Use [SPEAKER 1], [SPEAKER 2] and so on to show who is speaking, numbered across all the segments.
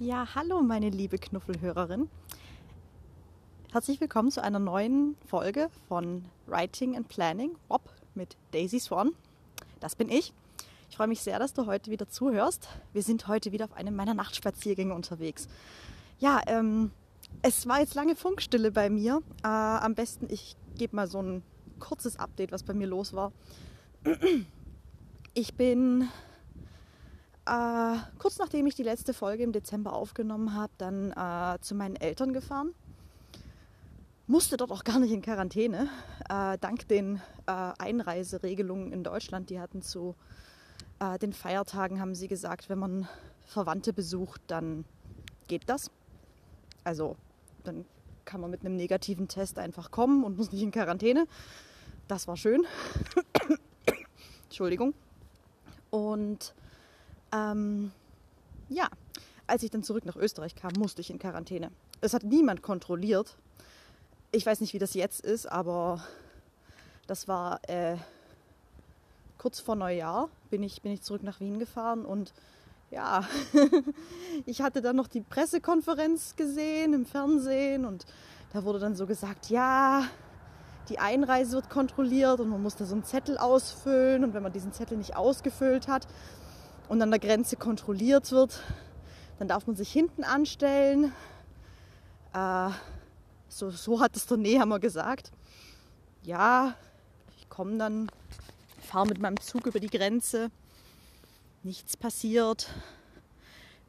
[SPEAKER 1] Ja, hallo meine liebe Knuffelhörerin. Herzlich willkommen zu einer neuen Folge von Writing and Planning, WOP, mit Daisy Swan. Das bin ich. Ich freue mich sehr, dass du heute wieder zuhörst. Wir sind heute wieder auf einem meiner Nachtspaziergänge unterwegs. Ja, ähm, es war jetzt lange Funkstille bei mir. Äh, am besten, ich gebe mal so ein kurzes Update, was bei mir los war. Ich bin äh, kurz nachdem ich die letzte Folge im Dezember aufgenommen habe, dann äh, zu meinen Eltern gefahren. Musste dort auch gar nicht in Quarantäne, äh, dank den äh, Einreiseregelungen in Deutschland. Die hatten zu äh, den Feiertagen, haben sie gesagt, wenn man Verwandte besucht, dann geht das. Also dann kann man mit einem negativen Test einfach kommen und muss nicht in Quarantäne. Das war schön. Entschuldigung. Und ähm, ja, als ich dann zurück nach Österreich kam, musste ich in Quarantäne. Es hat niemand kontrolliert. Ich weiß nicht, wie das jetzt ist, aber das war äh, kurz vor Neujahr, bin ich, bin ich zurück nach Wien gefahren und ja, ich hatte dann noch die Pressekonferenz gesehen im Fernsehen und da wurde dann so gesagt, ja, die Einreise wird kontrolliert und man muss da so einen Zettel ausfüllen und wenn man diesen Zettel nicht ausgefüllt hat, und an der Grenze kontrolliert wird, dann darf man sich hinten anstellen. Äh, so, so hat es der Nehammer gesagt. Ja, ich komme dann, fahre mit meinem Zug über die Grenze. Nichts passiert.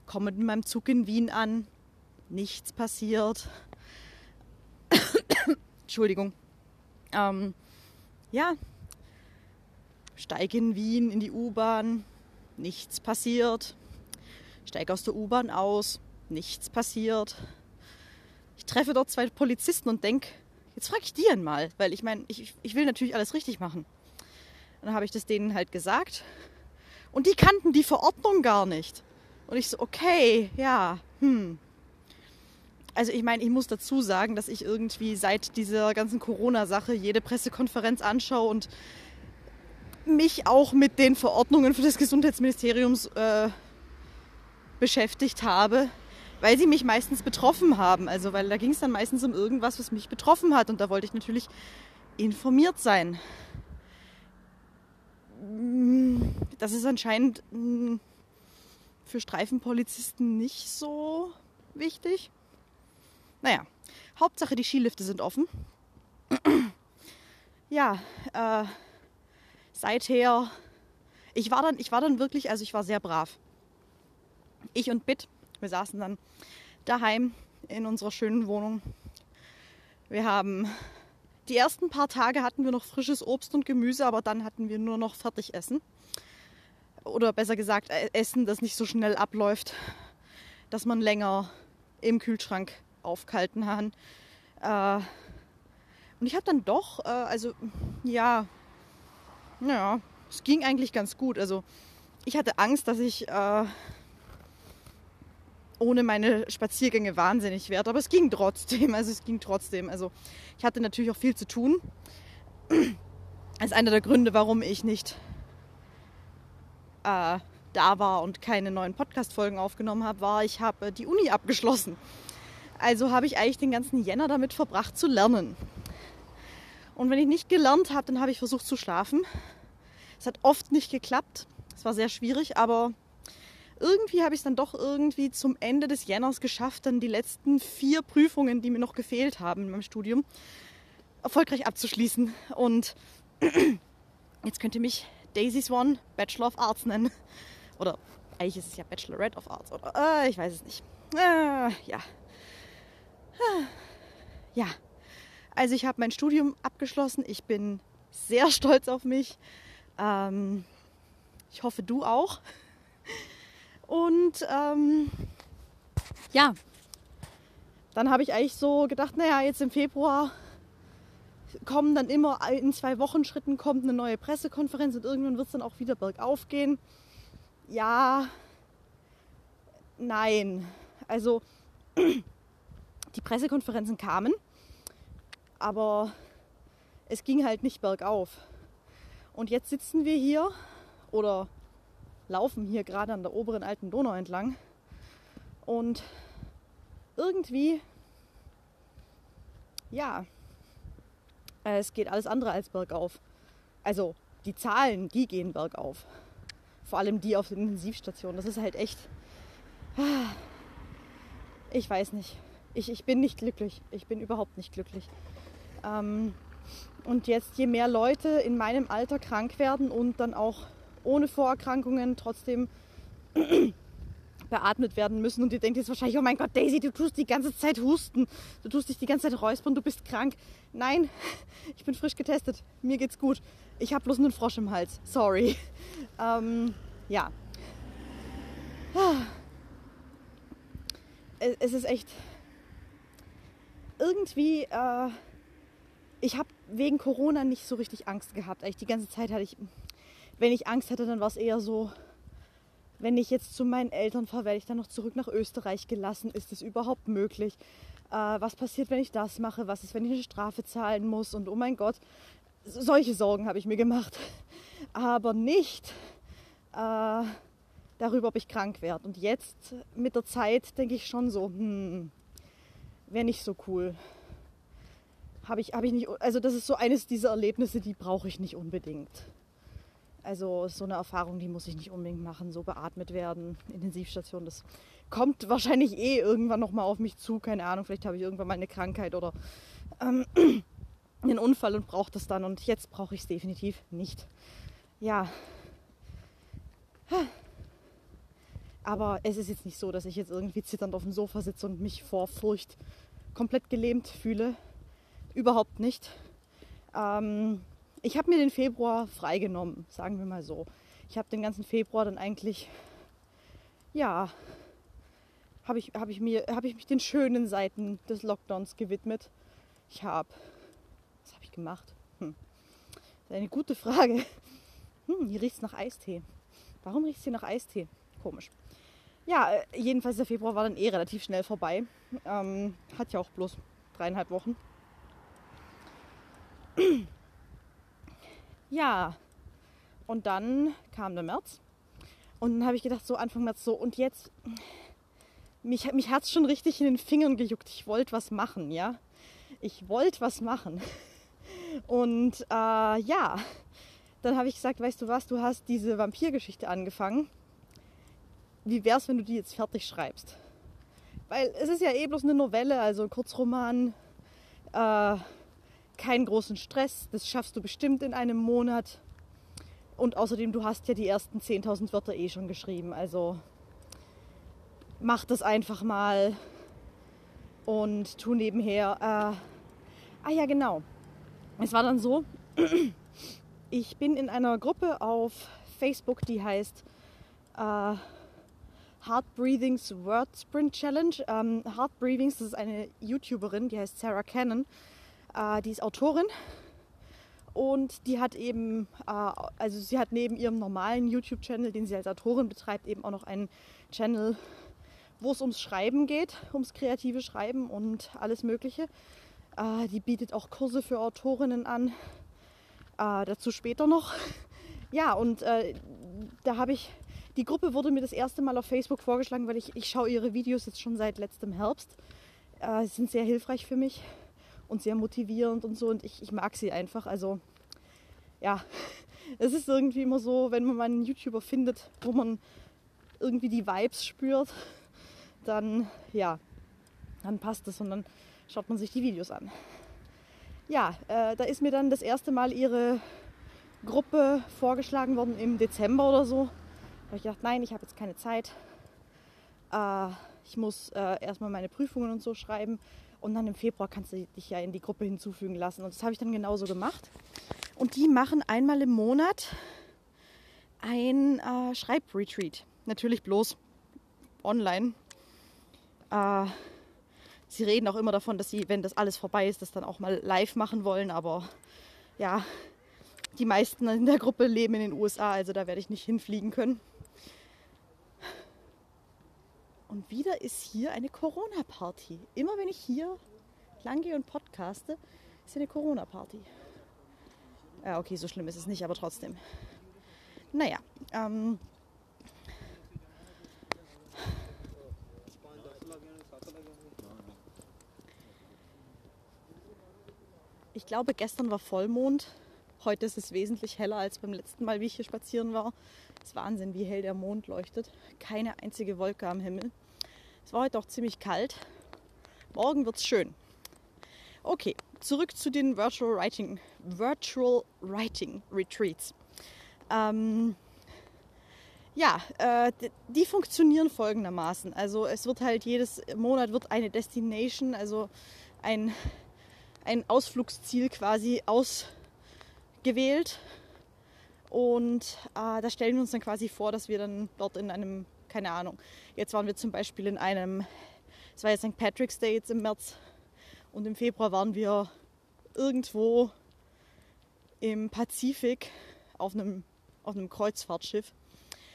[SPEAKER 1] Komme mit meinem Zug in Wien an. Nichts passiert. Entschuldigung. Ähm, ja, steige in Wien in die U-Bahn, nichts passiert. Steige aus der U-Bahn aus, nichts passiert. Ich treffe dort zwei Polizisten und denke, jetzt frage ich die einmal, weil ich meine, ich, ich will natürlich alles richtig machen. Dann habe ich das denen halt gesagt. Und die kannten die Verordnung gar nicht. Und ich so, okay, ja, hm. Also ich meine, ich muss dazu sagen, dass ich irgendwie seit dieser ganzen Corona-Sache jede Pressekonferenz anschaue und mich auch mit den Verordnungen für das Gesundheitsministeriums äh, beschäftigt habe, weil sie mich meistens betroffen haben. Also weil da ging es dann meistens um irgendwas, was mich betroffen hat und da wollte ich natürlich informiert sein. Das ist anscheinend hm, für Streifenpolizisten nicht so wichtig. Naja, Hauptsache die Skilifte sind offen. ja, äh, seither, ich war dann, ich war dann wirklich, also ich war sehr brav. Ich und Bit, wir saßen dann daheim in unserer schönen Wohnung. Wir haben die ersten paar Tage hatten wir noch frisches Obst und Gemüse, aber dann hatten wir nur noch Fertigessen. Oder besser gesagt, äh, Essen, das nicht so schnell abläuft, dass man länger im Kühlschrank aufkalten kann. Äh, und ich habe dann doch, äh, also ja, ja, es ging eigentlich ganz gut. Also ich hatte Angst, dass ich äh, ohne meine Spaziergänge wahnsinnig werde, aber es ging trotzdem. Also es ging trotzdem. Also ich hatte natürlich auch viel zu tun. Das ist einer der Gründe, warum ich nicht äh, da war und keine neuen Podcast-Folgen aufgenommen habe, war, ich habe äh, die Uni abgeschlossen. Also habe ich eigentlich den ganzen Jänner damit verbracht zu lernen. Und wenn ich nicht gelernt habe, dann habe ich versucht zu schlafen. Es hat oft nicht geklappt. Es war sehr schwierig, aber irgendwie habe ich es dann doch irgendwie zum Ende des Jänners geschafft, dann die letzten vier Prüfungen, die mir noch gefehlt haben in meinem Studium, erfolgreich abzuschließen. Und jetzt könnt ihr mich Daisy Swan Bachelor of Arts nennen. Oder eigentlich ist es ja Bachelorette of Arts, oder? Äh, ich weiß es nicht. Äh, ja. Ja, also ich habe mein Studium abgeschlossen. Ich bin sehr stolz auf mich. Ähm, ich hoffe, du auch. Und ähm, ja, dann habe ich eigentlich so gedacht, naja, jetzt im Februar kommen dann immer in zwei Wochen Schritten kommt eine neue Pressekonferenz und irgendwann wird es dann auch wieder bergauf gehen. Ja, nein. Also die Pressekonferenzen kamen aber es ging halt nicht bergauf. Und jetzt sitzen wir hier oder laufen hier gerade an der oberen alten Donau entlang Und irgendwie, ja, äh, es geht alles andere als bergauf. Also die Zahlen, die gehen bergauf. Vor allem die auf den Intensivstationen. Das ist halt echt. Ah, ich weiß nicht. Ich, ich bin nicht glücklich. Ich bin überhaupt nicht glücklich. Ähm, und jetzt, je mehr Leute in meinem Alter krank werden und dann auch ohne Vorerkrankungen trotzdem beatmet werden müssen und ihr denkt jetzt wahrscheinlich, oh mein Gott, Daisy, du tust die ganze Zeit husten, du tust dich die ganze Zeit räuspern, du bist krank. Nein, ich bin frisch getestet, mir geht's gut. Ich habe bloß einen Frosch im Hals, sorry. Ähm, ja. Es ist echt irgendwie, äh, ich habe wegen Corona nicht so richtig Angst gehabt. Eigentlich die ganze Zeit hatte ich, wenn ich Angst hatte, dann war es eher so, wenn ich jetzt zu meinen Eltern fahre, werde ich dann noch zurück nach Österreich gelassen? Ist das überhaupt möglich? Äh, was passiert, wenn ich das mache? Was ist, wenn ich eine Strafe zahlen muss? Und oh mein Gott, solche Sorgen habe ich mir gemacht. Aber nicht äh, darüber, ob ich krank werde. Und jetzt mit der Zeit denke ich schon so, hm, wäre nicht so cool. Habe ich, hab ich nicht, also das ist so eines dieser Erlebnisse, die brauche ich nicht unbedingt. Also so eine Erfahrung, die muss ich nicht unbedingt machen, so beatmet werden, Intensivstation, das kommt wahrscheinlich eh irgendwann nochmal auf mich zu, keine Ahnung, vielleicht habe ich irgendwann mal eine Krankheit oder ähm, einen Unfall und brauche das dann und jetzt brauche ich es definitiv nicht. Ja. Aber es ist jetzt nicht so, dass ich jetzt irgendwie zitternd auf dem Sofa sitze und mich vor Furcht komplett gelähmt fühle. Überhaupt nicht. Ähm, ich habe mir den Februar freigenommen, sagen wir mal so. Ich habe den ganzen Februar dann eigentlich, ja, habe ich, hab ich, hab ich mich den schönen Seiten des Lockdowns gewidmet. Ich habe, was habe ich gemacht? Hm. Das ist eine gute Frage. Hm, hier riecht es nach Eistee. Warum riecht es hier nach Eistee? Komisch. Ja, äh, jedenfalls der Februar war dann eh relativ schnell vorbei. Ähm, hat ja auch bloß dreieinhalb Wochen. Ja, und dann kam der März. Und dann habe ich gedacht, so Anfang März so, und jetzt, mich, mich hat es schon richtig in den Fingern gejuckt. Ich wollte was machen, ja. Ich wollte was machen. Und äh, ja, dann habe ich gesagt, weißt du was, du hast diese Vampirgeschichte angefangen. Wie wär's, wenn du die jetzt fertig schreibst? Weil es ist ja eh bloß eine Novelle, also ein Kurzroman. Äh, keinen großen Stress, das schaffst du bestimmt in einem Monat. Und außerdem, du hast ja die ersten 10.000 Wörter eh schon geschrieben, also mach das einfach mal und tu nebenher. Äh, ah ja, genau. Es war dann so, ich bin in einer Gruppe auf Facebook, die heißt äh, Heart Breathings Word Sprint Challenge. Ähm, Heart Breathings, das ist eine YouTuberin, die heißt Sarah Cannon. Äh, die ist Autorin und die hat eben, äh, also sie hat neben ihrem normalen YouTube-Channel, den sie als Autorin betreibt, eben auch noch einen Channel, wo es ums Schreiben geht, ums kreative Schreiben und alles Mögliche. Äh, die bietet auch Kurse für Autorinnen an. Äh, dazu später noch. Ja, und äh, da habe ich, die Gruppe wurde mir das erste Mal auf Facebook vorgeschlagen, weil ich, ich schaue ihre Videos jetzt schon seit letztem Herbst. Äh, sie sind sehr hilfreich für mich und sehr motivierend und so. Und ich, ich mag sie einfach. Also ja, es ist irgendwie immer so, wenn man mal einen YouTuber findet, wo man irgendwie die Vibes spürt, dann ja, dann passt es und dann schaut man sich die Videos an. Ja, äh, da ist mir dann das erste Mal ihre Gruppe vorgeschlagen worden im Dezember oder so. Da habe ich gedacht, nein, ich habe jetzt keine Zeit. Äh, ich muss äh, erstmal meine Prüfungen und so schreiben. Und dann im Februar kannst du dich ja in die Gruppe hinzufügen lassen. Und das habe ich dann genauso gemacht. Und die machen einmal im Monat ein äh, Schreibretreat. Natürlich bloß online. Äh, sie reden auch immer davon, dass sie, wenn das alles vorbei ist, das dann auch mal live machen wollen. Aber ja, die meisten in der Gruppe leben in den USA, also da werde ich nicht hinfliegen können. Und wieder ist hier eine Corona-Party. Immer wenn ich hier lang gehe und podcaste, ist hier eine Corona-Party. Ja, okay, so schlimm ist es nicht, aber trotzdem. Naja, ähm. Ich glaube, gestern war Vollmond. Heute ist es wesentlich heller als beim letzten Mal, wie ich hier spazieren war. Es ist Wahnsinn, wie hell der Mond leuchtet. Keine einzige Wolke am Himmel. Es war heute auch ziemlich kalt. Morgen wird es schön. Okay, zurück zu den Virtual Writing, Virtual Writing Retreats. Ähm, ja, äh, die funktionieren folgendermaßen. Also es wird halt jedes Monat wird eine Destination, also ein, ein Ausflugsziel quasi ausgewählt. Und äh, da stellen wir uns dann quasi vor, dass wir dann dort in einem, keine Ahnung, jetzt waren wir zum Beispiel in einem, es war jetzt St. Patrick's Day jetzt im März und im Februar waren wir irgendwo im Pazifik auf einem, auf einem Kreuzfahrtschiff.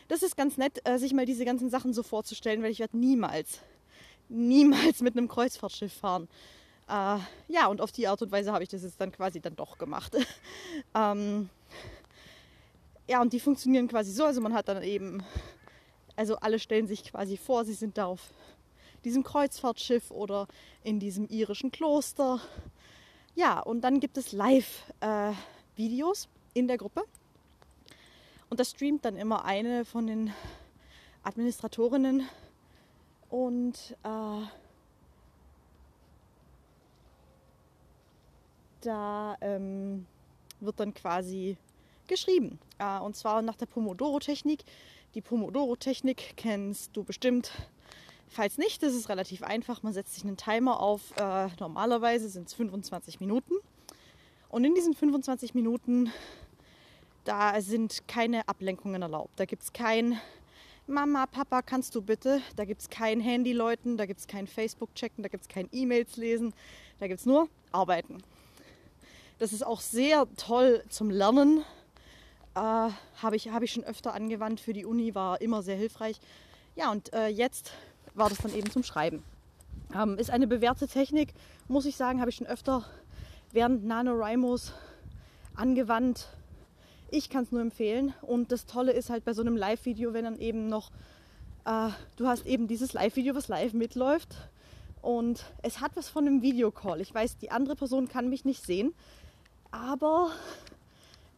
[SPEAKER 1] Das ist ganz nett, äh, sich mal diese ganzen Sachen so vorzustellen, weil ich werde niemals, niemals mit einem Kreuzfahrtschiff fahren. Äh, ja, und auf die Art und Weise habe ich das jetzt dann quasi dann doch gemacht. ähm, ja, und die funktionieren quasi so. Also man hat dann eben, also alle stellen sich quasi vor, sie sind da auf diesem Kreuzfahrtschiff oder in diesem irischen Kloster. Ja, und dann gibt es Live-Videos äh, in der Gruppe. Und das streamt dann immer eine von den Administratorinnen. Und äh, da ähm, wird dann quasi geschrieben. Äh, und zwar nach der Pomodoro-Technik. Die Pomodoro-Technik kennst du bestimmt. Falls nicht, das ist relativ einfach. Man setzt sich einen Timer auf. Äh, normalerweise sind es 25 Minuten. Und in diesen 25 Minuten, da sind keine Ablenkungen erlaubt. Da gibt es kein Mama, Papa, kannst du bitte? Da gibt es kein Handy läuten, da gibt es kein Facebook checken, da gibt es kein E-Mails lesen. Da gibt es nur Arbeiten. Das ist auch sehr toll zum Lernen. Äh, Habe ich, hab ich schon öfter angewandt für die Uni, war immer sehr hilfreich. Ja, und äh, jetzt war das dann eben zum Schreiben. Ähm, ist eine bewährte Technik, muss ich sagen, habe ich schon öfter während NaNoWriMos angewandt. Ich kann es nur empfehlen. Und das Tolle ist halt bei so einem Live-Video, wenn dann eben noch, äh, du hast eben dieses Live-Video, was live mitläuft. Und es hat was von einem Videocall. Ich weiß, die andere Person kann mich nicht sehen, aber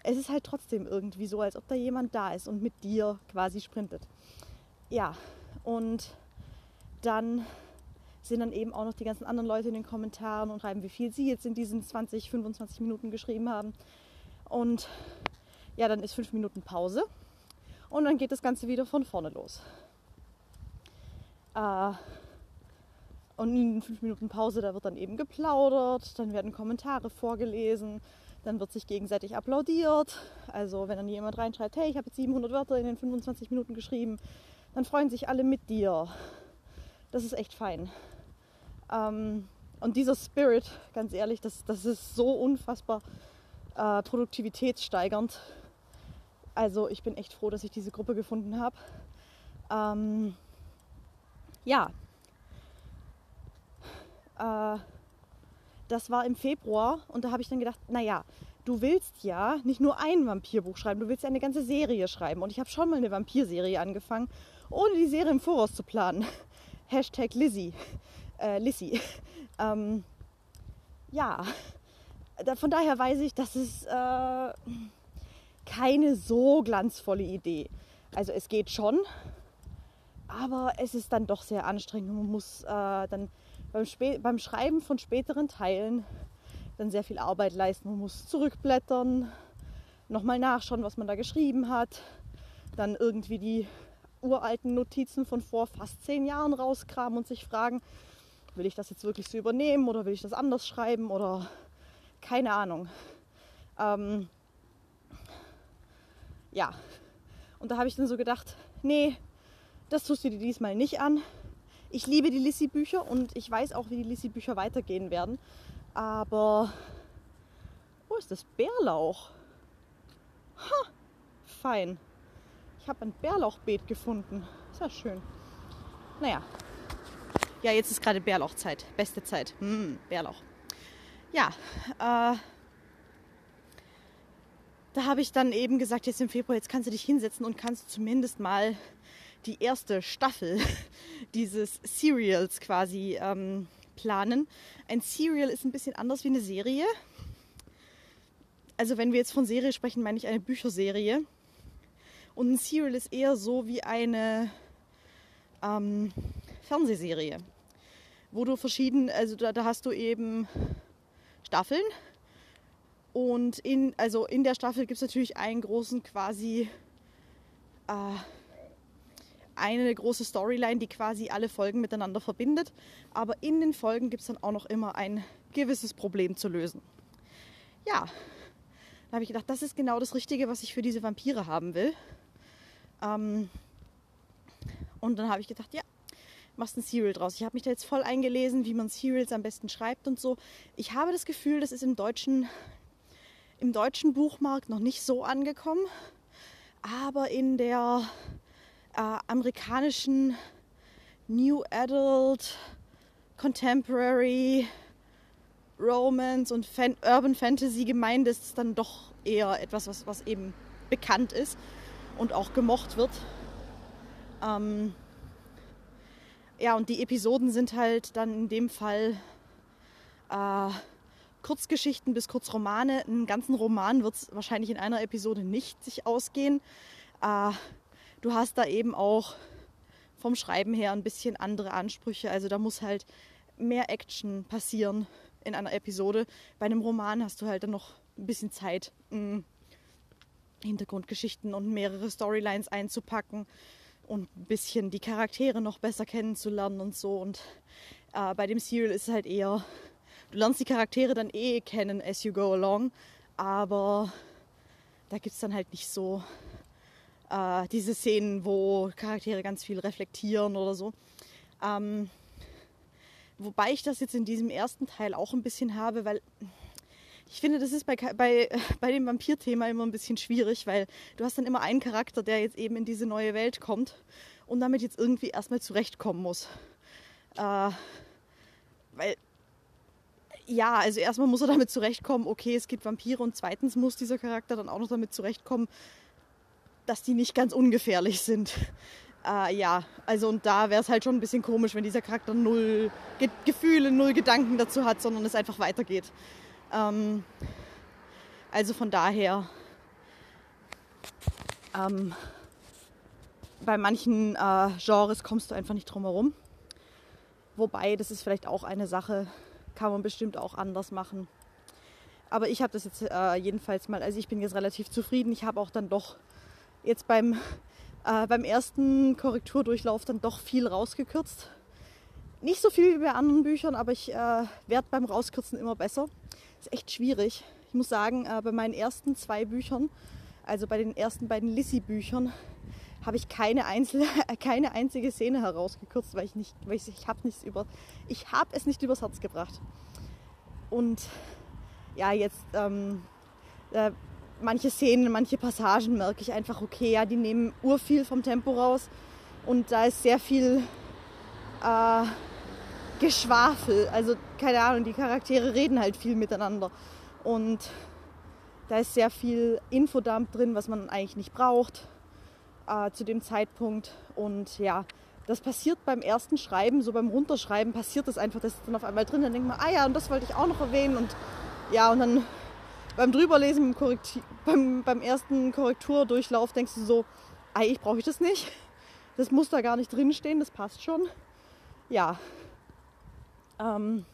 [SPEAKER 1] es ist halt trotzdem irgendwie so, als ob da jemand da ist und mit dir quasi sprintet. Ja, und dann sind dann eben auch noch die ganzen anderen Leute in den Kommentaren und schreiben, wie viel sie jetzt in diesen 20, 25 Minuten geschrieben haben. Und ja, dann ist fünf Minuten Pause und dann geht das Ganze wieder von vorne los. Äh, und in fünf Minuten Pause, da wird dann eben geplaudert, dann werden Kommentare vorgelesen, dann wird sich gegenseitig applaudiert. Also wenn dann jemand reinschreibt, hey, ich habe jetzt 700 Wörter in den 25 Minuten geschrieben, dann freuen sich alle mit dir das ist echt fein. Ähm, und dieser Spirit, ganz ehrlich, das, das ist so unfassbar äh, produktivitätssteigernd. Also ich bin echt froh, dass ich diese Gruppe gefunden habe. Ähm, ja, äh, das war im Februar und da habe ich dann gedacht, naja, du willst ja nicht nur ein Vampirbuch schreiben, du willst ja eine ganze Serie schreiben. Und ich habe schon mal eine Vampirserie angefangen, ohne die Serie im Voraus zu planen. Hashtag Lizzie. Äh, Lizzie. Ähm, ja, von daher weiß ich, das ist äh, keine so glanzvolle Idee. Also es geht schon, aber es ist dann doch sehr anstrengend. Man muss äh, dann beim, beim, Schreiben von späteren Teilen dann sehr viel Arbeit leisten. Man muss zurückblättern, nochmal nachschauen, was man da geschrieben hat, dann irgendwie die uralten Notizen von vor fast zehn Jahren rauskramen und sich fragen, will ich das jetzt wirklich so übernehmen oder will ich das anders schreiben oder keine Ahnung. Ähm, ja, und da habe ich dann so gedacht, nee, das tust du dir diesmal nicht an. Ich liebe die Lissi-Bücher und ich weiß auch, wie die Lissi-Bücher weitergehen werden. Aber wo ist das Bärlauch? Ha, fein. Ich habe ein Bärlauchbeet gefunden. Ist ja schön. Naja. Ja, jetzt ist gerade Bärlauchzeit. Beste Zeit. Hm, Bärlauch. Ja, äh, da habe ich dann eben gesagt, jetzt im Februar, jetzt kannst du dich hinsetzen und kannst zumindest mal die erste Staffel dieses Serials quasi ähm, planen. Ein Serial ist ein bisschen anders wie eine Serie. also wenn wir jetzt von Serie sprechen, meine ich eine Bücherserie. Und ein Serial ist eher so wie eine ähm, Fernsehserie, wo du verschieden, also da, da hast du eben Staffeln und in, also in der Staffel gibt es natürlich einen großen quasi äh, eine große Storyline, die quasi alle Folgen miteinander verbindet. Aber in den Folgen gibt es dann auch noch immer ein gewisses Problem zu lösen. Ja, da habe ich gedacht, das ist genau das Richtige, was ich für diese Vampire haben will. Ähm, und dann habe ich gedacht, ja, machst ein Serial draus. Ich habe mich da jetzt voll eingelesen, wie man Serials am besten schreibt und so. Ich habe das Gefühl, das ist im deutschen, im deutschen Buchmarkt noch nicht so angekommen. Aber in der äh, amerikanischen New Adult, Contemporary, Romance und Fan Urban Fantasy Gemeinde ist es dann doch eher etwas, was, was eben bekannt ist und auch gemocht wird. Ähm, ja, und die Episoden sind halt dann in dem Fall äh, Kurzgeschichten bis Kurzromane. Einen ganzen Roman wird es wahrscheinlich in einer Episode nicht sich ausgehen. Äh, du hast da eben auch vom Schreiben her ein bisschen andere Ansprüche. Also da muss halt mehr Action passieren in einer Episode. Bei einem Roman hast du halt dann noch ein bisschen Zeit, mh, Hintergrundgeschichten und mehrere Storylines einzupacken und ein bisschen die Charaktere noch besser kennenzulernen und so. Und äh, bei dem Serial ist es halt eher, du lernst die Charaktere dann eh kennen as you go along, aber da gibt es dann halt nicht so äh, diese Szenen, wo Charaktere ganz viel reflektieren oder so. Ähm, wobei ich das jetzt in diesem ersten Teil auch ein bisschen habe, weil ich finde, das ist bei, bei, bei dem Vampir-Thema immer ein bisschen schwierig, weil du hast dann immer einen Charakter, der jetzt eben in diese neue Welt kommt und damit jetzt irgendwie erstmal zurechtkommen muss. Äh, weil, ja, also erstmal muss er damit zurechtkommen, okay, es gibt Vampire und zweitens muss dieser Charakter dann auch noch damit zurechtkommen, dass die nicht ganz ungefährlich sind. Äh, ja, also und da wäre es halt schon ein bisschen komisch, wenn dieser Charakter null Ge Gefühle, null Gedanken dazu hat, sondern es einfach weitergeht. Ähm, also von daher, ähm, bei manchen äh, Genres kommst du einfach nicht drum herum. Wobei, das ist vielleicht auch eine Sache, kann man bestimmt auch anders machen. Aber ich habe das jetzt äh, jedenfalls mal, also ich bin jetzt relativ zufrieden. Ich habe auch dann doch jetzt beim, äh, beim ersten Korrekturdurchlauf dann doch viel rausgekürzt. Nicht so viel wie bei anderen Büchern, aber ich äh, werde beim Rauskürzen immer besser ist echt schwierig. Ich muss sagen, äh, bei meinen ersten zwei Büchern, also bei den ersten beiden Lissy-Büchern, habe ich keine, einzelne, keine einzige Szene herausgekürzt, weil ich nicht, weil ich, ich habe nichts über, ich habe es nicht übers Herz gebracht. Und ja, jetzt ähm, äh, manche Szenen, manche Passagen merke ich einfach, okay, ja, die nehmen urviel vom Tempo raus und da ist sehr viel äh, Geschwafel. Also keine Ahnung, die Charaktere reden halt viel miteinander. Und da ist sehr viel Infodump drin, was man eigentlich nicht braucht äh, zu dem Zeitpunkt. Und ja, das passiert beim ersten Schreiben, so beim Runterschreiben passiert das einfach, das ist dann auf einmal drin, dann denkt man, ah ja, und das wollte ich auch noch erwähnen. Und ja, und dann beim Drüberlesen, beim, beim, beim ersten Korrekturdurchlauf denkst du so, eigentlich brauche ich das nicht. Das muss da gar nicht drinstehen, das passt schon. Ja, ähm,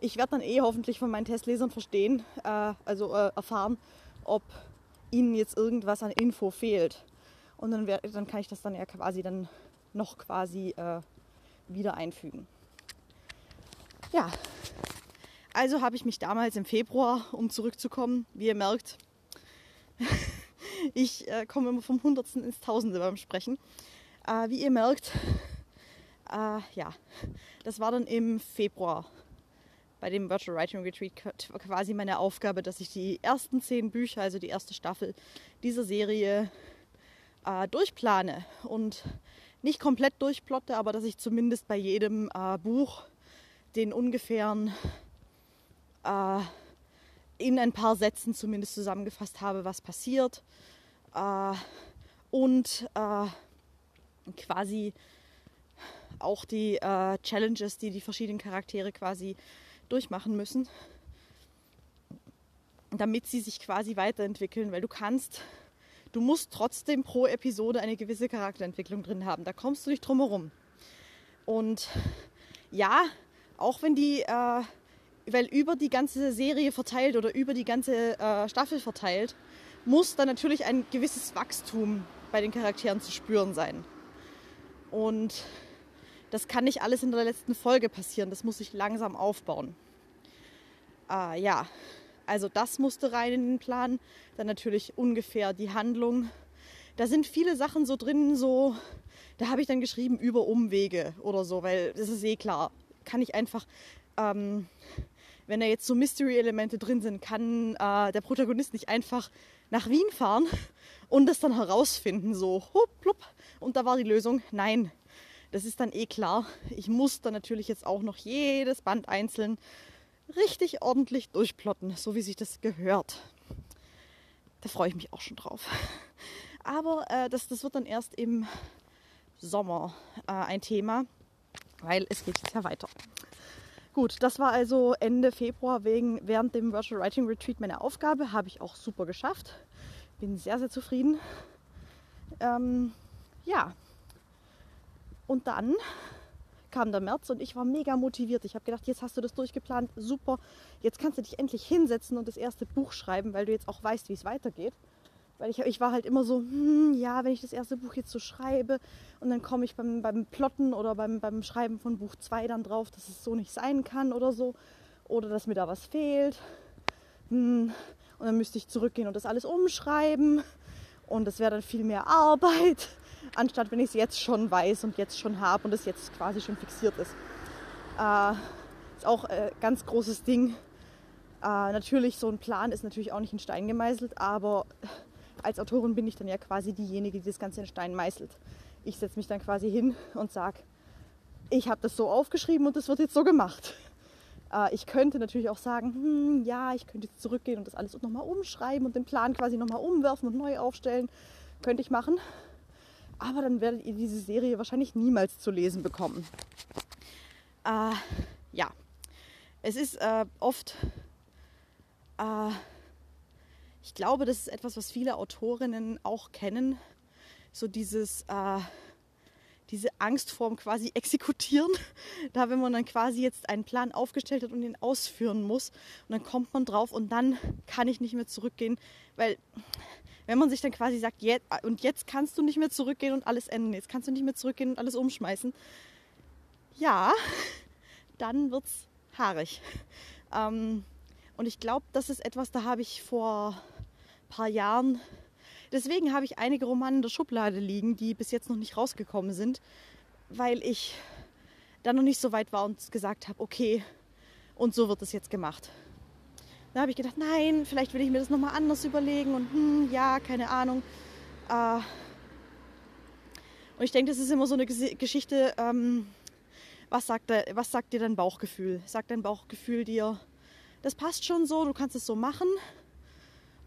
[SPEAKER 1] ich werde dann eh hoffentlich von meinen Testlesern verstehen, äh, also äh, erfahren, ob ihnen jetzt irgendwas an Info fehlt. Und dann, wär, dann kann ich das dann ja quasi dann noch quasi äh, wieder einfügen. Ja, also habe ich mich damals im Februar, um zurückzukommen, wie ihr merkt, ich äh, komme immer vom Hundertsten ins Tausende beim Sprechen. Äh, wie ihr merkt, äh, ja, das war dann im Februar bei dem Virtual Writing Retreat quasi meine Aufgabe, dass ich die ersten zehn Bücher, also die erste Staffel dieser Serie äh, durchplane und nicht komplett durchplotte, aber dass ich zumindest bei jedem äh, Buch den ungefähren äh, in ein paar Sätzen zumindest zusammengefasst habe, was passiert äh, und äh, quasi auch die äh, Challenges, die die verschiedenen Charaktere quasi durchmachen müssen. damit sie sich quasi weiterentwickeln, weil du kannst, du musst trotzdem pro Episode eine gewisse Charakterentwicklung drin haben. Da kommst du nicht drum herum. Und ja, auch wenn die, äh, weil über die ganze Serie verteilt oder über die ganze äh, Staffel verteilt, muss da natürlich ein gewisses Wachstum bei den Charakteren zu spüren sein. Und das kann nicht alles in der letzten Folge passieren. Das muss sich langsam aufbauen. Äh, ja, also das musste rein in den Plan. Dann natürlich ungefähr die Handlung. Da sind viele Sachen so drin, so, da habe ich dann geschrieben über Umwege oder so, weil das ist eh klar. Kann ich einfach, ähm, wenn da jetzt so Mystery-Elemente drin sind, kann äh, der Protagonist nicht einfach nach Wien fahren und das dann herausfinden, so hup, plupp, und da war die Lösung. Nein, das ist dann eh klar. Ich muss dann natürlich jetzt auch noch jedes Band einzeln richtig ordentlich durchplotten, so wie sich das gehört. Da freue ich mich auch schon drauf. Aber äh, das, das wird dann erst im Sommer äh, ein Thema, weil es geht jetzt ja weiter. Gut, das war also Ende Februar wegen, während dem Virtual Writing Retreat meine Aufgabe. Habe ich auch super geschafft. Bin sehr, sehr zufrieden. Ähm, ja. Und dann kam der März und ich war mega motiviert. Ich habe gedacht, jetzt hast du das durchgeplant, super. Jetzt kannst du dich endlich hinsetzen und das erste Buch schreiben, weil du jetzt auch weißt, wie es weitergeht. Weil ich, ich war halt immer so, hm, ja, wenn ich das erste Buch jetzt so schreibe und dann komme ich beim, beim Plotten oder beim, beim Schreiben von Buch 2 dann drauf, dass es so nicht sein kann oder so. Oder dass mir da was fehlt. Hm, und dann müsste ich zurückgehen und das alles umschreiben. Und das wäre dann viel mehr Arbeit anstatt wenn ich es jetzt schon weiß und jetzt schon habe und es jetzt quasi schon fixiert ist. Äh, ist auch ein äh, ganz großes Ding. Äh, natürlich, so ein Plan ist natürlich auch nicht in Stein gemeißelt, aber als Autorin bin ich dann ja quasi diejenige, die das Ganze in Stein meißelt. Ich setze mich dann quasi hin und sage, ich habe das so aufgeschrieben und das wird jetzt so gemacht. Äh, ich könnte natürlich auch sagen, hm, ja, ich könnte jetzt zurückgehen und das alles nochmal umschreiben und den Plan quasi nochmal umwerfen und neu aufstellen. Könnte ich machen aber dann werdet ihr diese Serie wahrscheinlich niemals zu lesen bekommen. Äh, ja, es ist äh, oft, äh, ich glaube, das ist etwas, was viele Autorinnen auch kennen, so dieses, äh, diese Angst vorm quasi exekutieren. Da, wenn man dann quasi jetzt einen Plan aufgestellt hat und ihn ausführen muss, und dann kommt man drauf und dann kann ich nicht mehr zurückgehen, weil wenn man sich dann quasi sagt, jetzt, und jetzt kannst du nicht mehr zurückgehen und alles ändern, jetzt kannst du nicht mehr zurückgehen und alles umschmeißen, ja, dann wird es haarig. Ähm, und ich glaube, das ist etwas, da habe ich vor paar Jahren, deswegen habe ich einige Romane in der Schublade liegen, die bis jetzt noch nicht rausgekommen sind, weil ich da noch nicht so weit war und gesagt habe, okay, und so wird es jetzt gemacht. Da habe ich gedacht, nein, vielleicht will ich mir das nochmal anders überlegen und hm, ja, keine Ahnung. Äh, und ich denke, das ist immer so eine Geschichte, ähm, was, sagt was sagt dir dein Bauchgefühl? Sagt dein Bauchgefühl dir, das passt schon so, du kannst es so machen?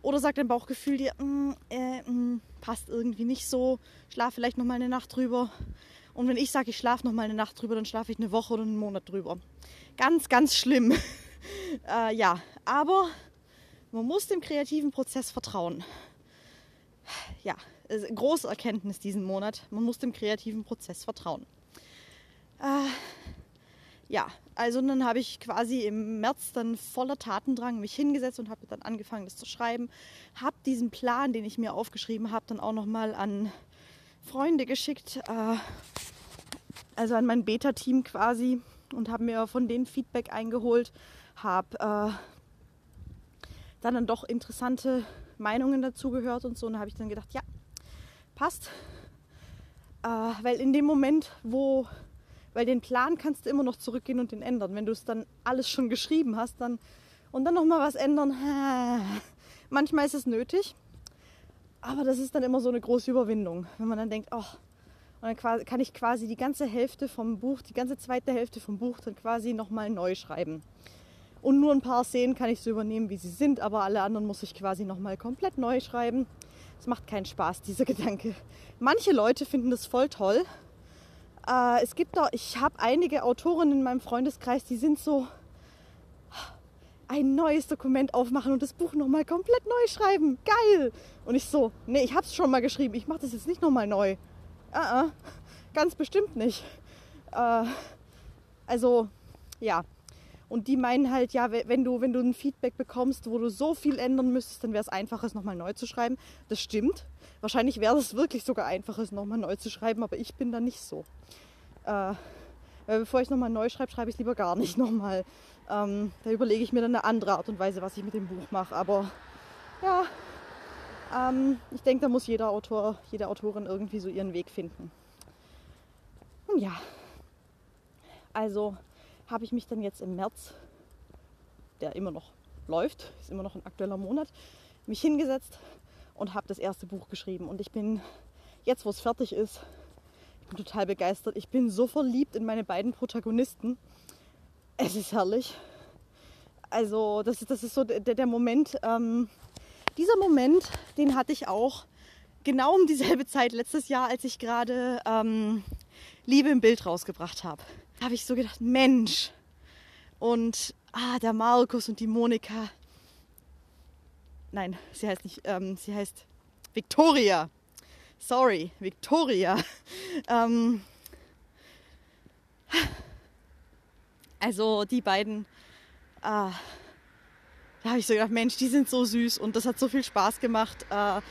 [SPEAKER 1] Oder sagt dein Bauchgefühl dir, mm, äh, mm, passt irgendwie nicht so, schlaf vielleicht nochmal eine Nacht drüber. Und wenn ich sage, ich schlafe nochmal eine Nacht drüber, dann schlafe ich eine Woche oder einen Monat drüber. Ganz, ganz schlimm. äh, ja, aber man muss dem kreativen Prozess vertrauen. Ja, große Erkenntnis diesen Monat. Man muss dem kreativen Prozess vertrauen. Äh, ja, also dann habe ich quasi im März dann voller Tatendrang mich hingesetzt und habe dann angefangen, das zu schreiben. Habe diesen Plan, den ich mir aufgeschrieben habe, dann auch nochmal an Freunde geschickt, äh, also an mein Beta-Team quasi und habe mir von denen Feedback eingeholt, habe äh, dann, dann doch interessante Meinungen dazu gehört und so. Und habe ich dann gedacht, ja, passt. Äh, weil in dem Moment, wo, weil den Plan kannst du immer noch zurückgehen und den ändern. Wenn du es dann alles schon geschrieben hast, dann und dann nochmal was ändern, manchmal ist es nötig. Aber das ist dann immer so eine große Überwindung, wenn man dann denkt, oh, und dann kann ich quasi die ganze Hälfte vom Buch, die ganze zweite Hälfte vom Buch dann quasi nochmal neu schreiben. Und nur ein paar Szenen kann ich so übernehmen, wie sie sind, aber alle anderen muss ich quasi nochmal komplett neu schreiben. Es macht keinen Spaß, dieser Gedanke. Manche Leute finden das voll toll. Äh, es gibt da, ich habe einige Autorinnen in meinem Freundeskreis, die sind so, ein neues Dokument aufmachen und das Buch nochmal komplett neu schreiben. Geil! Und ich so, nee, ich hab's schon mal geschrieben, ich mache das jetzt nicht nochmal neu. Uh -uh, ganz bestimmt nicht. Uh, also, ja. Und die meinen halt, ja, wenn du, wenn du ein Feedback bekommst, wo du so viel ändern müsstest, dann wäre es einfacher, es nochmal neu zu schreiben. Das stimmt. Wahrscheinlich wäre es wirklich sogar einfacher, es nochmal neu zu schreiben, aber ich bin da nicht so. Äh, bevor ich nochmal neu schreibe, schreibe ich lieber gar nicht nochmal. Ähm, da überlege ich mir dann eine andere Art und Weise, was ich mit dem Buch mache. Aber ja, ähm, ich denke, da muss jeder Autor, jede Autorin irgendwie so ihren Weg finden. Und ja, also habe ich mich dann jetzt im März, der immer noch läuft, ist immer noch ein aktueller Monat, mich hingesetzt und habe das erste Buch geschrieben. Und ich bin jetzt, wo es fertig ist, ich bin total begeistert. Ich bin so verliebt in meine beiden Protagonisten. Es ist herrlich. Also das ist, das ist so der, der Moment. Ähm, dieser Moment, den hatte ich auch genau um dieselbe Zeit letztes Jahr, als ich gerade ähm, Liebe im Bild rausgebracht habe. Da habe ich so gedacht, Mensch. Und ah, der Markus und die Monika. Nein, sie heißt nicht, ähm, sie heißt Victoria. Sorry, Victoria. ähm, also die beiden, äh, da habe ich so gedacht, Mensch, die sind so süß und das hat so viel Spaß gemacht. Äh,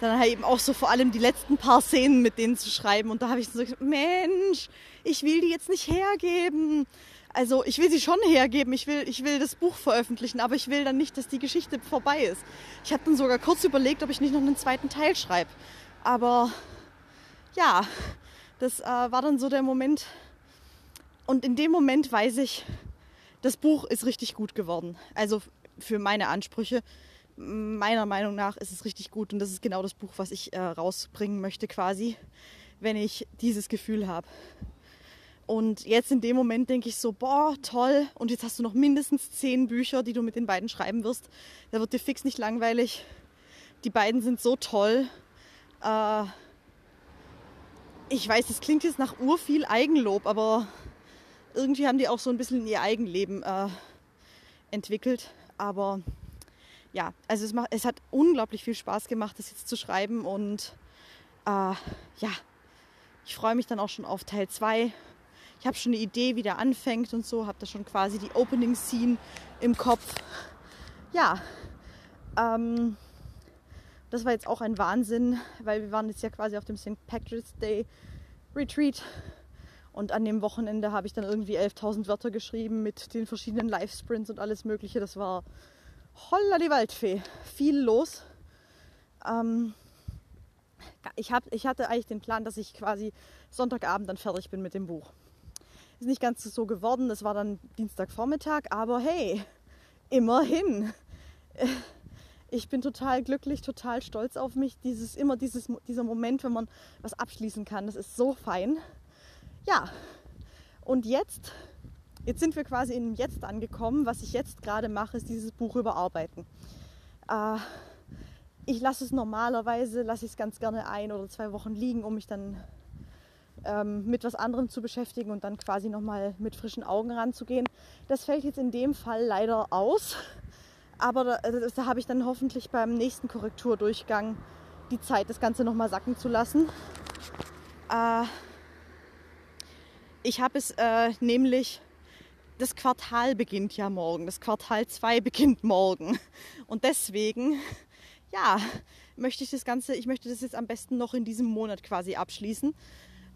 [SPEAKER 1] dann halt eben auch so vor allem die letzten paar Szenen mit denen zu schreiben. Und da habe ich so gesagt, Mensch, ich will die jetzt nicht hergeben. Also ich will sie schon hergeben, ich will, ich will das Buch veröffentlichen, aber ich will dann nicht, dass die Geschichte vorbei ist. Ich habe dann sogar kurz überlegt, ob ich nicht noch einen zweiten Teil schreibe. Aber ja, das äh, war dann so der Moment. Und in dem Moment weiß ich, das Buch ist richtig gut geworden. Also für meine Ansprüche meiner Meinung nach ist es richtig gut und das ist genau das Buch, was ich äh, rausbringen möchte quasi, wenn ich dieses Gefühl habe. Und jetzt in dem Moment denke ich so, boah, toll. Und jetzt hast du noch mindestens zehn Bücher, die du mit den beiden schreiben wirst. Da wird dir fix nicht langweilig. Die beiden sind so toll. Äh, ich weiß, das klingt jetzt nach urviel Eigenlob, aber irgendwie haben die auch so ein bisschen ihr Eigenleben äh, entwickelt. Aber ja, also es, macht, es hat unglaublich viel Spaß gemacht, das jetzt zu schreiben und äh, ja, ich freue mich dann auch schon auf Teil 2. Ich habe schon eine Idee, wie der anfängt und so, habe da schon quasi die Opening Scene im Kopf. Ja, ähm, das war jetzt auch ein Wahnsinn, weil wir waren jetzt ja quasi auf dem St. Patrick's Day Retreat und an dem Wochenende habe ich dann irgendwie 11.000 Wörter geschrieben mit den verschiedenen Live-Sprints und alles Mögliche. Das war Holla die Waldfee. Viel los. Ähm, ich, hab, ich hatte eigentlich den Plan, dass ich quasi Sonntagabend dann fertig bin mit dem Buch. Ist nicht ganz so geworden, das war dann Dienstagvormittag, aber hey, immerhin. Ich bin total glücklich, total stolz auf mich. Dieses, immer dieses, dieser Moment, wenn man was abschließen kann, das ist so fein. Ja, und jetzt Jetzt sind wir quasi im Jetzt angekommen. Was ich jetzt gerade mache, ist dieses Buch überarbeiten. Äh, ich lasse es normalerweise, lasse ich es ganz gerne ein oder zwei Wochen liegen, um mich dann ähm, mit was anderem zu beschäftigen und dann quasi nochmal mit frischen Augen ranzugehen. Das fällt jetzt in dem Fall leider aus. Aber da, äh, da habe ich dann hoffentlich beim nächsten Korrekturdurchgang die Zeit, das Ganze nochmal sacken zu lassen. Äh, ich habe es äh, nämlich das Quartal beginnt ja morgen. Das Quartal 2 beginnt morgen. Und deswegen, ja, möchte ich das Ganze, ich möchte das jetzt am besten noch in diesem Monat quasi abschließen.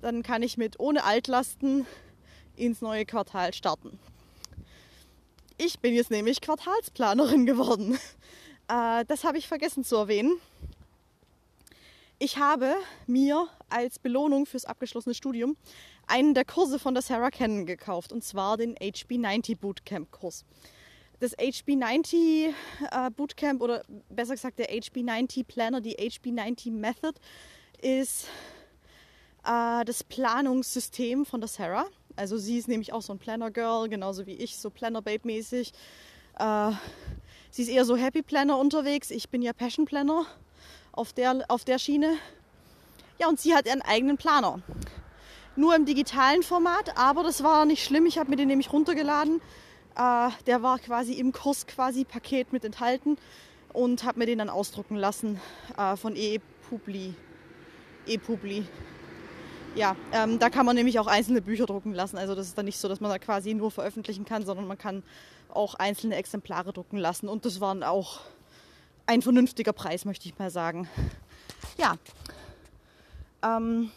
[SPEAKER 1] Dann kann ich mit ohne Altlasten ins neue Quartal starten. Ich bin jetzt nämlich Quartalsplanerin geworden. Äh, das habe ich vergessen zu erwähnen. Ich habe mir als Belohnung fürs abgeschlossene Studium einen der Kurse von der Sarah Cannon gekauft und zwar den HB90 Bootcamp Kurs. Das HB90 äh, Bootcamp oder besser gesagt der HB90 Planner, die HB90 Method ist äh, das Planungssystem von der Sarah. Also sie ist nämlich auch so ein Planner Girl, genauso wie ich, so Planner Babe mäßig. Äh, sie ist eher so Happy Planner unterwegs. Ich bin ja Passion Planner auf der, auf der Schiene. Ja, und sie hat ihren eigenen Planer nur im digitalen Format, aber das war nicht schlimm. Ich habe mir den nämlich runtergeladen. Äh, der war quasi im Kurs quasi Paket mit enthalten und habe mir den dann ausdrucken lassen äh, von ePubli. ePubli. Ja, ähm, da kann man nämlich auch einzelne Bücher drucken lassen. Also das ist dann nicht so, dass man da quasi nur veröffentlichen kann, sondern man kann auch einzelne Exemplare drucken lassen. Und das waren auch ein vernünftiger Preis, möchte ich mal sagen. Ja. Ähm,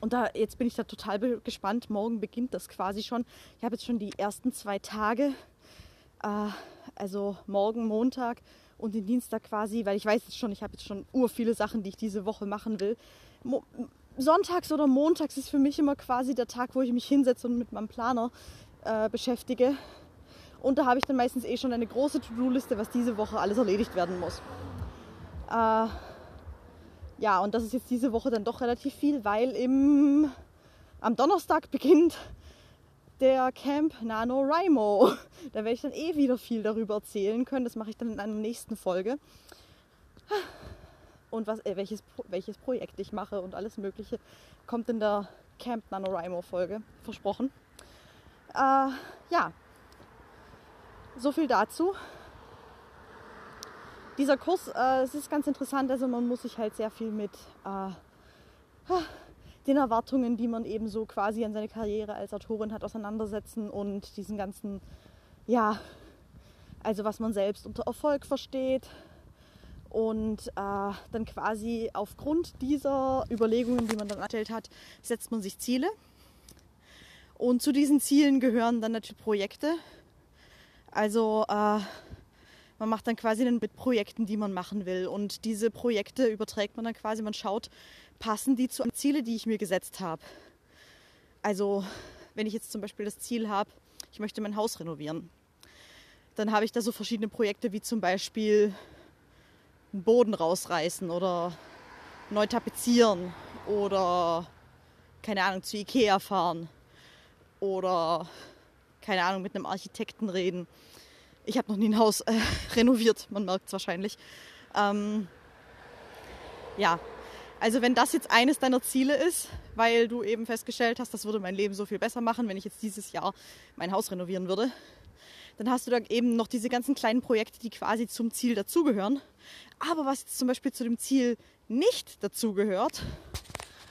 [SPEAKER 1] und da, jetzt bin ich da total gespannt. Morgen beginnt das quasi schon. Ich habe jetzt schon die ersten zwei Tage, äh, also morgen, Montag und den Dienstag quasi, weil ich weiß jetzt schon, ich habe jetzt schon ur viele Sachen, die ich diese Woche machen will. Mo Sonntags oder montags ist für mich immer quasi der Tag, wo ich mich hinsetze und mit meinem Planer äh, beschäftige. Und da habe ich dann meistens eh schon eine große To-Do-Liste, was diese Woche alles erledigt werden muss. Äh, ja, und das ist jetzt diese Woche dann doch relativ viel, weil im, am Donnerstag beginnt der Camp NaNoWriMo. Da werde ich dann eh wieder viel darüber erzählen können. Das mache ich dann in einer nächsten Folge. Und was, äh, welches, welches Projekt ich mache und alles Mögliche kommt in der Camp NaNoWriMo Folge. Versprochen. Äh, ja, so viel dazu dieser Kurs, äh, es ist ganz interessant, also man muss sich halt sehr viel mit äh, den Erwartungen, die man eben so quasi an seine Karriere als Autorin hat, auseinandersetzen und diesen ganzen, ja, also was man selbst unter Erfolg versteht. Und äh, dann quasi aufgrund dieser Überlegungen, die man dann erstellt hat, setzt man sich Ziele. Und zu diesen Zielen gehören dann natürlich Projekte. Also äh, man macht dann quasi dann mit Projekten, die man machen will. Und diese Projekte überträgt man dann quasi, man schaut, passen die zu Ziele, die ich mir gesetzt habe. Also wenn ich jetzt zum Beispiel das Ziel habe, ich möchte mein Haus renovieren, dann habe ich da so verschiedene Projekte wie zum Beispiel einen Boden rausreißen oder neu tapezieren oder keine Ahnung zu Ikea fahren oder keine Ahnung mit einem Architekten reden ich habe noch nie ein Haus äh, renoviert, man merkt es wahrscheinlich. Ähm, ja, also wenn das jetzt eines deiner Ziele ist, weil du eben festgestellt hast, das würde mein Leben so viel besser machen, wenn ich jetzt dieses Jahr mein Haus renovieren würde, dann hast du da eben noch diese ganzen kleinen Projekte, die quasi zum Ziel dazugehören. Aber was jetzt zum Beispiel zu dem Ziel nicht dazugehört,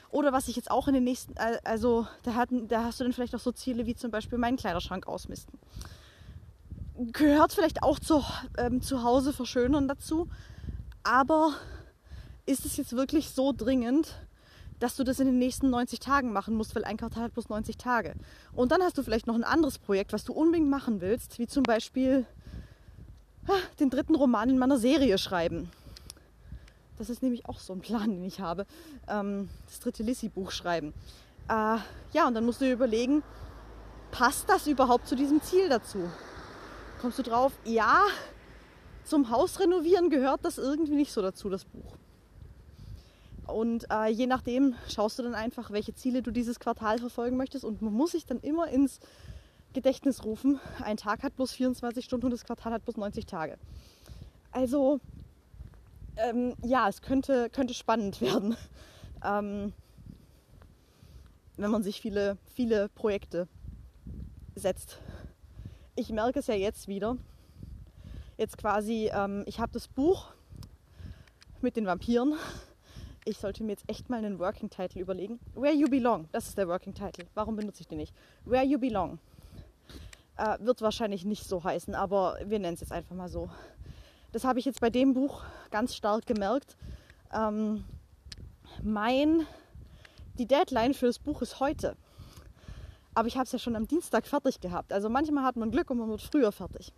[SPEAKER 1] oder was ich jetzt auch in den nächsten, also da, hatten, da hast du dann vielleicht auch so Ziele wie zum Beispiel meinen Kleiderschrank ausmisten gehört vielleicht auch zu, ähm, zu Hause verschönern dazu. Aber ist es jetzt wirklich so dringend, dass du das in den nächsten 90 Tagen machen musst, weil ein Quartal hat bloß 90 Tage. Und dann hast du vielleicht noch ein anderes Projekt, was du unbedingt machen willst, wie zum Beispiel den dritten Roman in meiner Serie schreiben. Das ist nämlich auch so ein Plan, den ich habe. Ähm, das dritte Lissy-Buch schreiben. Äh, ja, und dann musst du dir überlegen, passt das überhaupt zu diesem Ziel dazu? kommst du drauf, ja, zum Haus renovieren gehört das irgendwie nicht so dazu, das Buch. Und äh, je nachdem schaust du dann einfach, welche Ziele du dieses Quartal verfolgen möchtest. Und man muss sich dann immer ins Gedächtnis rufen, ein Tag hat bloß 24 Stunden und das Quartal hat bloß 90 Tage. Also ähm, ja, es könnte, könnte spannend werden, ähm, wenn man sich viele, viele Projekte setzt ich merke es ja jetzt wieder. Jetzt quasi, ähm, ich habe das Buch mit den Vampiren. Ich sollte mir jetzt echt mal einen Working Title überlegen. Where You Belong, das ist der Working Title. Warum benutze ich den nicht? Where You Belong. Äh, wird wahrscheinlich nicht so heißen, aber wir nennen es jetzt einfach mal so. Das habe ich jetzt bei dem Buch ganz stark gemerkt. Ähm, mein, die Deadline für das Buch ist heute. Aber ich habe es ja schon am Dienstag fertig gehabt. Also manchmal hat man Glück und man wird früher fertig.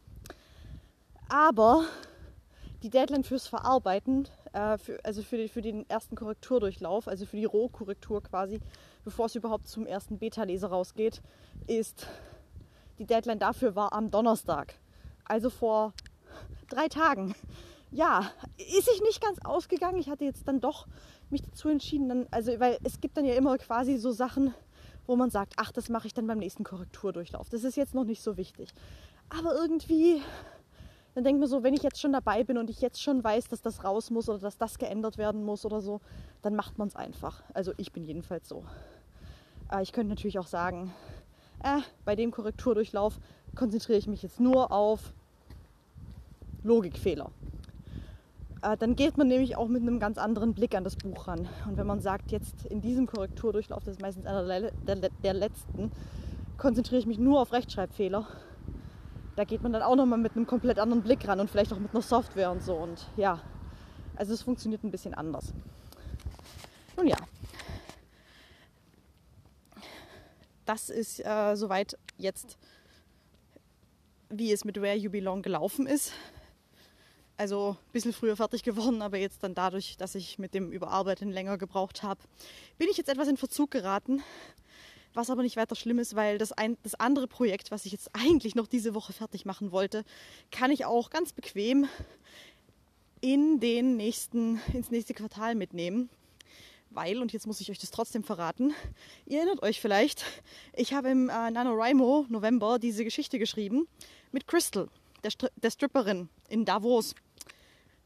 [SPEAKER 1] Aber die Deadline fürs Verarbeiten, äh, für, also für, die, für, den ersten Korrekturdurchlauf, also für die Rohkorrektur quasi, bevor es überhaupt zum ersten Beta-Leser rausgeht, ist die Deadline dafür war am Donnerstag. Also vor drei Tagen. Ja, ist sich nicht ganz ausgegangen. Ich hatte jetzt dann doch mich dazu entschieden, dann, also weil es gibt dann ja immer quasi so Sachen, wo man sagt, ach, das mache ich dann beim nächsten Korrekturdurchlauf. Das ist jetzt noch nicht so wichtig. Aber irgendwie, dann denkt man so, wenn ich jetzt schon dabei bin und ich jetzt schon weiß, dass das raus muss oder dass das geändert werden muss oder so, dann macht man es einfach. Also ich bin jedenfalls so. Äh, ich könnte natürlich auch sagen, äh, bei dem Korrekturdurchlauf konzentriere ich mich jetzt nur auf Logikfehler. Äh, dann geht man nämlich auch mit einem ganz anderen Blick an das Buch ran. Und wenn man sagt, jetzt in diesem Korrekturdurchlauf, das ist meistens einer der, der, der letzten, konzentriere ich mich nur auf Rechtschreibfehler, da geht man dann auch nochmal mit einem komplett anderen Blick ran und vielleicht auch mit einer Software und so. Und ja, also es funktioniert ein bisschen anders. Nun ja, das ist äh, soweit jetzt, wie es mit Where You Belong gelaufen ist. Also ein bisschen früher fertig geworden, aber jetzt dann dadurch, dass ich mit dem Überarbeiten länger gebraucht habe, bin ich jetzt etwas in Verzug geraten. Was aber nicht weiter schlimm ist, weil das, ein, das andere Projekt, was ich jetzt eigentlich noch diese Woche fertig machen wollte, kann ich auch ganz bequem in den nächsten, ins nächste Quartal mitnehmen. Weil, und jetzt muss ich euch das trotzdem verraten, ihr erinnert euch vielleicht, ich habe im äh, NaNoWriMo November diese Geschichte geschrieben mit Crystal, der, Stri der Stripperin in Davos.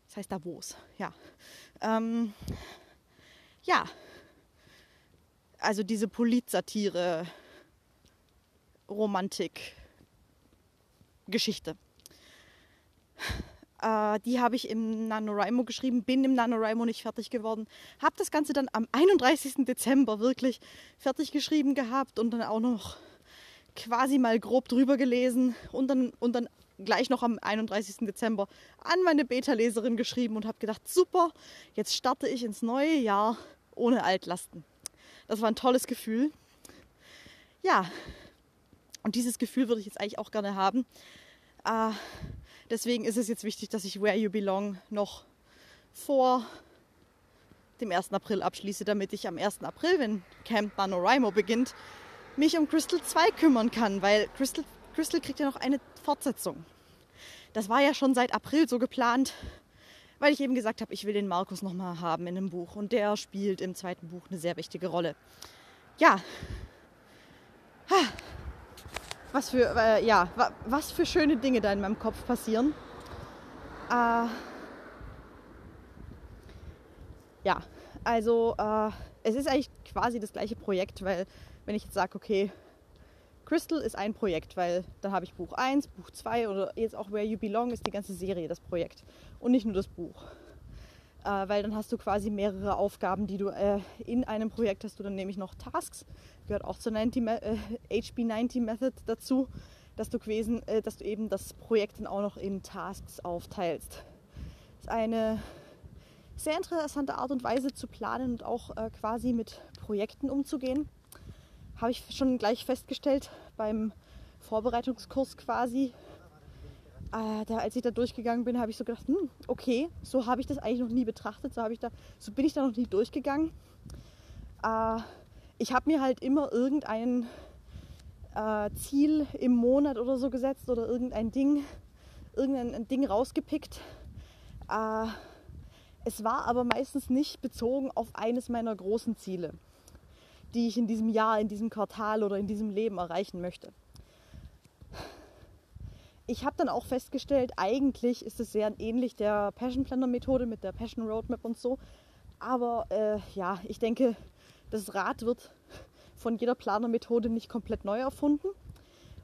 [SPEAKER 1] Das heißt Davos, ja. Ähm, ja, also diese Politsatire, Romantik, Geschichte. Äh, die habe ich im NaNoWriMo geschrieben, bin im NaNoWriMo nicht fertig geworden. Habe das Ganze dann am 31. Dezember wirklich fertig geschrieben gehabt und dann auch noch quasi mal grob drüber gelesen und dann, und dann gleich noch am 31. Dezember an meine Beta-Leserin geschrieben und habe gedacht, super, jetzt starte ich ins neue Jahr ohne Altlasten. Das war ein tolles Gefühl. Ja, und dieses Gefühl würde ich jetzt eigentlich auch gerne haben. Äh, deswegen ist es jetzt wichtig, dass ich Where You Belong noch vor dem 1. April abschließe, damit ich am 1. April, wenn Camp NaNoWriMo beginnt, mich um Crystal 2 kümmern kann, weil Crystal, Crystal kriegt ja noch eine Fortsetzung. Das war ja schon seit April so geplant, weil ich eben gesagt habe, ich will den Markus nochmal haben in einem Buch und der spielt im zweiten Buch eine sehr wichtige Rolle. Ja. Was für, äh, ja, was für schöne Dinge da in meinem Kopf passieren. Äh, ja, also äh, es ist eigentlich quasi das gleiche Projekt, weil wenn ich jetzt sage, okay, Crystal ist ein Projekt, weil da habe ich Buch 1, Buch 2 oder jetzt auch Where You Belong ist die ganze Serie das Projekt und nicht nur das Buch. Äh, weil dann hast du quasi mehrere Aufgaben, die du äh, in einem Projekt hast du dann nämlich noch Tasks, gehört auch zur 90, äh, HB90 Method dazu, dass du, gewesen, äh, dass du eben das Projekt dann auch noch in Tasks aufteilst. Das ist eine sehr interessante Art und Weise zu planen und auch äh, quasi mit Projekten umzugehen habe ich schon gleich festgestellt beim Vorbereitungskurs quasi. Äh, da, als ich da durchgegangen bin, habe ich so gedacht, hm, okay, so habe ich das eigentlich noch nie betrachtet, so, ich da, so bin ich da noch nie durchgegangen. Äh, ich habe mir halt immer irgendein äh, Ziel im Monat oder so gesetzt oder irgendein Ding, irgendein Ding rausgepickt. Es war aber meistens nicht bezogen auf eines meiner großen Ziele die ich in diesem Jahr, in diesem Quartal oder in diesem Leben erreichen möchte. Ich habe dann auch festgestellt, eigentlich ist es sehr ähnlich der Passion Planner Methode mit der Passion Roadmap und so. Aber äh, ja, ich denke, das Rad wird von jeder Planermethode nicht komplett neu erfunden.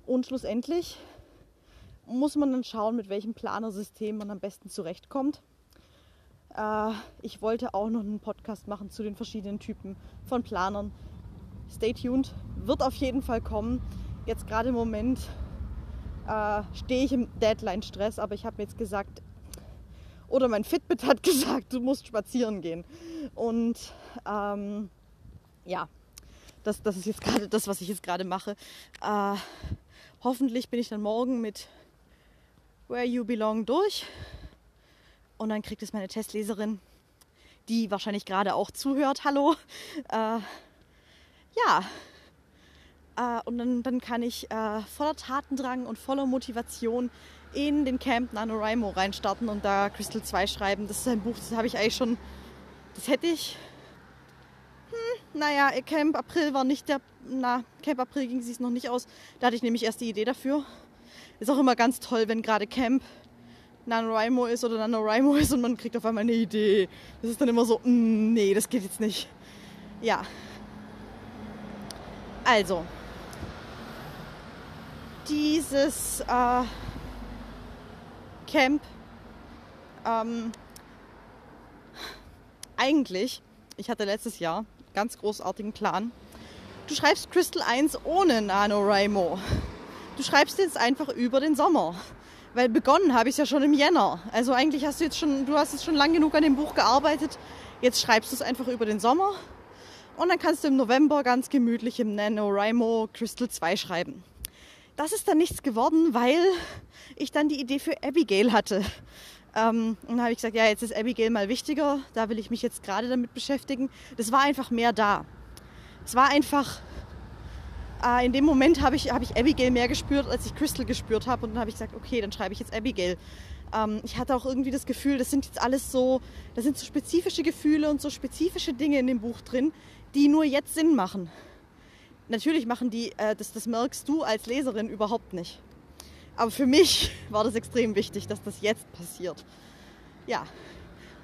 [SPEAKER 1] Und schlussendlich muss man dann schauen, mit welchem Planersystem man am besten zurechtkommt. Äh, ich wollte auch noch einen Podcast machen zu den verschiedenen Typen von Planern, stay tuned, wird auf jeden Fall kommen. Jetzt gerade im Moment äh, stehe ich im Deadline-Stress, aber ich habe mir jetzt gesagt, oder mein Fitbit hat gesagt, du musst spazieren gehen. Und ähm, ja, das, das ist jetzt gerade das, was ich jetzt gerade mache. Äh, hoffentlich bin ich dann morgen mit Where You Belong durch. Und dann kriegt es meine Testleserin, die wahrscheinlich gerade auch zuhört. Hallo. Äh, ja, äh, und dann, dann kann ich äh, voller Tatendrang und voller Motivation in den Camp NaNoWriMo reinstarten und da Crystal 2 schreiben. Das ist ein Buch, das habe ich eigentlich schon, das hätte ich, hm, naja, Camp April war nicht der, na, Camp April ging es noch nicht aus. Da hatte ich nämlich erst die Idee dafür. Ist auch immer ganz toll, wenn gerade Camp NaNoWriMo ist oder NaNoWriMo ist und man kriegt auf einmal eine Idee. Das ist dann immer so, mm, nee, das geht jetzt nicht. Ja, also, dieses äh, Camp ähm, eigentlich, ich hatte letztes Jahr ganz großartigen Plan. Du schreibst Crystal 1 ohne NaNoWriMo. Du schreibst jetzt einfach über den Sommer. Weil begonnen habe ich es ja schon im Jänner. Also eigentlich hast du jetzt schon, du hast jetzt schon lang genug an dem Buch gearbeitet. Jetzt schreibst du es einfach über den Sommer. Und dann kannst du im November ganz gemütlich im NaNoWriMo Crystal 2 schreiben. Das ist dann nichts geworden, weil ich dann die Idee für Abigail hatte. Ähm, und dann habe ich gesagt, ja, jetzt ist Abigail mal wichtiger, da will ich mich jetzt gerade damit beschäftigen. Das war einfach mehr da. Es war einfach, äh, in dem Moment habe ich, hab ich Abigail mehr gespürt, als ich Crystal gespürt habe. Und dann habe ich gesagt, okay, dann schreibe ich jetzt Abigail. Ähm, ich hatte auch irgendwie das Gefühl, das sind jetzt alles so, da sind so spezifische Gefühle und so spezifische Dinge in dem Buch drin, die nur jetzt Sinn machen. Natürlich machen die, äh, das, das merkst du als Leserin überhaupt nicht. Aber für mich war das extrem wichtig, dass das jetzt passiert. Ja,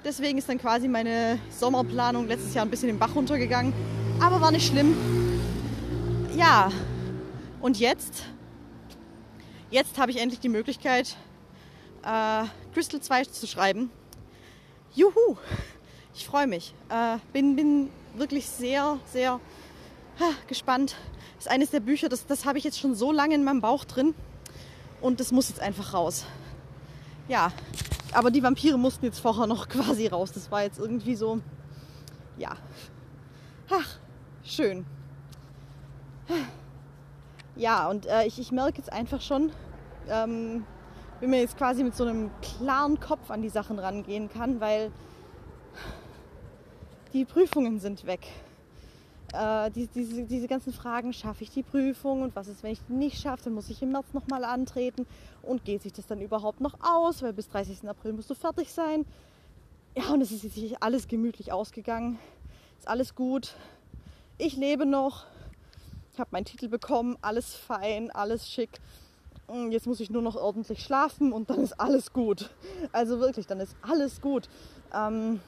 [SPEAKER 1] deswegen ist dann quasi meine Sommerplanung letztes Jahr ein bisschen den Bach runtergegangen. Aber war nicht schlimm. Ja, und jetzt, jetzt habe ich endlich die Möglichkeit, äh, Crystal 2 zu schreiben. Juhu, ich freue mich. Äh, bin, bin wirklich sehr, sehr gespannt. Das ist eines der Bücher, das, das habe ich jetzt schon so lange in meinem Bauch drin und das muss jetzt einfach raus. Ja, aber die Vampire mussten jetzt vorher noch quasi raus. Das war jetzt irgendwie so, ja. Ach, schön. Ja, und äh, ich, ich merke jetzt einfach schon, ähm, wie man jetzt quasi mit so einem klaren Kopf an die Sachen rangehen kann, weil die Prüfungen sind weg äh, die, diese, diese ganzen Fragen, schaffe ich die Prüfung und was ist, wenn ich die nicht schaffe, dann muss ich im März nochmal antreten und geht sich das dann überhaupt noch aus, weil bis 30. April musst du fertig sein. Ja, und es ist jetzt alles gemütlich ausgegangen, ist alles gut. Ich lebe noch, ich habe meinen Titel bekommen, alles fein, alles schick. Jetzt muss ich nur noch ordentlich schlafen und dann ist alles gut. Also wirklich, dann ist alles gut. Ähm,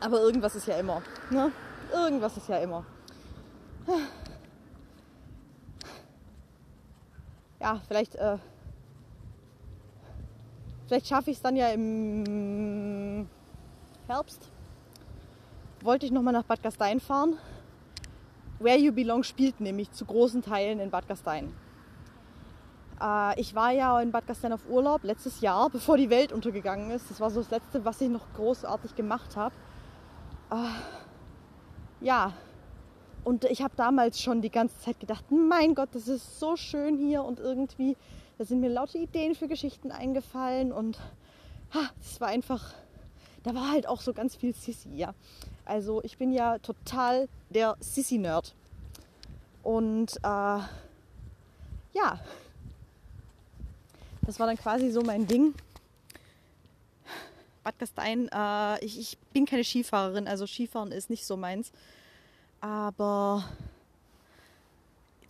[SPEAKER 1] aber irgendwas ist ja immer. Ne? Irgendwas ist ja immer. Ja, vielleicht, äh, vielleicht schaffe ich es dann ja im Herbst. Wollte ich nochmal nach Bad Gastein fahren. Where You Belong spielt nämlich zu großen Teilen in Bad Gastein. Äh, ich war ja in Bad Gastein auf Urlaub letztes Jahr, bevor die Welt untergegangen ist. Das war so das Letzte, was ich noch großartig gemacht habe. Äh, ja, und ich habe damals schon die ganze Zeit gedacht, mein Gott, das ist so schön hier und irgendwie, da sind mir laute Ideen für Geschichten eingefallen und es war einfach, da war halt auch so ganz viel Sissy, ja. Also ich bin ja total der Sissy-Nerd. Und äh, ja, das war dann quasi so mein Ding. Bad Gastein, äh, ich, ich bin keine Skifahrerin, also Skifahren ist nicht so meins. Aber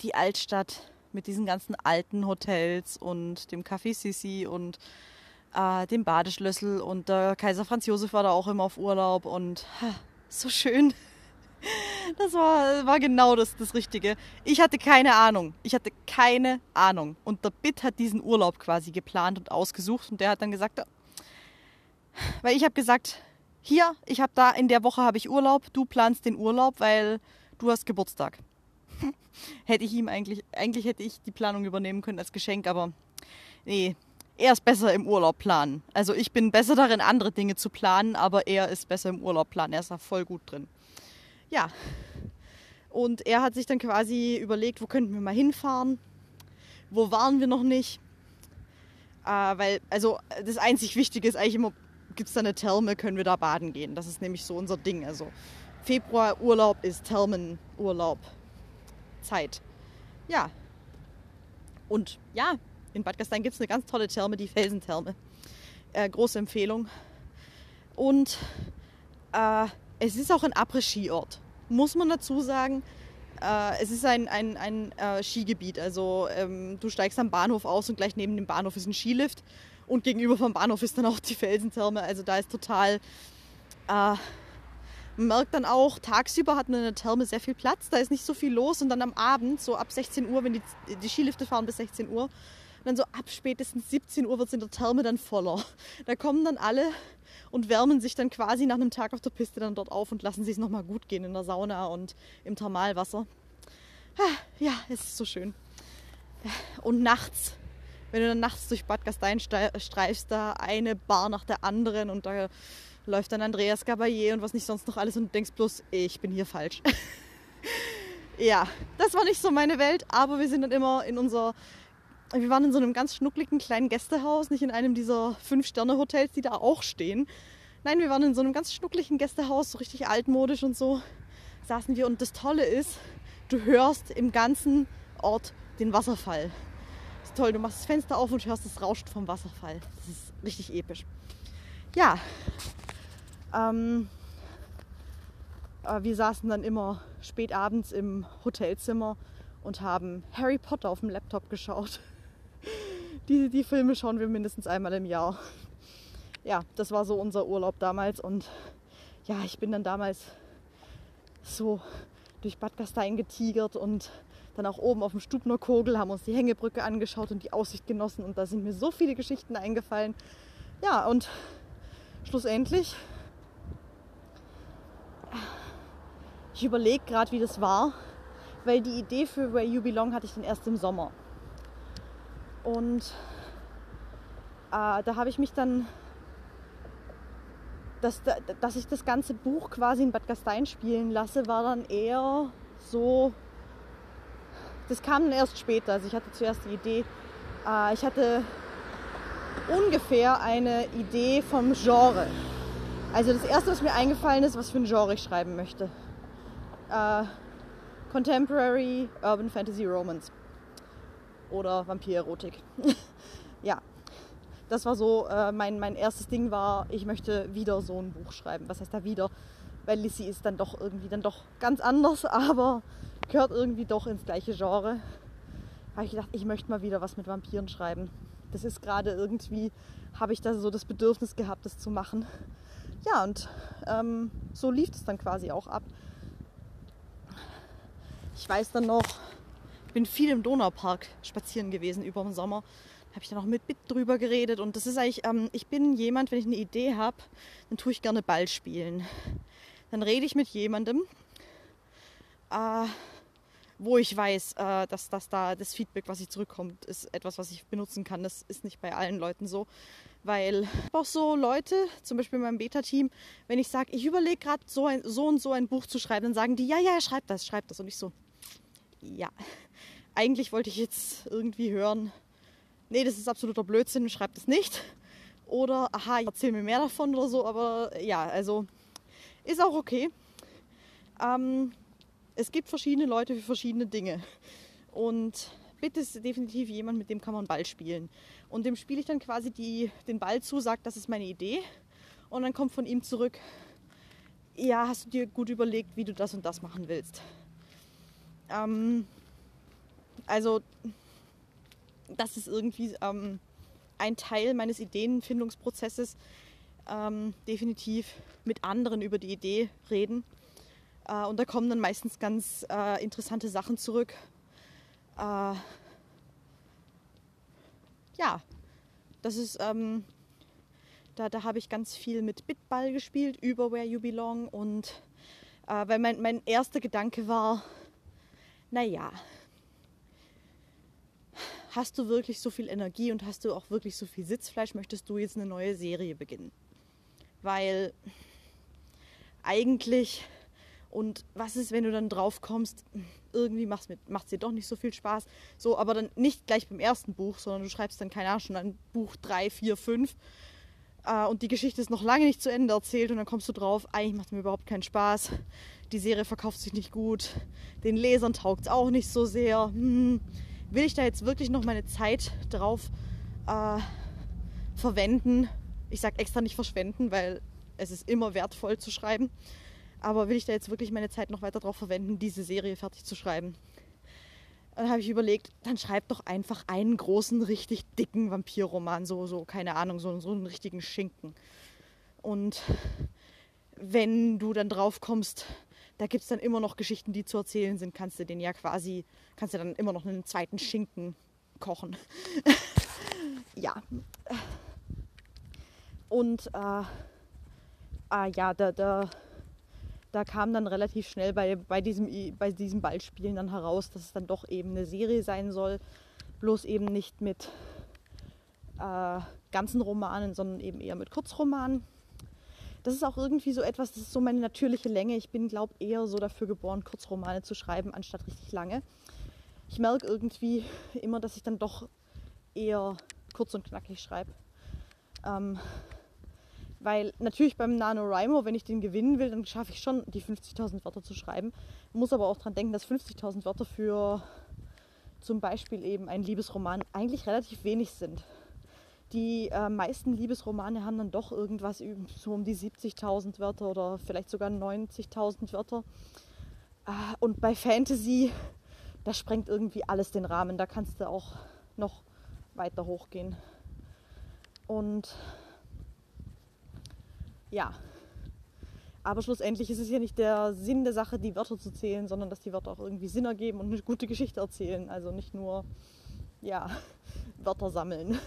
[SPEAKER 1] die Altstadt mit diesen ganzen alten Hotels und dem Café Sissi und äh, dem Badeschlüssel und der Kaiser Franz Josef war da auch immer auf Urlaub und so schön. Das war, war genau das, das Richtige. Ich hatte keine Ahnung. Ich hatte keine Ahnung. Und der Bit hat diesen Urlaub quasi geplant und ausgesucht und der hat dann gesagt, weil ich habe gesagt, hier, ich habe da, in der Woche habe ich Urlaub, du planst den Urlaub, weil du hast Geburtstag. hätte ich ihm eigentlich, eigentlich hätte ich die Planung übernehmen können als Geschenk, aber nee, er ist besser im Urlaub planen. Also ich bin besser darin, andere Dinge zu planen, aber er ist besser im Urlaub planen. Er ist da voll gut drin. Ja. Und er hat sich dann quasi überlegt, wo könnten wir mal hinfahren? Wo waren wir noch nicht? Äh, weil, also das einzig Wichtige ist eigentlich immer, gibt es da eine Therme, können wir da baden gehen. Das ist nämlich so unser Ding. Also Februarurlaub ist Thermenurlaub. Zeit. Ja. Und ja, in Bad Gastein gibt es eine ganz tolle Therme, die Felsentherme. Äh, große Empfehlung. Und äh, es ist auch ein Après-Ski-Ort. Muss man dazu sagen. Äh, es ist ein, ein, ein äh, Skigebiet. Also ähm, du steigst am Bahnhof aus und gleich neben dem Bahnhof ist ein Skilift. Und gegenüber vom Bahnhof ist dann auch die Felsentherme. Also da ist total, äh, Man merkt dann auch, tagsüber hat man in der Therme sehr viel Platz, da ist nicht so viel los und dann am Abend, so ab 16 Uhr, wenn die, die Skilifte fahren bis 16 Uhr, dann so ab spätestens 17 Uhr wird es in der Therme dann voller. Da kommen dann alle und wärmen sich dann quasi nach einem Tag auf der Piste dann dort auf und lassen sich es nochmal gut gehen in der Sauna und im Thermalwasser. Ja, es ist so schön. Und nachts, wenn du dann nachts durch Bad Gastein streifst, da eine Bar nach der anderen und da läuft dann Andreas Gabayé und was nicht sonst noch alles und du denkst bloß, ich bin hier falsch. ja, das war nicht so meine Welt, aber wir sind dann immer in unser wir waren in so einem ganz schnuckligen kleinen Gästehaus, nicht in einem dieser Fünf-Sterne-Hotels, die da auch stehen. Nein, wir waren in so einem ganz schnuckligen Gästehaus, so richtig altmodisch und so saßen wir. Und das Tolle ist, du hörst im ganzen Ort den Wasserfall. Toll, du machst das Fenster auf und hörst das Rauscht vom Wasserfall. Das ist richtig episch. Ja, ähm, äh, wir saßen dann immer spät abends im Hotelzimmer und haben Harry Potter auf dem Laptop geschaut. Die, die Filme schauen wir mindestens einmal im Jahr. Ja, das war so unser Urlaub damals und ja, ich bin dann damals so durch Bad Gastein getigert und dann auch oben auf dem Stubner Kogel haben uns die Hängebrücke angeschaut und die Aussicht genossen und da sind mir so viele Geschichten eingefallen. Ja, und schlussendlich, ich überlege gerade, wie das war, weil die Idee für Where You Belong hatte ich dann erst im Sommer. Und äh, da habe ich mich dann, dass, dass ich das ganze Buch quasi in Bad Gastein spielen lasse, war dann eher so, das kam erst später. Also ich hatte zuerst die Idee, äh, ich hatte ungefähr eine Idee vom Genre. Also das erste, was mir eingefallen ist, was für ein Genre ich schreiben möchte. Äh, Contemporary Urban Fantasy Romance oder Vampirerotik. ja, das war so, äh, mein, mein erstes Ding war, ich möchte wieder so ein Buch schreiben. Was heißt da wieder? Weil Lissy ist dann doch irgendwie dann doch ganz anders, aber gehört irgendwie doch ins gleiche Genre. Habe ich gedacht, ich möchte mal wieder was mit Vampiren schreiben. Das ist gerade irgendwie, habe ich da so das Bedürfnis gehabt, das zu machen. Ja, und ähm, so lief es dann quasi auch ab. Ich weiß dann noch, ich bin viel im Donaupark spazieren gewesen über den Sommer. Da habe ich dann auch mit Bit drüber geredet. Und das ist eigentlich, ähm, ich bin jemand, wenn ich eine Idee habe, dann tue ich gerne Ball spielen. Dann rede ich mit jemandem, äh, wo ich weiß, äh, dass, dass da das Feedback, was ich zurückkommt, ist etwas, was ich benutzen kann. Das ist nicht bei allen Leuten so. Weil auch so Leute, zum Beispiel in meinem Beta-Team, wenn ich sage, ich überlege gerade so, so und so ein Buch zu schreiben, dann sagen die, ja, ja, schreib das, schreib das. Und ich so, ja, eigentlich wollte ich jetzt irgendwie hören, nee, das ist absoluter Blödsinn, schreib das nicht. Oder, aha, erzähl mir mehr davon oder so, aber ja, also ist auch okay. Ähm, es gibt verschiedene Leute für verschiedene Dinge. Und bitte ist definitiv jemand, mit dem kann man Ball spielen. Und dem spiele ich dann quasi die, den Ball zu, sagt, das ist meine Idee. Und dann kommt von ihm zurück, ja, hast du dir gut überlegt, wie du das und das machen willst. Ähm, also das ist irgendwie ähm, ein Teil meines Ideenfindungsprozesses. Ähm, definitiv mit anderen über die Idee reden. Äh, und da kommen dann meistens ganz äh, interessante Sachen zurück. Äh, ja, das ist, ähm, da, da habe ich ganz viel mit Bitball gespielt über Where You Belong und äh, weil mein, mein erster Gedanke war, naja, hast du wirklich so viel Energie und hast du auch wirklich so viel Sitzfleisch, möchtest du jetzt eine neue Serie beginnen? Weil eigentlich, und was ist, wenn du dann drauf kommst, irgendwie macht es dir doch nicht so viel Spaß. So, aber dann nicht gleich beim ersten Buch, sondern du schreibst dann, keine Ahnung, schon ein Buch 3, 4, 5 und die Geschichte ist noch lange nicht zu Ende erzählt und dann kommst du drauf, eigentlich macht es mir überhaupt keinen Spaß. Die Serie verkauft sich nicht gut, den Lesern taugt es auch nicht so sehr. Hm, will ich da jetzt wirklich noch meine Zeit drauf äh, verwenden? Ich sage extra nicht verschwenden, weil es ist immer wertvoll zu schreiben. Aber will ich da jetzt wirklich meine Zeit noch weiter drauf verwenden, diese Serie fertig zu schreiben? dann habe ich überlegt, dann schreib doch einfach einen großen, richtig dicken Vampirroman, so, so, keine Ahnung, so, so einen richtigen Schinken. Und wenn du dann drauf kommst, da gibt es dann immer noch Geschichten, die zu erzählen sind, kannst du den ja quasi, kannst du dann immer noch einen zweiten Schinken kochen. ja. Und äh, ah, ja, da, da, da kam dann relativ schnell bei, bei, diesem, bei diesem Ballspielen dann heraus, dass es dann doch eben eine Serie sein soll. Bloß eben nicht mit äh, ganzen Romanen, sondern eben eher mit Kurzromanen. Das ist auch irgendwie so etwas, das ist so meine natürliche Länge. Ich bin, glaube ich, eher so dafür geboren, Kurzromane zu schreiben, anstatt richtig lange. Ich merke irgendwie immer, dass ich dann doch eher kurz und knackig schreibe. Ähm, weil natürlich beim NaNoWriMo, wenn ich den gewinnen will, dann schaffe ich schon, die 50.000 Wörter zu schreiben. Muss aber auch daran denken, dass 50.000 Wörter für zum Beispiel eben ein Liebesroman eigentlich relativ wenig sind. Die äh, meisten Liebesromane haben dann doch irgendwas so um die 70.000 Wörter oder vielleicht sogar 90.000 Wörter. Äh, und bei Fantasy, da sprengt irgendwie alles den Rahmen. Da kannst du auch noch weiter hochgehen. Und ja, aber schlussendlich ist es ja nicht der Sinn der Sache, die Wörter zu zählen, sondern dass die Wörter auch irgendwie Sinn ergeben und eine gute Geschichte erzählen. Also nicht nur, ja, Wörter sammeln.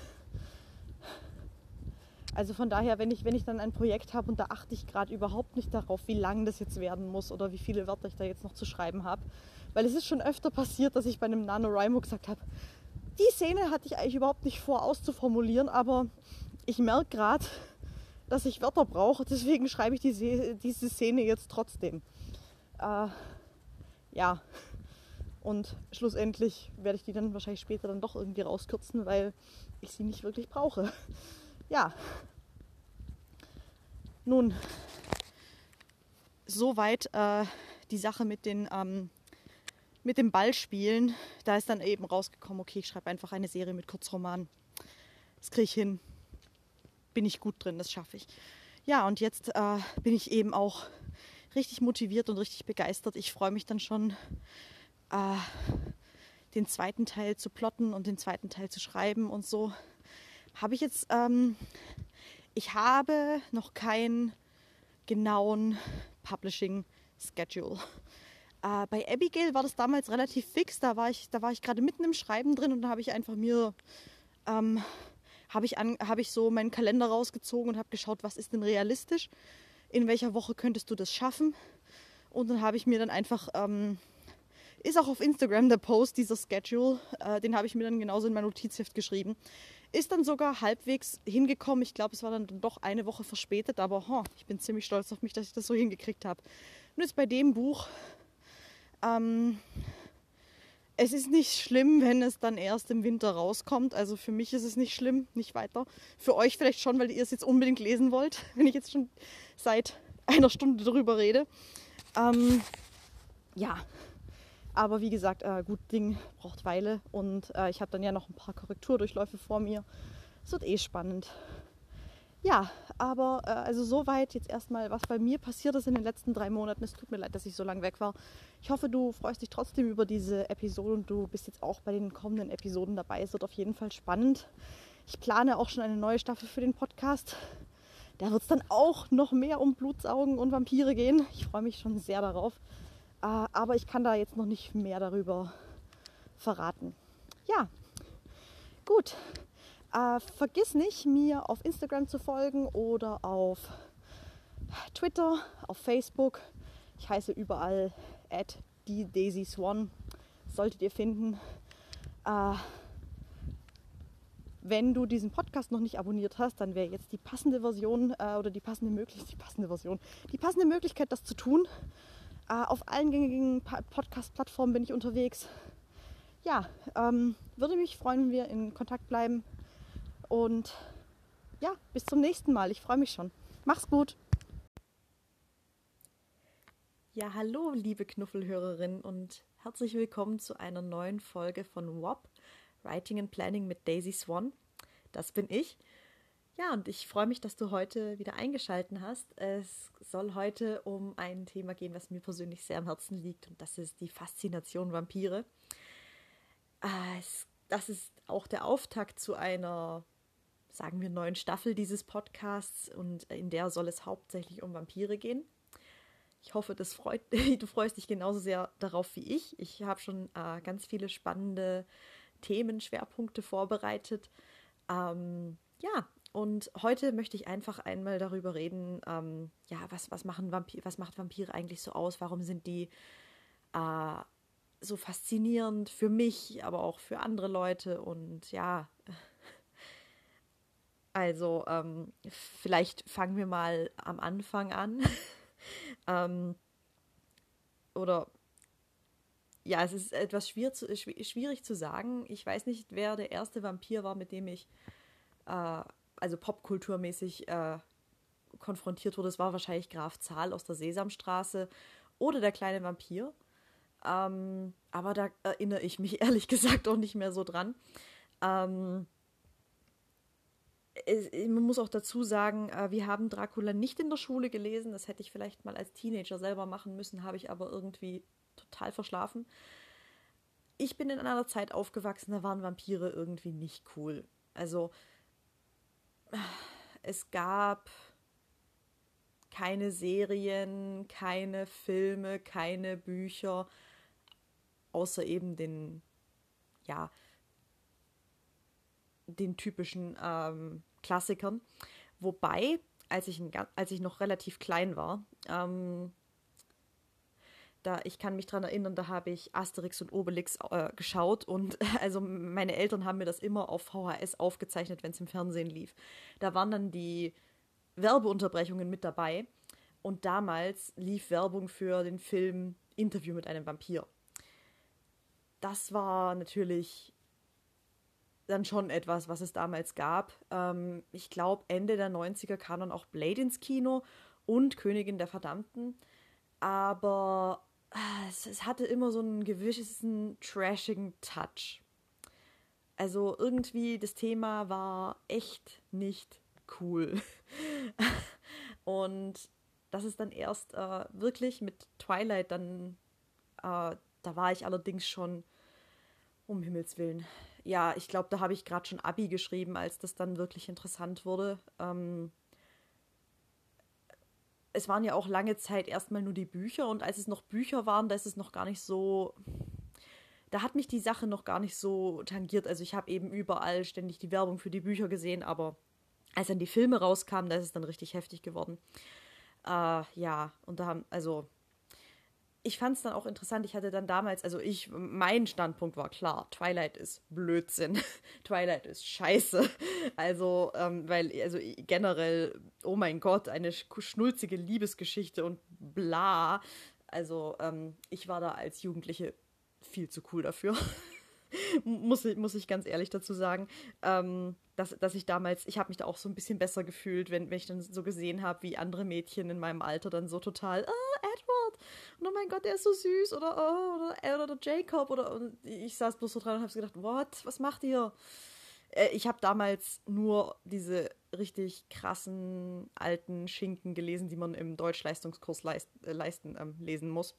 [SPEAKER 1] Also von daher, wenn ich, wenn ich dann ein Projekt habe und da achte ich gerade überhaupt nicht darauf, wie lang das jetzt werden muss oder wie viele Wörter ich da jetzt noch zu schreiben habe. Weil es ist schon öfter passiert, dass ich bei einem NaNoWriMo gesagt habe, die Szene hatte ich eigentlich überhaupt nicht vor auszuformulieren, aber ich merke gerade, dass ich Wörter brauche, deswegen schreibe ich die, diese Szene jetzt trotzdem. Äh, ja, und schlussendlich werde ich die dann wahrscheinlich später dann doch irgendwie rauskürzen, weil ich sie nicht wirklich brauche ja, nun, soweit äh, die Sache mit, den, ähm, mit dem Ballspielen. Da ist dann eben rausgekommen, okay, ich schreibe einfach eine Serie mit Kurzromanen. Das kriege ich hin. Bin ich gut drin, das schaffe ich. Ja, und jetzt äh, bin ich eben auch richtig motiviert und richtig begeistert. Ich freue mich dann schon, äh, den zweiten Teil zu plotten und den zweiten Teil zu schreiben und so habe ich jetzt, ähm, ich habe noch keinen genauen Publishing-Schedule. Äh, bei Abigail war das damals relativ fix. Da war ich, da war ich gerade mitten im Schreiben drin und da habe ich einfach mir, ähm, habe ich, hab ich so meinen Kalender rausgezogen und habe geschaut, was ist denn realistisch? In welcher Woche könntest du das schaffen? Und dann habe ich mir dann einfach, ähm, ist auch auf Instagram der Post, dieser Schedule, äh, den habe ich mir dann genauso in mein Notizheft geschrieben. Ist dann sogar halbwegs hingekommen. Ich glaube, es war dann doch eine Woche verspätet, aber oh, ich bin ziemlich stolz auf mich, dass ich das so hingekriegt habe. Und jetzt bei dem Buch, ähm, es ist nicht schlimm, wenn es dann erst im Winter rauskommt. Also für mich ist es nicht schlimm, nicht weiter. Für euch vielleicht schon, weil ihr es jetzt unbedingt lesen wollt, wenn ich jetzt schon seit einer Stunde darüber rede. Ähm, ja, aber wie gesagt, äh, gut Ding braucht Weile und äh, ich habe dann ja noch ein paar Korrekturdurchläufe vor mir. Es wird eh spannend. Ja, aber äh, also soweit jetzt erstmal, was bei mir passiert ist in den letzten drei Monaten. Es tut mir leid, dass ich so lange weg war. Ich hoffe, du freust dich trotzdem über diese Episode und du bist jetzt auch bei den kommenden Episoden dabei. Es wird auf jeden Fall spannend. Ich plane auch schon eine neue Staffel für den Podcast. Da wird es dann auch noch mehr um Blutsaugen und Vampire gehen. Ich freue mich schon sehr darauf. Äh, aber ich kann da jetzt noch nicht mehr darüber verraten. Ja, gut. Äh, vergiss nicht, mir auf Instagram zu folgen oder auf Twitter, auf Facebook. Ich heiße überall at die Daisy Swan. Solltet ihr finden. Äh, wenn du diesen Podcast noch nicht abonniert hast, dann wäre jetzt die passende Version äh, oder die passende Möglichkeit, die passende Version, die passende Möglichkeit, das zu tun. Äh, auf allen gängigen Podcast-Plattformen bin ich unterwegs. Ja, ähm, würde mich freuen, wenn wir in Kontakt bleiben. Und ja, bis zum nächsten Mal. Ich freue mich schon. Mach's gut. Ja, hallo, liebe Knuffelhörerin und herzlich willkommen zu einer neuen Folge von WOP, Writing and Planning mit Daisy Swan. Das bin ich. Ja, und ich freue mich, dass du heute wieder eingeschalten hast. Es soll heute um ein Thema gehen, was mir persönlich sehr am Herzen liegt, und das ist die Faszination Vampire. Äh, das ist auch der Auftakt zu einer sagen wir, neuen Staffel dieses Podcasts und in der soll es hauptsächlich um Vampire gehen. Ich hoffe, das freut, du freust dich genauso sehr darauf wie ich. Ich habe schon äh, ganz viele spannende Themen, Schwerpunkte vorbereitet. Ähm, ja, und heute möchte ich einfach einmal darüber reden, ähm, ja, was, was, machen Vampir, was macht Vampire eigentlich so aus? Warum sind die äh, so faszinierend für mich, aber auch für andere Leute? Und ja, also ähm, vielleicht fangen wir mal am Anfang an. ähm, oder ja, es ist etwas schwierig zu, schwierig zu sagen. Ich weiß nicht, wer der erste Vampir war, mit dem ich äh, also popkulturmäßig äh, konfrontiert wurde. Es war wahrscheinlich Graf Zahl aus der Sesamstraße oder der kleine Vampir. Ähm, aber da erinnere ich mich ehrlich gesagt auch nicht mehr so dran. Ähm, man muss auch dazu sagen, äh, wir haben Dracula nicht in der Schule gelesen. Das hätte ich vielleicht mal als Teenager selber machen müssen, habe ich aber irgendwie total verschlafen. Ich bin in einer Zeit aufgewachsen, da waren Vampire irgendwie nicht cool. Also es gab keine Serien, keine Filme, keine Bücher, außer eben den, ja, den typischen ähm, Klassikern. Wobei, als ich, als ich noch relativ klein war, ähm, da, ich kann mich daran erinnern, da habe ich Asterix und Obelix äh, geschaut und also meine Eltern haben mir das immer auf VHS aufgezeichnet, wenn es im Fernsehen lief. Da waren dann die Werbeunterbrechungen mit dabei und damals lief Werbung für den Film Interview mit einem Vampir. Das war natürlich dann schon etwas, was es damals gab. Ähm, ich glaube, Ende der 90er kam dann auch Blade ins Kino und Königin der Verdammten. Aber Ah, es, es hatte immer so einen gewissen trashigen Touch. Also irgendwie das Thema war echt nicht cool. Und das ist dann erst äh, wirklich mit Twilight dann, äh, da war ich allerdings schon, um Himmels Willen. Ja, ich glaube, da habe ich gerade schon Abi geschrieben, als das dann wirklich interessant wurde. Ähm, es waren ja auch lange Zeit erstmal nur die Bücher und als es noch Bücher waren, da ist es noch gar nicht so. Da hat mich die Sache noch gar nicht so tangiert. Also ich habe eben überall ständig die Werbung für die Bücher gesehen, aber als dann die Filme rauskamen, da ist es dann richtig heftig geworden. Äh, ja, und da haben, also ich fand es dann auch interessant. Ich hatte dann damals, also ich, mein Standpunkt war klar, Twilight ist Blödsinn. Twilight ist scheiße. Also, ähm, weil, also generell, oh mein Gott, eine schnulzige Liebesgeschichte und bla. Also, ähm, ich war da als Jugendliche viel zu cool dafür. muss, ich, muss ich ganz ehrlich dazu sagen. Ähm, dass, dass ich damals, ich habe mich da auch so ein bisschen besser gefühlt, wenn, wenn ich dann so gesehen habe, wie andere Mädchen in meinem Alter dann so total, ah, Edward, und oh mein Gott, der ist so süß, oder, oh, oder, oder Jacob, oder, und ich saß bloß so dran und habe gedacht, what, was macht ihr? Äh, ich habe damals nur diese richtig krassen alten Schinken gelesen, die man im Deutschleistungskurs leist, äh, leisten, ähm, lesen muss.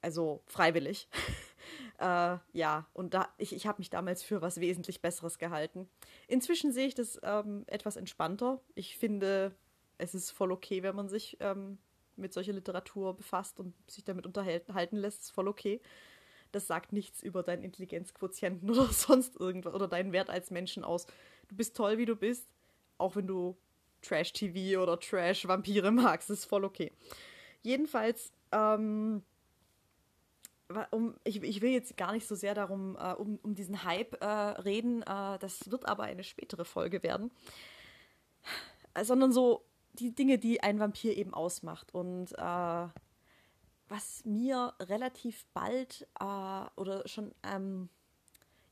[SPEAKER 1] Also freiwillig. äh, ja, und da, ich, ich habe mich damals für was wesentlich Besseres gehalten. Inzwischen sehe ich das ähm, etwas entspannter. Ich finde, es ist voll okay, wenn man sich ähm, mit solcher Literatur befasst und sich damit unterhalten lässt, ist voll okay. Das sagt nichts über deinen Intelligenzquotienten oder sonst irgendwas oder deinen Wert als Menschen aus. Du bist toll, wie du bist, auch wenn du Trash-TV oder Trash-Vampire magst, ist voll okay. Jedenfalls, ähm, um, ich, ich, will jetzt gar nicht so sehr darum, äh, um, um diesen Hype äh, reden, äh, das wird aber eine spätere Folge werden, sondern so die Dinge, die ein Vampir eben ausmacht. Und äh, was mir relativ bald äh, oder schon, ähm,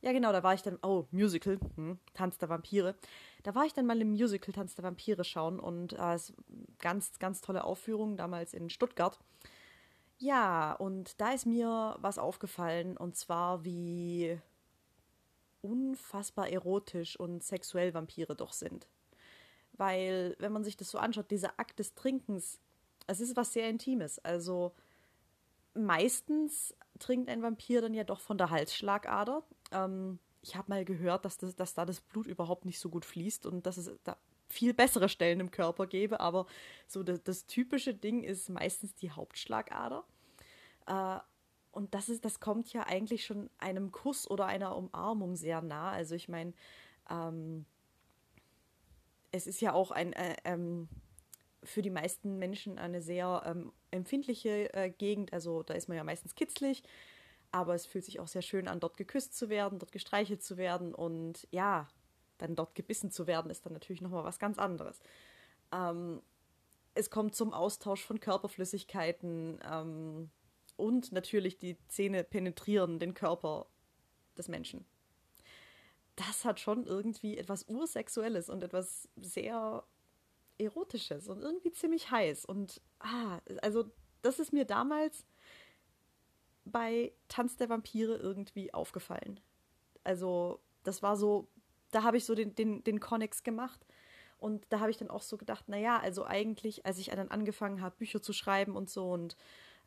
[SPEAKER 1] ja genau, da war ich dann, oh, Musical, hm, Tanz der Vampire. Da war ich dann mal im Musical Tanz der Vampire schauen und äh, ganz, ganz tolle Aufführung damals in Stuttgart. Ja, und da ist mir was aufgefallen und zwar wie unfassbar erotisch und sexuell Vampire doch sind. Weil, wenn man sich das so anschaut, dieser Akt des Trinkens, es ist was sehr Intimes. Also meistens trinkt ein Vampir dann ja doch von der Halsschlagader. Ähm, ich habe mal gehört, dass, das, dass da das Blut überhaupt nicht so gut fließt und dass es da viel bessere Stellen im Körper gäbe, aber so das, das typische Ding ist meistens die Hauptschlagader. Äh, und das ist, das kommt ja eigentlich schon einem Kuss oder einer Umarmung sehr nah. Also ich meine, ähm, es ist ja auch ein äh, ähm, für die meisten Menschen eine sehr ähm, empfindliche äh, Gegend. Also da ist man ja meistens kitzlig, aber es fühlt sich auch sehr schön an, dort geküsst zu werden, dort gestreichelt zu werden und ja, dann dort gebissen zu werden, ist dann natürlich nochmal was ganz anderes. Ähm, es kommt zum Austausch von Körperflüssigkeiten ähm, und natürlich die Zähne penetrieren den Körper des Menschen. Das hat schon irgendwie etwas Ursexuelles und etwas sehr Erotisches und irgendwie ziemlich heiß. Und ah, also das ist mir damals bei Tanz der Vampire irgendwie aufgefallen. Also das war so, da habe ich so den, den, den Connex gemacht. Und da habe ich dann auch so gedacht, naja, also eigentlich, als ich dann angefangen habe, Bücher zu schreiben und so, und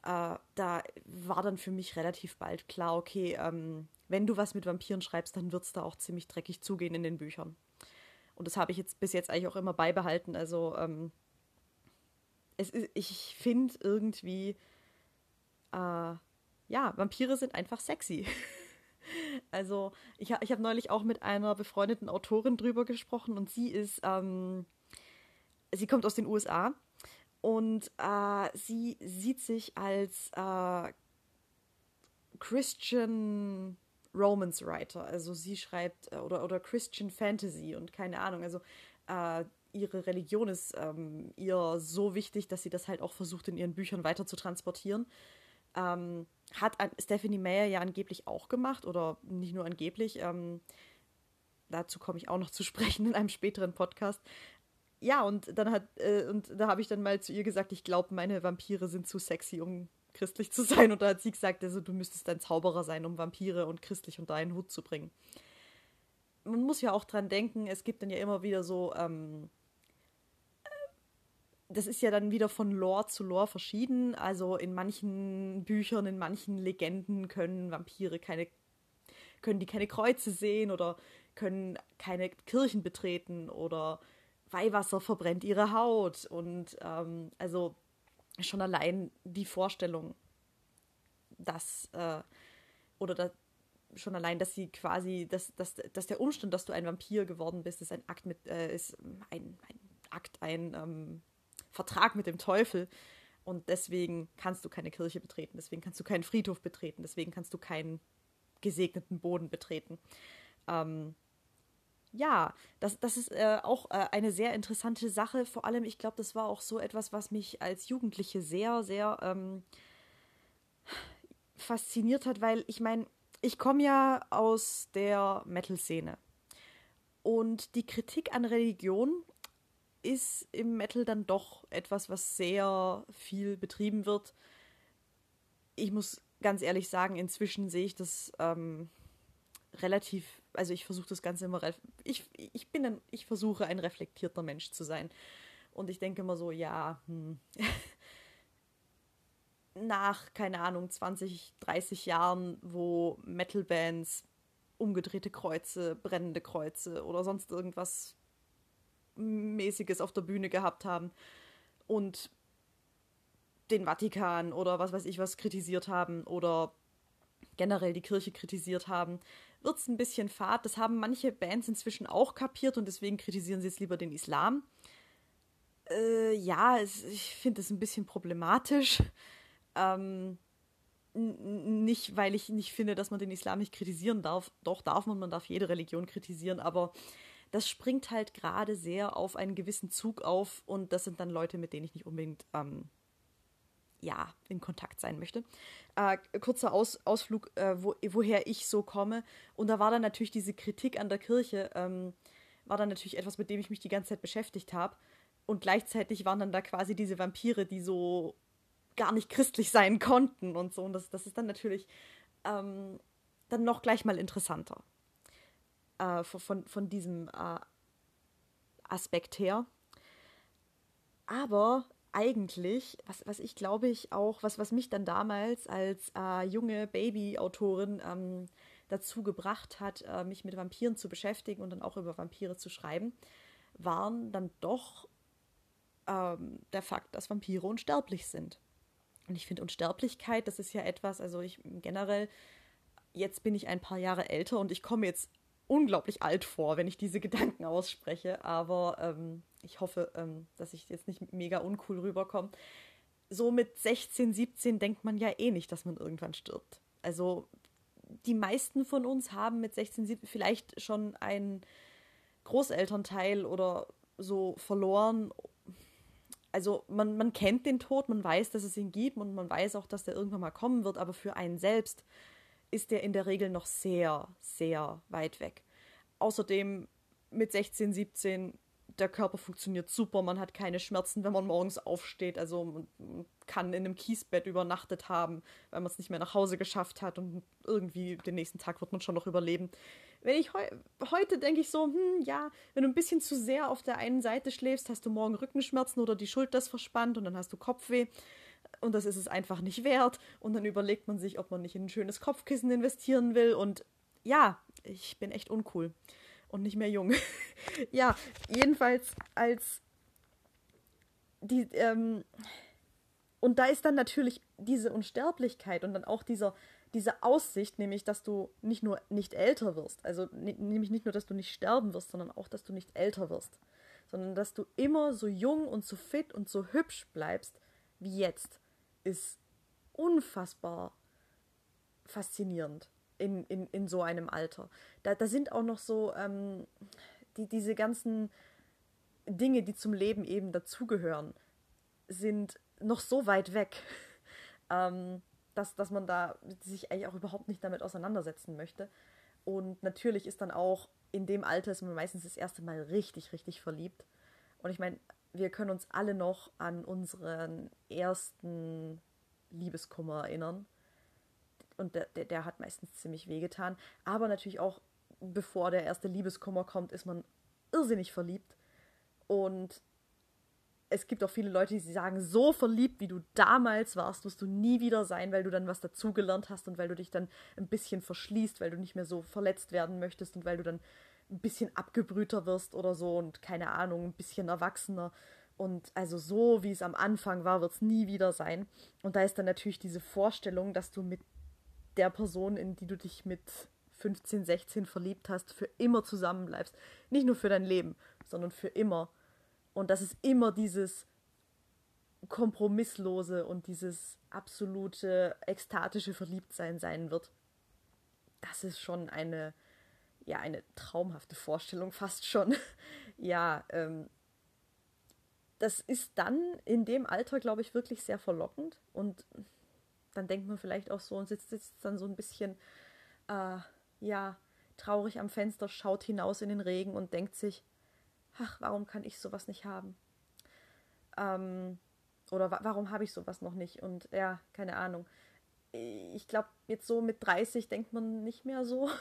[SPEAKER 1] äh, da war dann für mich relativ bald klar, okay, ähm, wenn du was mit Vampiren schreibst, dann wird es da auch ziemlich dreckig zugehen in den Büchern. Und das habe ich jetzt bis jetzt eigentlich auch immer beibehalten. Also ähm, es ist, ich finde irgendwie, äh, ja, Vampire sind einfach sexy. also ich, ich habe neulich auch mit einer befreundeten Autorin drüber gesprochen und sie ist, ähm, sie kommt aus den USA und äh, sie sieht sich als äh, Christian Romance Writer. Also sie schreibt äh, oder, oder Christian Fantasy und keine Ahnung. Also äh, ihre Religion ist ähm, ihr so wichtig, dass sie das halt auch versucht, in ihren Büchern weiter zu transportieren. Ähm, hat Stephanie Meyer ja angeblich auch gemacht oder nicht nur angeblich. Ähm, dazu komme ich auch noch zu sprechen in einem späteren Podcast. Ja, und dann hat, äh, und da habe ich dann mal zu ihr gesagt, ich glaube, meine Vampire sind zu sexy, um christlich zu sein. Und da hat sie gesagt, also du müsstest ein Zauberer sein, um Vampire und christlich unter einen Hut zu bringen. Man muss ja auch dran denken, es gibt dann ja immer wieder so, ähm, äh, das ist ja dann wieder von Lore zu Lore verschieden. Also in manchen Büchern, in manchen Legenden können Vampire keine, können die keine Kreuze sehen oder können keine Kirchen betreten oder Weihwasser verbrennt ihre Haut. Und ähm, also schon allein die Vorstellung, dass, äh, oder da, schon allein, dass sie quasi, dass, dass, dass der Umstand, dass du ein Vampir geworden bist, ist ein Akt mit, äh, ist ein, ein Akt, ein ähm, Vertrag mit dem Teufel. Und deswegen kannst du keine Kirche betreten, deswegen kannst du keinen Friedhof betreten, deswegen kannst du keinen gesegneten Boden betreten. Ähm, ja, das, das ist äh, auch äh, eine sehr interessante Sache. Vor allem, ich glaube, das war auch so etwas, was mich als Jugendliche sehr, sehr ähm, fasziniert hat, weil ich meine, ich komme ja aus der Metal-Szene. Und die Kritik an Religion ist im Metal dann doch etwas, was sehr viel betrieben wird. Ich muss ganz ehrlich sagen, inzwischen sehe ich das ähm, relativ also ich versuche das Ganze immer, ich, ich bin ein, ich versuche ein reflektierter Mensch zu sein. Und ich denke immer so, ja, hm. nach, keine Ahnung, 20, 30 Jahren, wo Metal-Bands umgedrehte Kreuze, brennende Kreuze oder sonst irgendwas mäßiges auf der Bühne gehabt haben und den Vatikan oder was weiß ich was kritisiert haben oder generell die Kirche kritisiert haben, wird es ein bisschen fad. Das haben manche Bands inzwischen auch kapiert und deswegen kritisieren sie jetzt lieber den Islam. Äh, ja, es, ich finde es ein bisschen problematisch. Ähm, nicht, weil ich nicht finde, dass man den Islam nicht kritisieren darf. Doch darf man, man darf jede Religion kritisieren, aber das springt halt gerade sehr auf einen gewissen Zug auf und das sind dann Leute, mit denen ich nicht unbedingt ähm, ja, in Kontakt sein möchte. Äh, kurzer Aus, Ausflug, äh, wo, woher ich so komme. Und da war dann natürlich diese Kritik an der Kirche, ähm, war dann natürlich etwas, mit dem ich mich die ganze Zeit beschäftigt habe. Und gleichzeitig waren dann da quasi diese Vampire, die so gar nicht christlich sein konnten und so. Und das, das ist dann natürlich ähm, dann noch gleich mal interessanter. Äh, von, von diesem äh, Aspekt her. Aber eigentlich, was, was ich glaube ich auch, was, was mich dann damals als äh, junge Baby-Autorin ähm, dazu gebracht hat, äh, mich mit Vampiren zu beschäftigen und dann auch über Vampire zu schreiben, waren dann doch ähm, der Fakt, dass Vampire unsterblich sind. Und ich finde Unsterblichkeit, das ist ja etwas, also ich generell, jetzt bin ich ein paar Jahre älter und ich komme jetzt unglaublich alt vor, wenn ich diese Gedanken ausspreche, aber ähm, ich hoffe, ähm, dass ich jetzt nicht mega uncool rüberkomme. So mit 16, 17 denkt man ja eh nicht, dass man irgendwann stirbt. Also die meisten von uns haben mit 16, 17 vielleicht schon einen Großelternteil oder so verloren. Also man, man kennt den Tod, man weiß, dass es ihn gibt und man weiß auch, dass der irgendwann mal kommen wird, aber für einen selbst ist der in der Regel noch sehr, sehr weit weg. Außerdem mit 16, 17 der Körper funktioniert super, man hat keine Schmerzen, wenn man morgens aufsteht. Also man kann in einem Kiesbett übernachtet haben, weil man es nicht mehr nach Hause geschafft hat und irgendwie den nächsten Tag wird man schon noch überleben. Wenn ich heu heute denke ich so, hm, ja, wenn du ein bisschen zu sehr auf der einen Seite schläfst, hast du morgen Rückenschmerzen oder die Schulter ist verspannt und dann hast du Kopfweh. Und das ist es einfach nicht wert. Und dann überlegt man sich, ob man nicht in ein schönes Kopfkissen investieren will. Und ja, ich bin echt uncool und nicht mehr jung. ja, jedenfalls als die, ähm, und da ist dann natürlich diese Unsterblichkeit und dann auch dieser, diese Aussicht, nämlich, dass du nicht nur nicht älter wirst, also nämlich nicht nur, dass du nicht sterben wirst, sondern auch, dass du nicht älter wirst, sondern dass du immer so jung und so fit und so hübsch bleibst wie jetzt, ist unfassbar faszinierend in, in, in so einem Alter. Da, da sind auch noch so ähm, die, diese ganzen Dinge, die zum Leben eben dazugehören, sind noch so weit weg, ähm, dass, dass man da sich eigentlich auch überhaupt nicht damit auseinandersetzen möchte. Und natürlich ist dann auch in dem Alter ist man meistens das erste Mal richtig, richtig verliebt. Und ich meine, wir können uns alle noch an unseren ersten Liebeskummer erinnern und der, der, der hat meistens ziemlich wehgetan. Aber natürlich auch, bevor der erste Liebeskummer kommt, ist man irrsinnig verliebt. Und es gibt auch viele Leute, die sagen, so verliebt wie du damals warst, wirst du nie wieder sein, weil du dann was dazugelernt hast und weil du dich dann ein bisschen verschließt, weil du nicht mehr so verletzt werden möchtest und weil du dann ein bisschen abgebrühter wirst oder so und keine Ahnung, ein bisschen erwachsener. Und also so, wie es am Anfang war, wird es nie wieder sein. Und da ist dann natürlich diese Vorstellung, dass du mit der Person, in die du dich mit 15, 16 verliebt hast, für immer zusammenbleibst. Nicht nur für dein Leben, sondern für immer. Und dass es immer dieses kompromisslose und dieses absolute ekstatische Verliebtsein sein wird. Das ist schon eine, ja, eine traumhafte Vorstellung, fast schon. ja, ähm, das ist dann in dem Alter, glaube ich, wirklich sehr verlockend und dann denkt man vielleicht auch so und sitzt, sitzt dann so ein bisschen, äh, ja, traurig am Fenster, schaut hinaus in den Regen und denkt sich, ach, warum kann ich sowas nicht haben? Ähm, oder wa warum habe ich sowas noch nicht? Und ja, keine Ahnung ich glaube, jetzt so mit 30 denkt man nicht mehr so.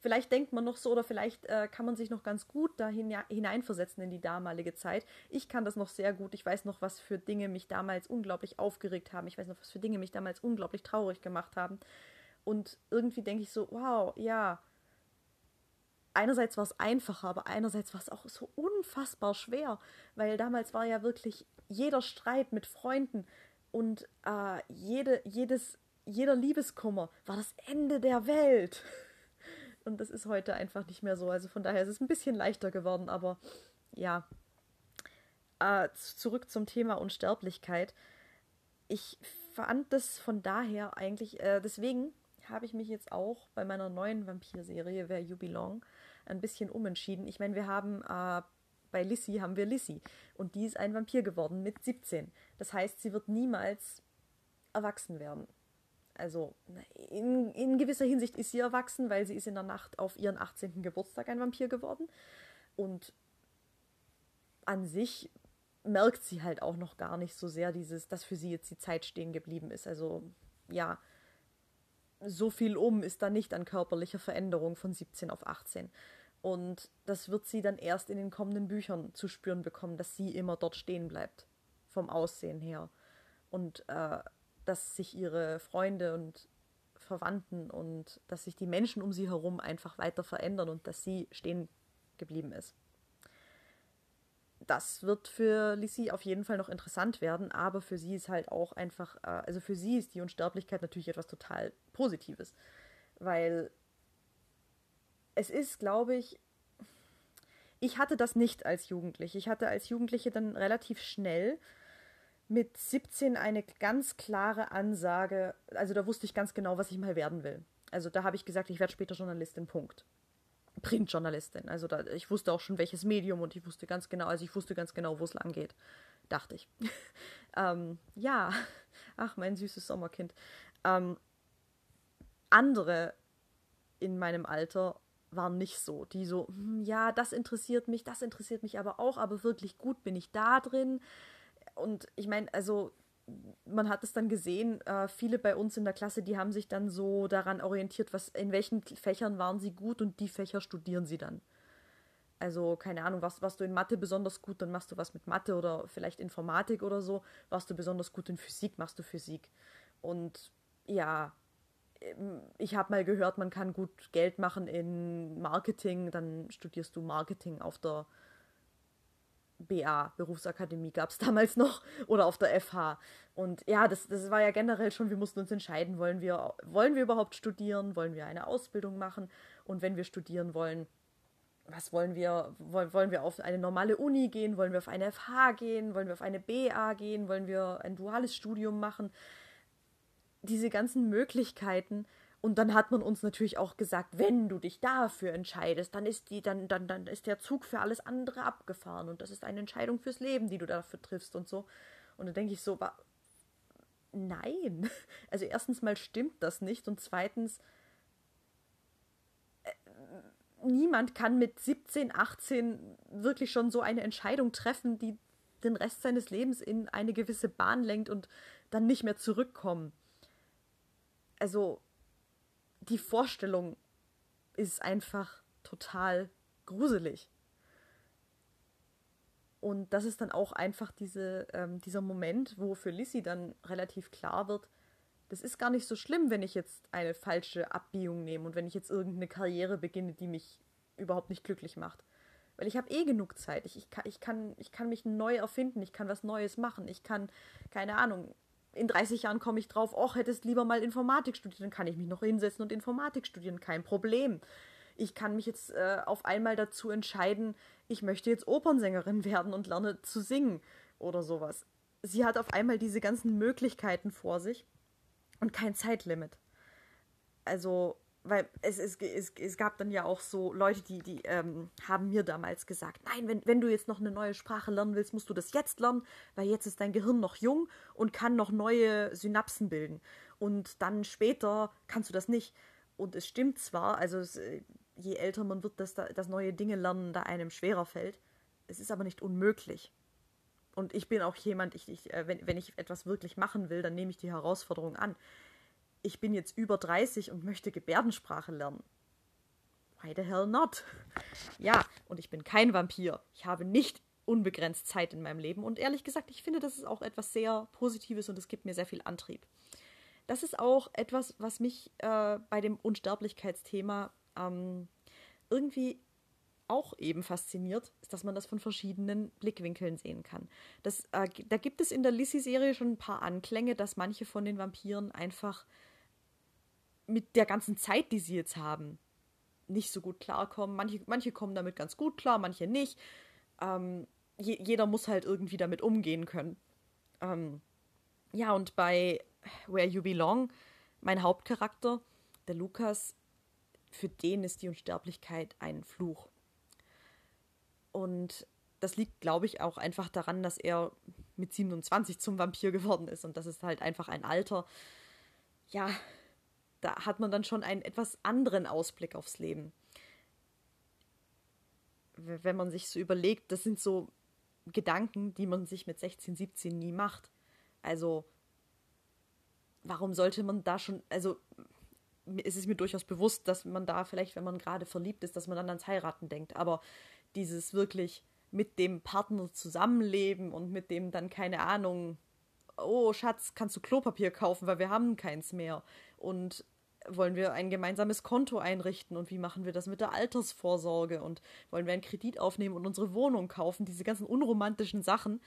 [SPEAKER 1] vielleicht denkt man noch so oder vielleicht äh, kann man sich noch ganz gut da hineinversetzen in die damalige Zeit. Ich kann das noch sehr gut. Ich weiß noch, was für Dinge mich damals unglaublich aufgeregt haben. Ich weiß noch, was für Dinge mich damals unglaublich traurig gemacht haben. Und irgendwie denke ich so, wow, ja. Einerseits war es einfacher, aber einerseits war es auch so unfassbar schwer, weil damals war ja wirklich jeder Streit mit Freunden und äh, jede, jedes jeder Liebeskummer war das Ende der Welt. Und das ist heute einfach nicht mehr so. Also von daher ist es ein bisschen leichter geworden, aber ja. Äh, zurück zum Thema Unsterblichkeit. Ich fand das von daher eigentlich, äh, deswegen habe ich mich jetzt auch bei meiner neuen Vampir-Serie, Where You Belong, ein bisschen umentschieden. Ich meine, wir haben äh, bei Lissy haben wir Lissy und die ist ein Vampir geworden mit 17. Das heißt, sie wird niemals erwachsen werden also in, in gewisser Hinsicht ist sie erwachsen, weil sie ist in der Nacht auf ihren 18. Geburtstag ein Vampir geworden. Und an sich merkt sie halt auch noch gar nicht so sehr dieses, dass für sie jetzt die Zeit stehen geblieben ist. Also ja, so viel um ist da nicht an körperlicher Veränderung von 17 auf 18. Und das wird sie dann erst in den kommenden Büchern zu spüren bekommen, dass sie immer dort stehen bleibt, vom Aussehen her. Und äh, dass sich ihre Freunde und Verwandten und dass sich die Menschen um sie herum einfach weiter verändern und dass sie stehen geblieben ist. Das wird für Lissy auf jeden Fall noch interessant werden, aber für sie ist halt auch einfach, äh, also für sie ist die Unsterblichkeit natürlich etwas total Positives, weil es ist, glaube ich, ich hatte das nicht als Jugendliche. Ich hatte als Jugendliche dann relativ schnell mit 17 eine ganz klare Ansage. Also da wusste ich ganz genau, was ich mal werden will. Also da habe ich gesagt, ich werde später Journalistin, Punkt. Printjournalistin. Also da, ich wusste auch schon welches Medium und ich wusste ganz genau, also ich wusste ganz genau, wo es lang geht. Dachte ich. ähm, ja, ach, mein süßes Sommerkind. Ähm, andere in meinem Alter waren nicht so. Die so, hm, ja, das interessiert mich, das interessiert mich aber auch, aber wirklich gut bin ich da drin. Und ich meine, also man hat es dann gesehen, äh, viele bei uns in der Klasse, die haben sich dann so daran orientiert, was in welchen Fächern waren sie gut und die Fächer studieren sie dann. Also, keine Ahnung, was, warst du in Mathe besonders gut, dann machst du was mit Mathe oder vielleicht Informatik oder so. Warst du besonders gut in Physik, machst du Physik. Und ja, ähm, ich habe mal gehört, man kann gut Geld machen in Marketing, dann studierst du Marketing auf der BA, Berufsakademie gab es damals noch, oder auf der FH. Und ja, das, das war ja generell schon, wir mussten uns entscheiden, wollen wir, wollen wir überhaupt studieren, wollen wir eine Ausbildung machen und wenn wir studieren wollen, was wollen wir, wollen, wollen wir auf eine normale Uni gehen, wollen wir auf eine FH gehen, wollen wir auf eine BA gehen, wollen wir ein duales Studium machen diese ganzen Möglichkeiten. Und dann hat man uns natürlich auch gesagt, wenn du dich dafür entscheidest, dann ist die, dann, dann, dann ist der Zug für alles andere abgefahren und das ist eine Entscheidung fürs Leben, die du dafür triffst und so. Und dann denke ich so, nein. Also erstens mal stimmt das nicht und zweitens, äh, niemand kann mit 17, 18 wirklich schon so eine Entscheidung treffen, die den Rest seines Lebens in eine gewisse Bahn lenkt und dann nicht mehr zurückkommen also die Vorstellung ist einfach total gruselig. Und das ist dann auch einfach diese, ähm, dieser Moment, wo für Lissy dann relativ klar wird, das ist gar nicht so schlimm, wenn ich jetzt eine falsche Abbiegung nehme und wenn ich jetzt irgendeine Karriere beginne, die mich überhaupt nicht glücklich macht. Weil ich habe eh genug Zeit. Ich, ich, kann, ich, kann, ich kann mich neu erfinden, ich kann was Neues machen, ich kann, keine Ahnung, in 30 Jahren komme ich drauf, ach, hättest lieber mal Informatik studiert, dann kann ich mich noch hinsetzen und Informatik studieren, kein Problem. Ich kann mich jetzt äh, auf einmal dazu entscheiden, ich möchte jetzt Opernsängerin werden und lerne zu singen oder sowas. Sie hat auf einmal diese ganzen Möglichkeiten vor sich und kein Zeitlimit. Also weil es, es, es, es gab dann ja auch so Leute, die, die ähm, haben mir damals gesagt, nein, wenn, wenn du jetzt noch eine neue Sprache lernen willst, musst du das jetzt lernen, weil jetzt ist dein Gehirn noch jung und kann noch neue Synapsen bilden. Und dann später kannst du das nicht. Und es stimmt zwar, also es, äh, je älter man wird, dass, da, dass neue Dinge lernen da einem schwerer fällt. Es ist aber nicht unmöglich. Und ich bin auch jemand, ich, ich, äh, wenn, wenn ich etwas wirklich machen will, dann nehme ich die Herausforderung an ich bin jetzt über 30 und möchte Gebärdensprache lernen. Why the hell not? Ja, und ich bin kein Vampir. Ich habe nicht unbegrenzt Zeit in meinem Leben. Und ehrlich gesagt, ich finde, das ist auch etwas sehr Positives und es gibt mir sehr viel Antrieb. Das ist auch etwas, was mich äh, bei dem Unsterblichkeitsthema ähm, irgendwie auch eben fasziniert, ist, dass man das von verschiedenen Blickwinkeln sehen kann. Das, äh, da gibt es in der Lissy-Serie schon ein paar Anklänge, dass manche von den Vampiren einfach mit der ganzen Zeit, die sie jetzt haben, nicht so gut klarkommen. Manche, manche kommen damit ganz gut klar, manche nicht. Ähm, je, jeder muss halt irgendwie damit umgehen können. Ähm, ja, und bei Where You Belong, mein Hauptcharakter, der Lukas, für den ist die Unsterblichkeit ein Fluch. Und das liegt, glaube ich, auch einfach daran, dass er mit 27 zum Vampir geworden ist. Und das ist halt einfach ein Alter, ja, da hat man dann schon einen etwas anderen Ausblick aufs Leben. Wenn man sich so überlegt, das sind so Gedanken, die man sich mit 16, 17 nie macht. Also, warum sollte man da schon, also, es ist mir durchaus bewusst, dass man da vielleicht, wenn man gerade verliebt ist, dass man dann ans Heiraten denkt. Aber dieses wirklich mit dem Partner zusammenleben und mit dem dann, keine Ahnung, oh Schatz, kannst du Klopapier kaufen, weil wir haben keins mehr. Und wollen wir ein gemeinsames Konto einrichten? Und wie machen wir das mit der Altersvorsorge? Und wollen wir einen Kredit aufnehmen und unsere Wohnung kaufen, diese ganzen unromantischen Sachen,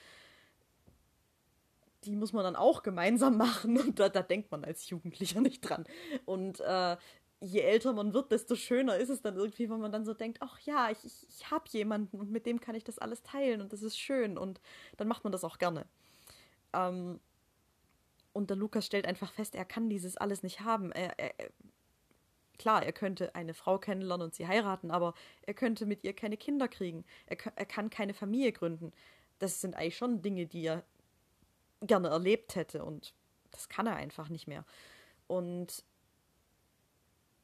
[SPEAKER 1] die muss man dann auch gemeinsam machen. Und da, da denkt man als Jugendlicher nicht dran. Und äh, je älter man wird, desto schöner ist es dann irgendwie, wenn man dann so denkt, ach ja, ich, ich, ich habe jemanden und mit dem kann ich das alles teilen und das ist schön. Und dann macht man das auch gerne. Ähm, und der Lukas stellt einfach fest, er kann dieses alles nicht haben. Er, er, klar, er könnte eine Frau kennenlernen und sie heiraten, aber er könnte mit ihr keine Kinder kriegen. Er, er kann keine Familie gründen. Das sind eigentlich schon Dinge, die er gerne erlebt hätte und das kann er einfach nicht mehr. Und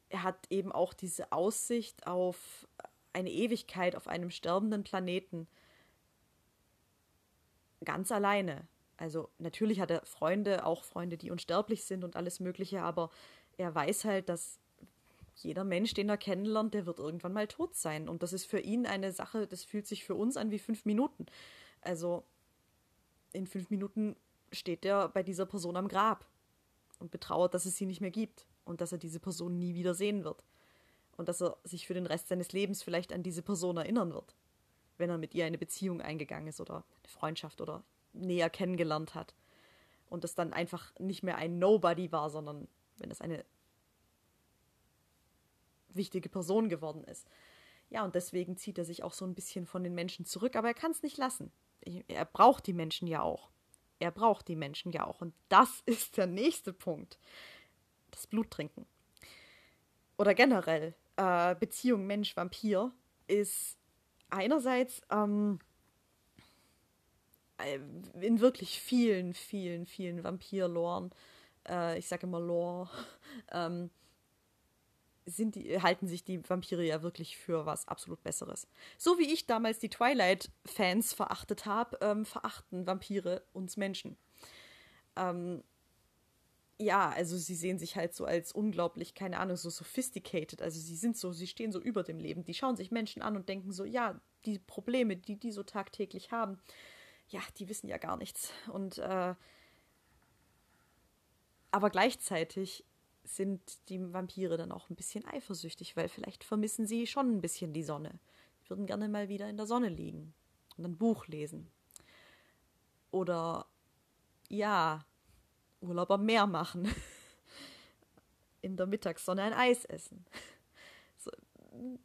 [SPEAKER 1] er hat eben auch diese Aussicht auf eine Ewigkeit auf einem sterbenden Planeten ganz alleine. Also natürlich hat er Freunde, auch Freunde, die unsterblich sind und alles Mögliche, aber er weiß halt, dass jeder Mensch, den er kennenlernt, der wird irgendwann mal tot sein. Und das ist für ihn eine Sache, das fühlt sich für uns an wie fünf Minuten. Also in fünf Minuten steht er bei dieser Person am Grab und betrauert, dass es sie nicht mehr gibt und dass er diese Person nie wieder sehen wird. Und dass er sich für den Rest seines Lebens vielleicht an diese Person erinnern wird, wenn er mit ihr eine Beziehung eingegangen ist oder eine Freundschaft oder näher kennengelernt hat. Und das dann einfach nicht mehr ein Nobody war, sondern wenn es eine wichtige Person geworden ist. Ja, und deswegen zieht er sich auch so ein bisschen von den Menschen zurück, aber er kann es nicht lassen. Er braucht die Menschen ja auch. Er braucht die Menschen ja auch. Und das ist der nächste Punkt. Das Bluttrinken. Oder generell, äh, Beziehung Mensch-Vampir ist einerseits ähm, äh, in wirklich vielen, vielen, vielen Vampir-Loren, äh, ich sage immer Lore, ähm, sind die, halten sich die Vampire ja wirklich für was absolut Besseres. So wie ich damals die Twilight-Fans verachtet habe, ähm, verachten Vampire uns Menschen. Ähm, ja, also sie sehen sich halt so als unglaublich, keine Ahnung, so sophisticated. Also sie sind so, sie stehen so über dem Leben. Die schauen sich Menschen an und denken so, ja, die Probleme, die die so tagtäglich haben, ja, die wissen ja gar nichts. Und äh, aber gleichzeitig sind die Vampire dann auch ein bisschen eifersüchtig, weil vielleicht vermissen sie schon ein bisschen die Sonne. Die würden gerne mal wieder in der Sonne liegen und ein Buch lesen. Oder ja, Urlaub am Meer machen. in der Mittagssonne ein Eis essen. So,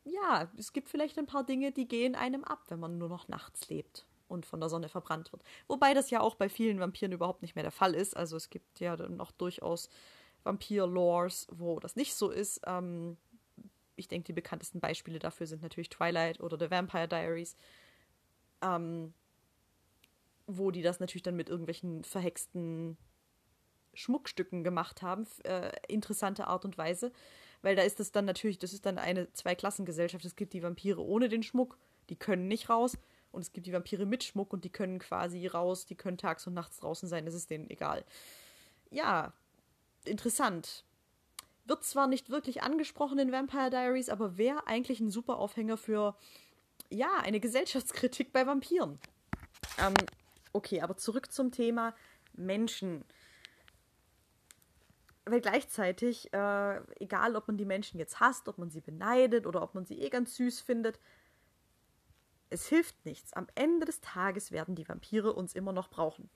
[SPEAKER 1] ja, es gibt vielleicht ein paar Dinge, die gehen einem ab, wenn man nur noch nachts lebt und von der Sonne verbrannt wird. Wobei das ja auch bei vielen Vampiren überhaupt nicht mehr der Fall ist. Also es gibt ja noch durchaus Vampir-Lores, wo das nicht so ist. Ähm, ich denke, die bekanntesten Beispiele dafür sind natürlich Twilight oder The Vampire Diaries. Ähm, wo die das natürlich dann mit irgendwelchen verhexten Schmuckstücken gemacht haben, äh, interessante Art und Weise, weil da ist das dann natürlich, das ist dann eine Zweiklassengesellschaft. Es gibt die Vampire ohne den Schmuck, die können nicht raus, und es gibt die Vampire mit Schmuck und die können quasi raus, die können tags und nachts draußen sein, das ist denen egal. Ja, interessant. Wird zwar nicht wirklich angesprochen in Vampire Diaries, aber wäre eigentlich ein super Aufhänger für, ja, eine Gesellschaftskritik bei Vampiren. Ähm, okay, aber zurück zum Thema Menschen. Weil gleichzeitig, äh, egal ob man die Menschen jetzt hasst, ob man sie beneidet oder ob man sie eh ganz süß findet, es hilft nichts. Am Ende des Tages werden die Vampire uns immer noch brauchen.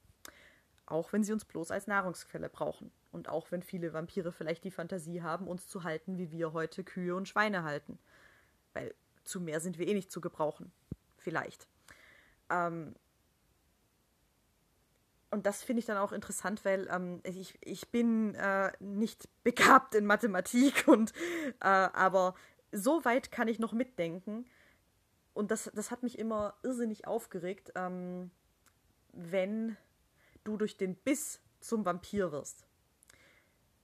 [SPEAKER 1] Auch wenn sie uns bloß als Nahrungsquelle brauchen. Und auch wenn viele Vampire vielleicht die Fantasie haben, uns zu halten, wie wir heute Kühe und Schweine halten. Weil zu mehr sind wir eh nicht zu gebrauchen. Vielleicht. Ähm und das finde ich dann auch interessant, weil ähm, ich, ich bin äh, nicht begabt in Mathematik und äh, aber so weit kann ich noch mitdenken, und das, das hat mich immer irrsinnig aufgeregt, ähm, wenn du durch den Biss zum Vampir wirst.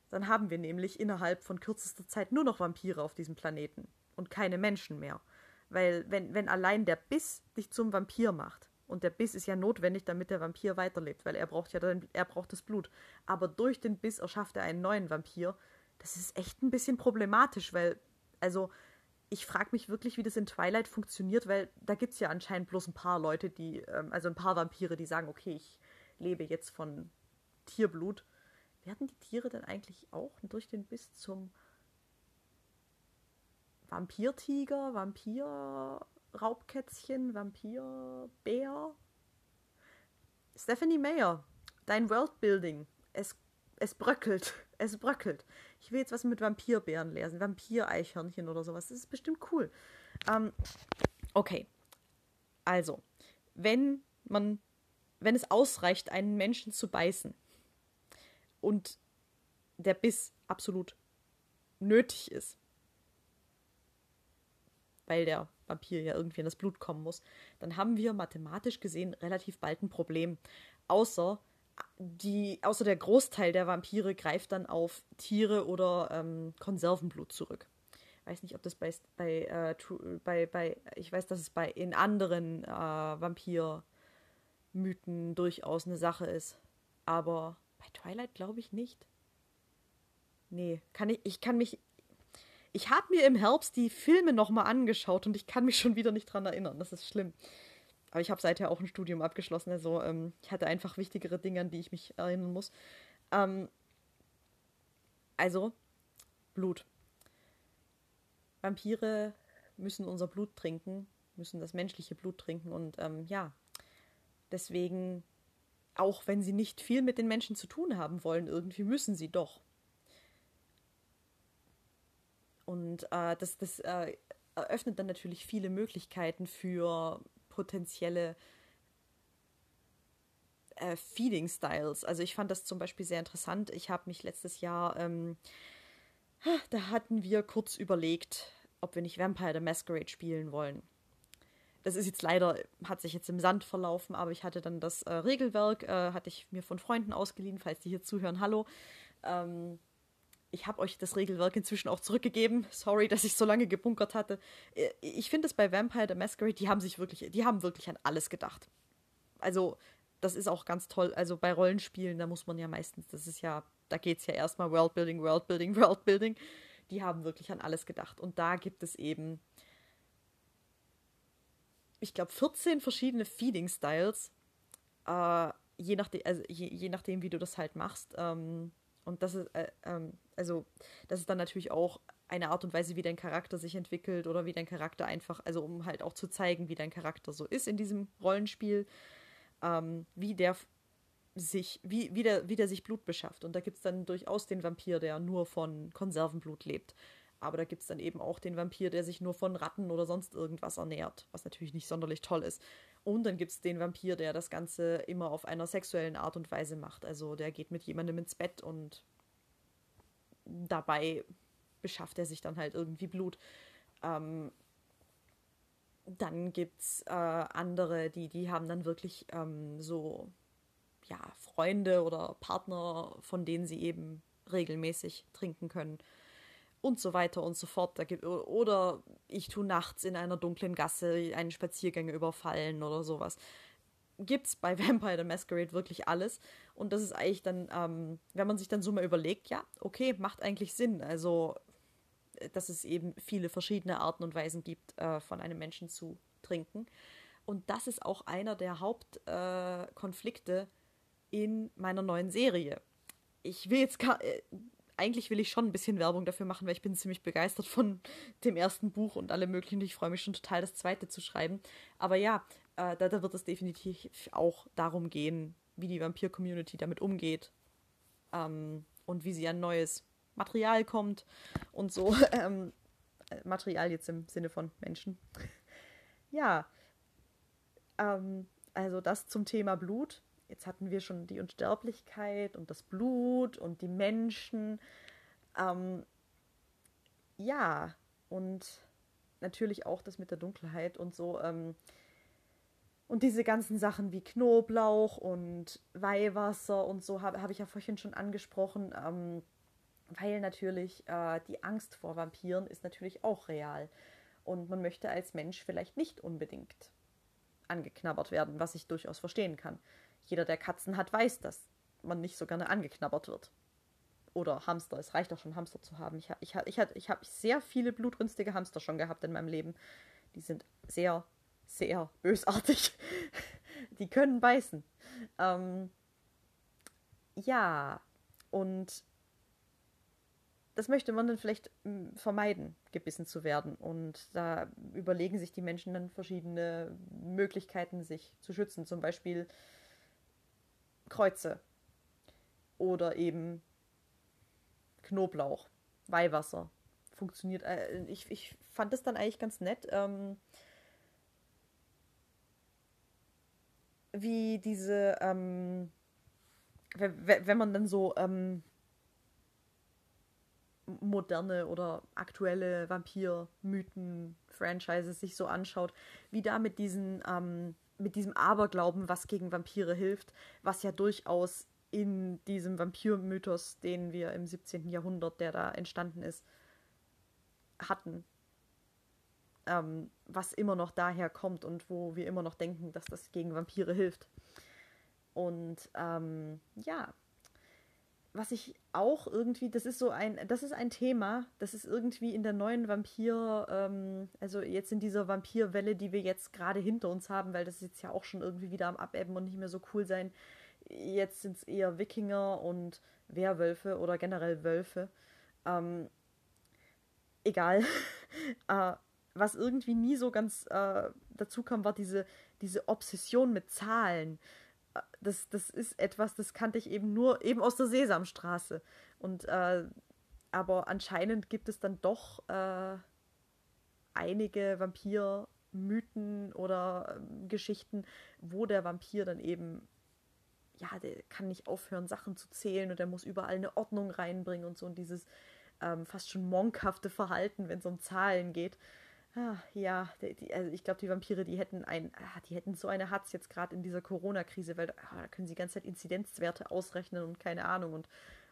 [SPEAKER 1] Dann haben wir nämlich innerhalb von kürzester Zeit nur noch Vampire auf diesem Planeten und keine Menschen mehr. Weil wenn, wenn allein der Biss dich zum Vampir macht, und der Biss ist ja notwendig, damit der Vampir weiterlebt, weil er braucht ja dann, er braucht das Blut. Aber durch den Biss erschafft er einen neuen Vampir. Das ist echt ein bisschen problematisch, weil, also, ich frage mich wirklich, wie das in Twilight funktioniert, weil da gibt es ja anscheinend bloß ein paar Leute, die, ähm, also ein paar Vampire, die sagen, okay, ich lebe jetzt von Tierblut. Werden die Tiere dann eigentlich auch durch den Biss zum Vampirtiger, Vampir-Raubkätzchen, Vampirbär. Stephanie Mayer, dein Worldbuilding. Es, es bröckelt. Es bröckelt. Ich will jetzt was mit Vampirbären lesen. Vampir-Eichhörnchen oder sowas. Das ist bestimmt cool. Ähm, okay. Also, wenn man, wenn es ausreicht, einen Menschen zu beißen und der Biss absolut nötig ist, weil der Vampir ja irgendwie in das Blut kommen muss, dann haben wir mathematisch gesehen relativ bald ein Problem. Außer die, außer der Großteil der Vampire greift dann auf Tiere oder ähm, Konservenblut zurück. Weiß nicht, ob das bei, bei, äh, bei, bei, ich weiß, dass es bei in anderen äh, Vampir-Mythen durchaus eine Sache ist. Aber bei Twilight glaube ich nicht. Nee, kann ich, ich kann mich, ich habe mir im Herbst die Filme nochmal angeschaut und ich kann mich schon wieder nicht dran erinnern. Das ist schlimm. Aber ich habe seither auch ein Studium abgeschlossen. Also ähm, ich hatte einfach wichtigere Dinge, an die ich mich erinnern muss. Ähm, also, Blut. Vampire müssen unser Blut trinken, müssen das menschliche Blut trinken. Und ähm, ja, deswegen, auch wenn sie nicht viel mit den Menschen zu tun haben wollen, irgendwie müssen sie doch. Und äh, das, das äh, eröffnet dann natürlich viele Möglichkeiten für potenzielle äh, Feeding Styles. Also ich fand das zum Beispiel sehr interessant. Ich habe mich letztes Jahr, ähm, da hatten wir kurz überlegt, ob wir nicht Vampire the Masquerade spielen wollen. Das ist jetzt leider, hat sich jetzt im Sand verlaufen, aber ich hatte dann das äh, Regelwerk, äh, hatte ich mir von Freunden ausgeliehen, falls die hier zuhören, hallo. Ähm, ich habe euch das Regelwerk inzwischen auch zurückgegeben. Sorry, dass ich so lange gebunkert hatte. Äh, ich finde es bei Vampire the Masquerade, die haben sich wirklich, die haben wirklich an alles gedacht. Also, das ist auch ganz toll. Also bei Rollenspielen, da muss man ja meistens, das ist ja, da geht es ja erstmal Worldbuilding, Worldbuilding, Worldbuilding. Die haben wirklich an alles gedacht. Und da gibt es eben, ich glaube, 14 verschiedene Feeding-Styles. Äh, je, nachdem, also je, je, nachdem, wie du das halt machst. Ähm, und das ist, äh, ähm, also, das ist dann natürlich auch eine Art und Weise, wie dein Charakter sich entwickelt oder wie dein Charakter einfach, also um halt auch zu zeigen, wie dein Charakter so ist in diesem Rollenspiel, ähm, wie der sich, wie, wie, der, wie der sich Blut beschafft. Und da gibt es dann durchaus den Vampir, der nur von Konservenblut lebt. Aber da gibt es dann eben auch den Vampir, der sich nur von Ratten oder sonst irgendwas ernährt, was natürlich nicht sonderlich toll ist. Und dann gibt es den Vampir, der das Ganze immer auf einer sexuellen Art und Weise macht. Also der geht mit jemandem ins Bett und dabei beschafft er sich dann halt irgendwie Blut. Ähm, dann gibt es äh, andere, die, die haben dann wirklich ähm, so ja, Freunde oder Partner, von denen sie eben regelmäßig trinken können und so weiter und so fort. Gibt, oder ich tue nachts in einer dunklen Gasse einen Spaziergänger überfallen oder sowas. Gibt's bei Vampire the Masquerade wirklich alles. Und das ist eigentlich dann, ähm, wenn man sich dann so mal überlegt, ja, okay, macht eigentlich Sinn. Also, dass es eben viele verschiedene Arten und Weisen gibt, äh, von einem Menschen zu trinken. Und das ist auch einer der Hauptkonflikte äh, in meiner neuen Serie. Ich will jetzt gar, äh, eigentlich will ich schon ein bisschen Werbung dafür machen, weil ich bin ziemlich begeistert von dem ersten Buch und alle möglichen. Ich freue mich schon total, das zweite zu schreiben. Aber ja, äh, da, da wird es definitiv auch darum gehen, wie die Vampir-Community damit umgeht ähm, und wie sie an neues Material kommt und so. Ähm, äh, Material jetzt im Sinne von Menschen. ja, ähm, also das zum Thema Blut. Jetzt hatten wir schon die Unsterblichkeit und das Blut und die Menschen. Ähm, ja, und natürlich auch das mit der Dunkelheit und so. Ähm, und diese ganzen Sachen wie Knoblauch und Weihwasser und so habe hab ich ja vorhin schon angesprochen, ähm, weil natürlich äh, die Angst vor Vampiren ist natürlich auch real. Und man möchte als Mensch vielleicht nicht unbedingt angeknabbert werden, was ich durchaus verstehen kann. Jeder, der Katzen hat, weiß, dass man nicht so gerne angeknabbert wird. Oder Hamster. Es reicht auch schon, Hamster zu haben. Ich, ich, ich, ich habe sehr viele blutrünstige Hamster schon gehabt in meinem Leben. Die sind sehr, sehr bösartig. Die können beißen. Ähm, ja, und das möchte man dann vielleicht mm, vermeiden, gebissen zu werden. Und da überlegen sich die Menschen dann verschiedene Möglichkeiten, sich zu schützen. Zum Beispiel Kreuze oder eben Knoblauch, Weihwasser. Funktioniert. Äh, ich, ich fand das dann eigentlich ganz nett. Ähm, wie diese, ähm, wenn man dann so ähm, moderne oder aktuelle Vampir-Mythen, Franchises sich so anschaut, wie da mit diesen, ähm, mit diesem Aberglauben, was gegen Vampire hilft, was ja durchaus in diesem Vampir-Mythos, den wir im 17. Jahrhundert, der da entstanden ist, hatten. Ähm, was immer noch daher kommt und wo wir immer noch denken, dass das gegen Vampire hilft. Und ähm, ja, was ich auch irgendwie, das ist so ein, das ist ein Thema, das ist irgendwie in der neuen Vampir, ähm, also jetzt in dieser Vampirwelle, die wir jetzt gerade hinter uns haben, weil das ist jetzt ja auch schon irgendwie wieder am Abebben und nicht mehr so cool sein. Jetzt sind es eher Wikinger und Werwölfe oder generell Wölfe. Ähm, egal. äh, was irgendwie nie so ganz äh, dazu kam, war diese, diese Obsession mit Zahlen das, das ist etwas, das kannte ich eben nur eben aus der Sesamstraße. Und äh, aber anscheinend gibt es dann doch äh, einige Vampir-Mythen oder äh, Geschichten, wo der Vampir dann eben, ja, der kann nicht aufhören, Sachen zu zählen und der muss überall eine Ordnung reinbringen und so und dieses ähm, fast schon monkhafte Verhalten, wenn es um Zahlen geht. Ah, ja, die, also ich glaube, die Vampire, die hätten ein, ah, die hätten so eine Hatz jetzt gerade in dieser Corona-Krise, weil ah, da können sie die ganze Zeit Inzidenzwerte ausrechnen und keine Ahnung und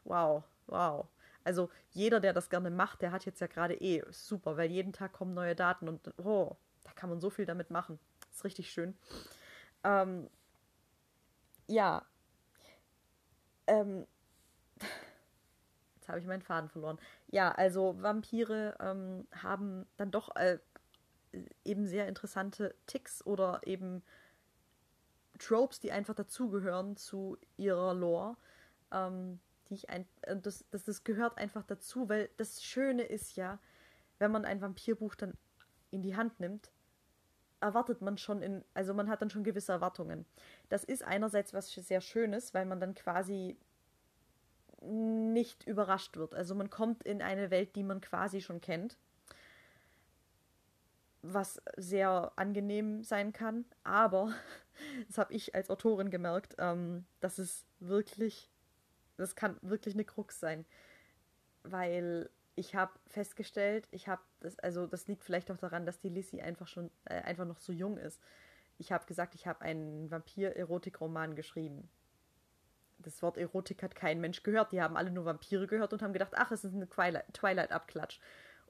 [SPEAKER 1] wow, wow. Also jeder, der das gerne macht, der hat jetzt ja gerade eh super, weil jeden Tag kommen neue Daten und oh, da kann man so viel damit machen. Ist richtig schön. Ähm, ja. Ähm, jetzt habe ich meinen Faden verloren. Ja, also Vampire ähm, haben dann doch äh, eben sehr interessante Ticks oder eben Tropes, die einfach dazugehören zu ihrer Lore. Ähm, die ich ein, äh, das, das, das gehört einfach dazu, weil das Schöne ist ja, wenn man ein Vampirbuch dann in die Hand nimmt, erwartet man schon in, also man hat dann schon gewisse Erwartungen. Das ist einerseits was sehr Schönes, weil man dann quasi nicht überrascht wird. Also man kommt in eine Welt, die man quasi schon kennt was sehr angenehm sein kann. Aber, das habe ich als Autorin gemerkt, ähm, dass es wirklich, das kann wirklich eine Krux sein. Weil ich habe festgestellt, ich habe das, also das liegt vielleicht auch daran, dass die Lissy einfach schon, äh, einfach noch so jung ist. Ich habe gesagt, ich habe einen Vampir-Erotik-Roman geschrieben. Das Wort Erotik hat kein Mensch gehört. Die haben alle nur Vampire gehört und haben gedacht, ach, es ist eine Twilight-Abklatsch.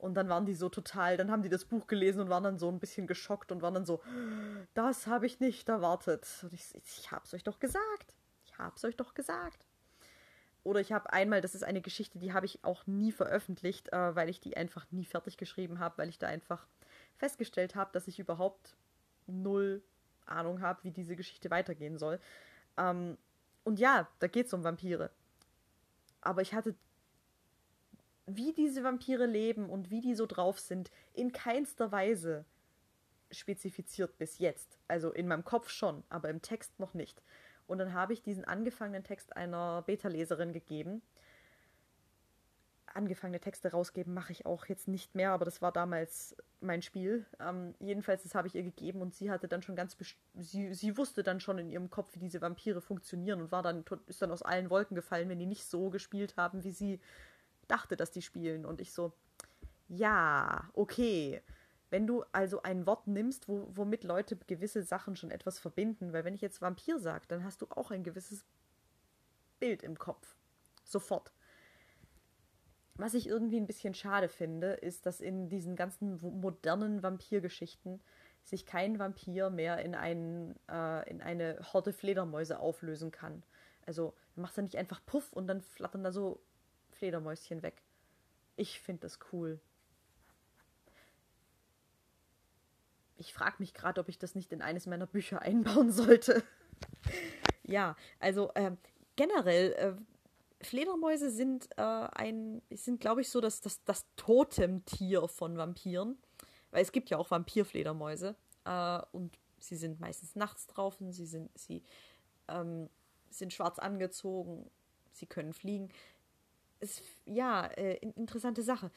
[SPEAKER 1] Und dann waren die so total, dann haben die das Buch gelesen und waren dann so ein bisschen geschockt und waren dann so, das habe ich nicht erwartet. Und ich, ich habe es euch doch gesagt. Ich habe es euch doch gesagt. Oder ich habe einmal, das ist eine Geschichte, die habe ich auch nie veröffentlicht, äh, weil ich die einfach nie fertig geschrieben habe, weil ich da einfach festgestellt habe, dass ich überhaupt null Ahnung habe, wie diese Geschichte weitergehen soll. Ähm, und ja, da geht es um Vampire. Aber ich hatte wie diese Vampire leben und wie die so drauf sind, in keinster Weise spezifiziert bis jetzt. Also in meinem Kopf schon, aber im Text noch nicht. Und dann habe ich diesen angefangenen Text einer Beta-Leserin gegeben. Angefangene Texte rausgeben mache ich auch jetzt nicht mehr, aber das war damals mein Spiel. Ähm, jedenfalls, das habe ich ihr gegeben und sie hatte dann schon ganz, sie, sie wusste dann schon in ihrem Kopf, wie diese Vampire funktionieren und war dann, ist dann aus allen Wolken gefallen, wenn die nicht so gespielt haben, wie sie dachte, dass die spielen. Und ich so, ja, okay. Wenn du also ein Wort nimmst, wo, womit Leute gewisse Sachen schon etwas verbinden, weil wenn ich jetzt Vampir sage, dann hast du auch ein gewisses Bild im Kopf. Sofort. Was ich irgendwie ein bisschen schade finde, ist, dass in diesen ganzen modernen Vampirgeschichten sich kein Vampir mehr in, einen, äh, in eine Horde Fledermäuse auflösen kann. Also macht er nicht einfach Puff und dann flattern da so Fledermäuschen weg. Ich finde das cool. Ich frage mich gerade, ob ich das nicht in eines meiner Bücher einbauen sollte. ja, also äh, generell, äh,
[SPEAKER 2] Fledermäuse sind äh, ein, sind, glaube ich, so das, das, das Totemtier von Vampiren. Weil es gibt ja auch Vampirfledermäuse. Äh, und sie sind meistens nachts draußen, sie sind, sie ähm, sind schwarz angezogen, sie können fliegen. Es, ja, äh, interessante Sache.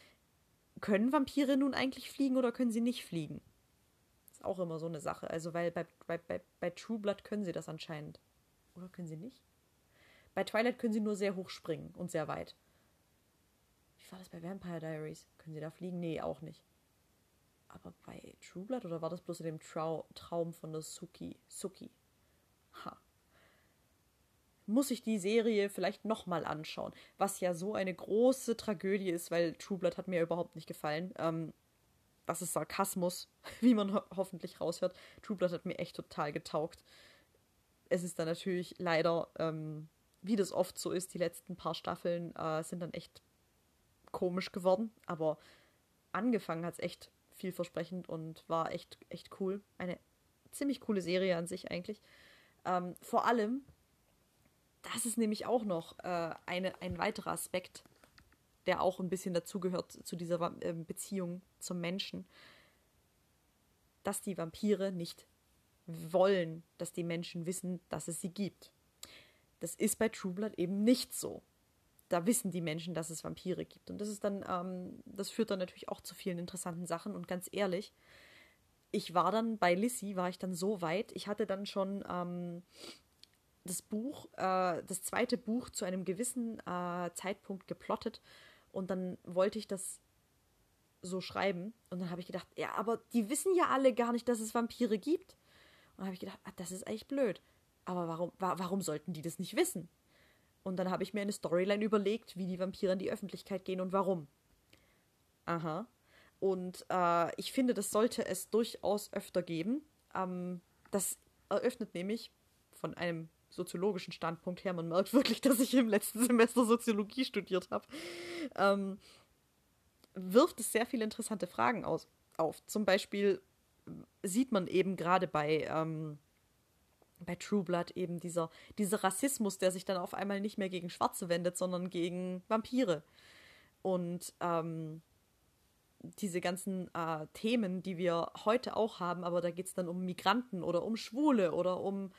[SPEAKER 2] Können Vampire nun eigentlich fliegen oder können sie nicht fliegen? Ist auch immer so eine Sache. Also, weil bei, bei, bei, bei True Blood können sie das anscheinend. Oder können sie nicht? Bei Twilight können sie nur sehr hoch springen und sehr weit. Wie war das bei Vampire Diaries? Können sie da fliegen? Nee, auch nicht. Aber bei True Blood oder war das bloß in dem Trau Traum von der Suki? Suki. Ha. Muss ich die Serie vielleicht nochmal anschauen. Was ja so eine große Tragödie ist, weil True Blood hat mir überhaupt nicht gefallen. Ähm, das ist Sarkasmus, wie man ho hoffentlich raushört. True Blood hat mir echt total getaugt. Es ist dann natürlich leider ähm, wie das oft so ist, die letzten paar Staffeln äh, sind dann echt komisch geworden. Aber angefangen hat es echt vielversprechend und war echt, echt cool. Eine ziemlich coole Serie an sich eigentlich. Ähm, vor allem, das ist nämlich auch noch äh, eine, ein weiterer Aspekt, der auch ein bisschen dazugehört zu dieser äh, Beziehung zum Menschen, dass die Vampire nicht wollen, dass die Menschen wissen, dass es sie gibt. Das ist bei True Blood eben nicht so. Da wissen die Menschen, dass es Vampire gibt. Und das ist dann, ähm, das führt dann natürlich auch zu vielen interessanten Sachen. Und ganz ehrlich, ich war dann bei Lissy, war ich dann so weit, ich hatte dann schon ähm, das Buch, äh, das zweite Buch zu einem gewissen äh, Zeitpunkt geplottet und dann wollte ich das so schreiben und dann habe ich gedacht, ja, aber die wissen ja alle gar nicht, dass es Vampire gibt. Und habe ich gedacht, ah, das ist eigentlich blöd aber warum, wa warum sollten die das nicht wissen? Und dann habe ich mir eine Storyline überlegt, wie die Vampire in die Öffentlichkeit gehen und warum. Aha. Und äh, ich finde, das sollte es durchaus öfter geben. Ähm, das eröffnet nämlich von einem soziologischen Standpunkt her, man merkt wirklich, dass ich im letzten Semester Soziologie studiert habe, ähm, wirft es sehr viele interessante Fragen aus, auf. Zum Beispiel sieht man eben gerade bei ähm, bei True Blood eben dieser, dieser Rassismus, der sich dann auf einmal nicht mehr gegen Schwarze wendet, sondern gegen Vampire. Und ähm, diese ganzen äh, Themen, die wir heute auch haben, aber da geht es dann um Migranten oder um Schwule oder um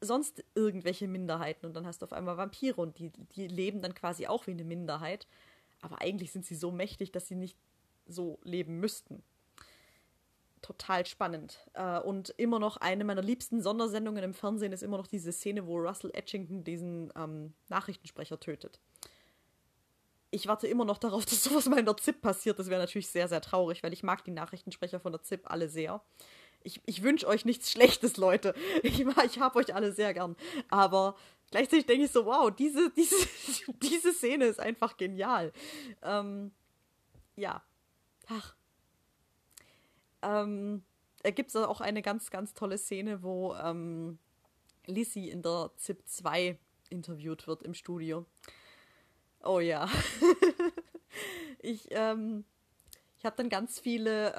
[SPEAKER 2] sonst irgendwelche Minderheiten und dann hast du auf einmal Vampire und die, die leben dann quasi auch wie eine Minderheit. Aber eigentlich sind sie so mächtig, dass sie nicht so leben müssten total spannend. Äh, und immer noch eine meiner liebsten Sondersendungen im Fernsehen ist immer noch diese Szene, wo Russell Etchington diesen ähm, Nachrichtensprecher tötet. Ich warte immer noch darauf, dass sowas mal in der ZIP passiert. Das wäre natürlich sehr, sehr traurig, weil ich mag die Nachrichtensprecher von der ZIP alle sehr. Ich, ich wünsche euch nichts Schlechtes, Leute. Ich, ich habe euch alle sehr gern. Aber gleichzeitig denke ich so, wow, diese, diese, diese Szene ist einfach genial. Ähm, ja. Ach, ähm, da gibt es auch eine ganz, ganz tolle Szene, wo ähm, Lissy in der ZIP 2 interviewt wird im Studio. Oh ja. ich ähm, ich habe dann ganz viele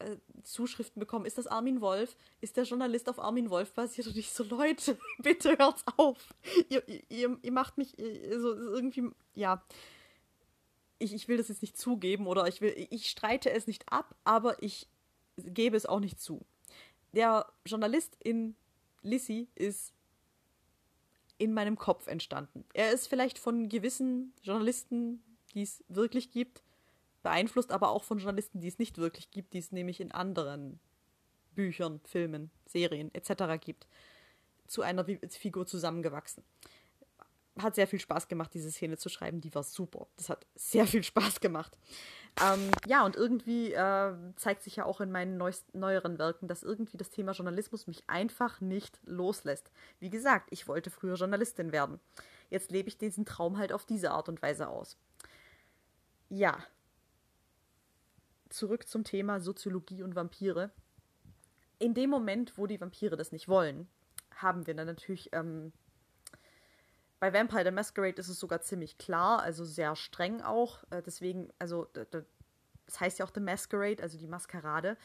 [SPEAKER 2] äh, äh, Zuschriften bekommen. Ist das Armin Wolf? Ist der Journalist auf Armin Wolf basiert? Und ich so, Leute, bitte hört's auf. Ihr, ihr, ihr macht mich so irgendwie, ja. Ich, ich will das jetzt nicht zugeben oder ich will, ich streite es nicht ab, aber ich gebe es auch nicht zu. Der Journalist in Lissy ist in meinem Kopf entstanden. Er ist vielleicht von gewissen Journalisten, die es wirklich gibt, beeinflusst, aber auch von Journalisten, die es nicht wirklich gibt, die es nämlich in anderen Büchern, Filmen, Serien etc. gibt, zu einer Figur zusammengewachsen hat sehr viel Spaß gemacht, diese Szene zu schreiben. Die war super. Das hat sehr viel Spaß gemacht. Ähm, ja, und irgendwie äh, zeigt sich ja auch in meinen neuest, neueren Werken, dass irgendwie das Thema Journalismus mich einfach nicht loslässt. Wie gesagt, ich wollte früher Journalistin werden. Jetzt lebe ich diesen Traum halt auf diese Art und Weise aus. Ja. Zurück zum Thema Soziologie und Vampire. In dem Moment, wo die Vampire das nicht wollen, haben wir dann natürlich ähm, bei Vampire the Masquerade ist es sogar ziemlich klar, also sehr streng auch. Äh, deswegen, also das heißt ja auch The Masquerade, also die Maskerade,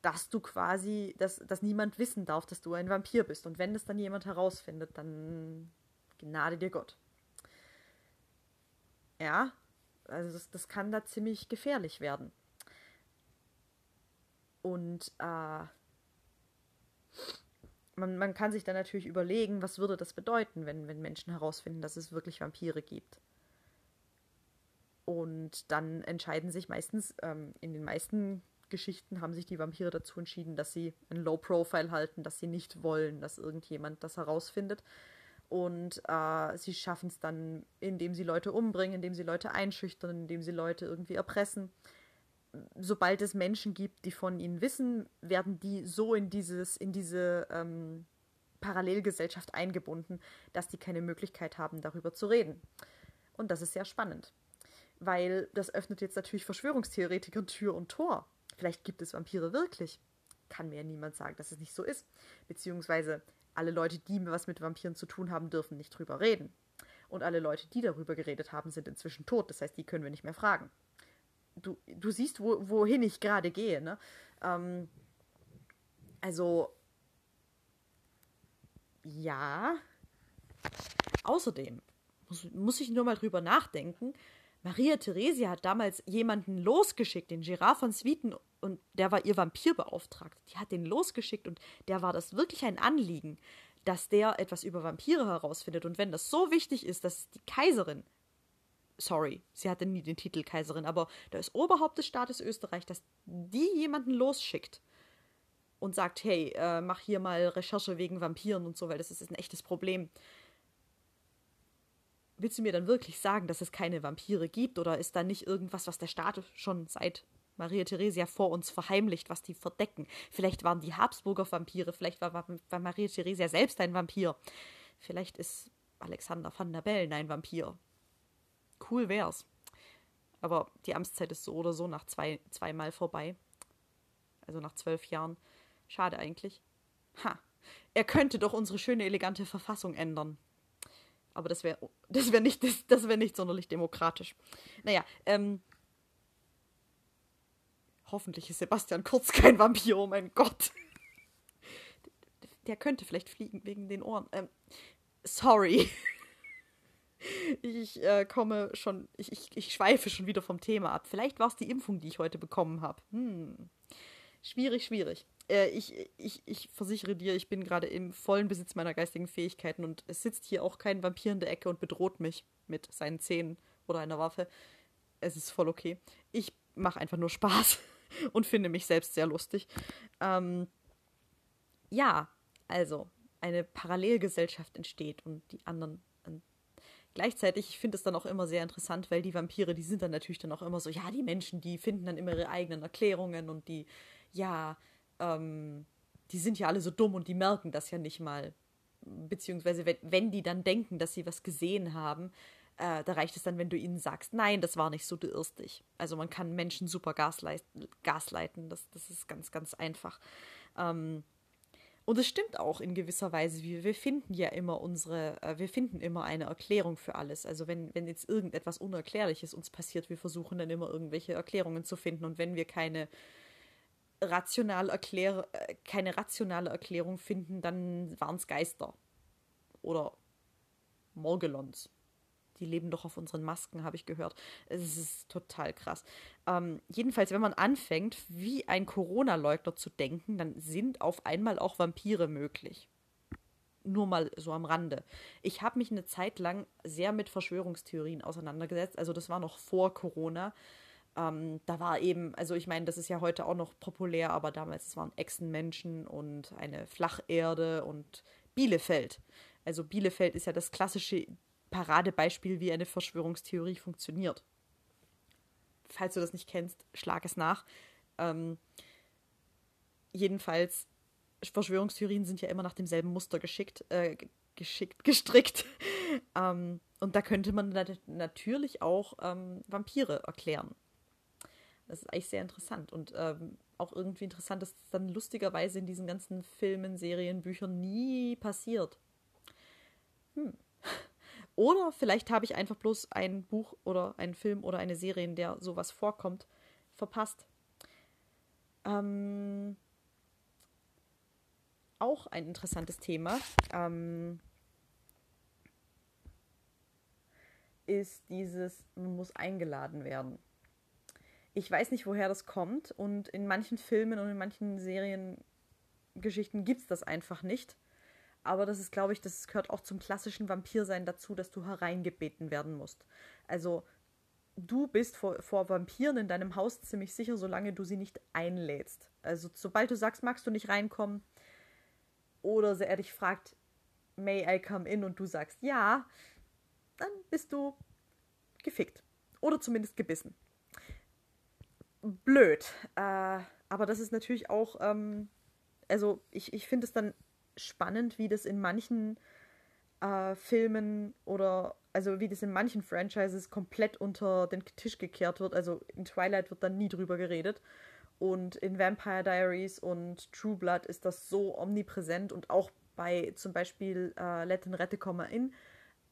[SPEAKER 2] dass du quasi, dass, dass niemand wissen darf, dass du ein Vampir bist. Und wenn das dann jemand herausfindet, dann Gnade dir Gott. Ja, also das, das kann da ziemlich gefährlich werden. Und äh, man, man kann sich dann natürlich überlegen, was würde das bedeuten, wenn, wenn Menschen herausfinden, dass es wirklich Vampire gibt. Und dann entscheiden sich meistens, ähm, in den meisten Geschichten haben sich die Vampire dazu entschieden, dass sie ein Low Profile halten, dass sie nicht wollen, dass irgendjemand das herausfindet. Und äh, sie schaffen es dann, indem sie Leute umbringen, indem sie Leute einschüchtern, indem sie Leute irgendwie erpressen. Sobald es Menschen gibt, die von ihnen wissen, werden die so in dieses, in diese ähm, Parallelgesellschaft eingebunden, dass die keine Möglichkeit haben, darüber zu reden. Und das ist sehr spannend weil das öffnet jetzt natürlich Verschwörungstheoretikern Tür und Tor. Vielleicht gibt es Vampire wirklich. Kann mir ja niemand sagen, dass es nicht so ist. Beziehungsweise alle Leute, die was mit Vampiren zu tun haben, dürfen nicht drüber reden. Und alle Leute, die darüber geredet haben, sind inzwischen tot. Das heißt, die können wir nicht mehr fragen. Du, du siehst, wo, wohin ich gerade gehe. Ne? Ähm, also, ja. Außerdem muss, muss ich nur mal drüber nachdenken, Maria Theresia hat damals jemanden losgeschickt, den Gerard von Swieten, und der war ihr Vampirbeauftragter. Die hat den losgeschickt und der war das wirklich ein Anliegen, dass der etwas über Vampire herausfindet. Und wenn das so wichtig ist, dass die Kaiserin, sorry, sie hatte nie den Titel Kaiserin, aber das Oberhaupt des Staates Österreich, dass die jemanden losschickt und sagt, hey, äh, mach hier mal Recherche wegen Vampiren und so, weil das ist ein echtes Problem willst du mir dann wirklich sagen, dass es keine Vampire gibt? Oder ist da nicht irgendwas, was der Staat schon seit Maria Theresia vor uns verheimlicht, was die verdecken? Vielleicht waren die Habsburger Vampire, vielleicht war, war Maria Theresia selbst ein Vampir. Vielleicht ist Alexander van der Bellen ein Vampir. Cool wär's. Aber die Amtszeit ist so oder so nach zwei, zweimal vorbei. Also nach zwölf Jahren. Schade eigentlich. Ha. Er könnte doch unsere schöne, elegante Verfassung ändern. Aber das wäre das wär nicht, das, das wär nicht sonderlich demokratisch. Naja, ähm. Hoffentlich ist Sebastian Kurz kein Vampir, oh mein Gott. Der könnte vielleicht fliegen wegen den Ohren. Ähm, sorry. Ich äh, komme schon, ich, ich, ich schweife schon wieder vom Thema ab. Vielleicht war es die Impfung, die ich heute bekommen habe. Hm. Schwierig, schwierig äh, ich, ich, ich versichere dir, ich bin gerade im vollen Besitz meiner geistigen Fähigkeiten und es sitzt hier auch kein Vampir in der Ecke und bedroht mich mit seinen Zähnen oder einer Waffe. Es ist voll okay. Ich mache einfach nur Spaß und finde mich selbst sehr lustig. Ähm, ja, also eine Parallelgesellschaft entsteht und die anderen gleichzeitig, ich finde es dann auch immer sehr interessant, weil die Vampire, die sind dann natürlich dann auch immer so, ja, die Menschen, die finden dann immer ihre eigenen Erklärungen und die, ja, ähm, die sind ja alle so dumm und die merken das ja nicht mal. Beziehungsweise, wenn, wenn die dann denken, dass sie was gesehen haben, äh, da reicht es dann, wenn du ihnen sagst, nein, das war nicht so, du irrst dich. Also man kann Menschen super Gasleit gasleiten, das, das ist ganz, ganz einfach. Ähm, und es stimmt auch in gewisser Weise, wir, wir finden ja immer unsere, äh, wir finden immer eine Erklärung für alles. Also wenn, wenn jetzt irgendetwas Unerklärliches uns passiert, wir versuchen dann immer irgendwelche Erklärungen zu finden. Und wenn wir keine rational erkläre, äh, keine rationale Erklärung finden, dann waren es Geister. Oder Morgelons. Die leben doch auf unseren Masken, habe ich gehört. Es ist total krass. Ähm, jedenfalls, wenn man anfängt, wie ein Corona-Leugner zu denken, dann sind auf einmal auch Vampire möglich. Nur mal so am Rande. Ich habe mich eine Zeit lang sehr mit Verschwörungstheorien auseinandergesetzt. Also das war noch vor Corona. Ähm, da war eben, also ich meine, das ist ja heute auch noch populär, aber damals es waren Echsenmenschen und eine Flacherde und Bielefeld. Also Bielefeld ist ja das klassische Paradebeispiel, wie eine Verschwörungstheorie funktioniert. Falls du das nicht kennst, schlag es nach. Ähm, jedenfalls, Verschwörungstheorien sind ja immer nach demselben Muster geschickt, äh, geschickt, gestrickt. ähm, und da könnte man natürlich auch ähm, Vampire erklären. Das ist eigentlich sehr interessant und ähm, auch irgendwie interessant, dass es dann lustigerweise in diesen ganzen Filmen, Serien, Büchern nie passiert. Hm. Oder vielleicht habe ich einfach bloß ein Buch oder einen Film oder eine Serie, in der sowas vorkommt, verpasst. Ähm, auch ein interessantes Thema. Ähm, ist dieses, man muss eingeladen werden. Ich weiß nicht, woher das kommt und in manchen Filmen und in manchen Seriengeschichten gibt es das einfach nicht. Aber das ist, glaube ich, das gehört auch zum klassischen Vampirsein dazu, dass du hereingebeten werden musst. Also du bist vor, vor Vampiren in deinem Haus ziemlich sicher, solange du sie nicht einlädst. Also sobald du sagst, magst du nicht reinkommen, oder er dich fragt, may I come in und du sagst ja, dann bist du gefickt. Oder zumindest gebissen. Blöd. Äh, aber das ist natürlich auch, ähm, also ich, ich finde es dann spannend, wie das in manchen äh, Filmen oder also wie das in manchen Franchises komplett unter den Tisch gekehrt wird. Also in Twilight wird dann nie drüber geredet. Und in Vampire Diaries und True Blood ist das so omnipräsent und auch bei zum Beispiel äh, Let den Rette Komma in.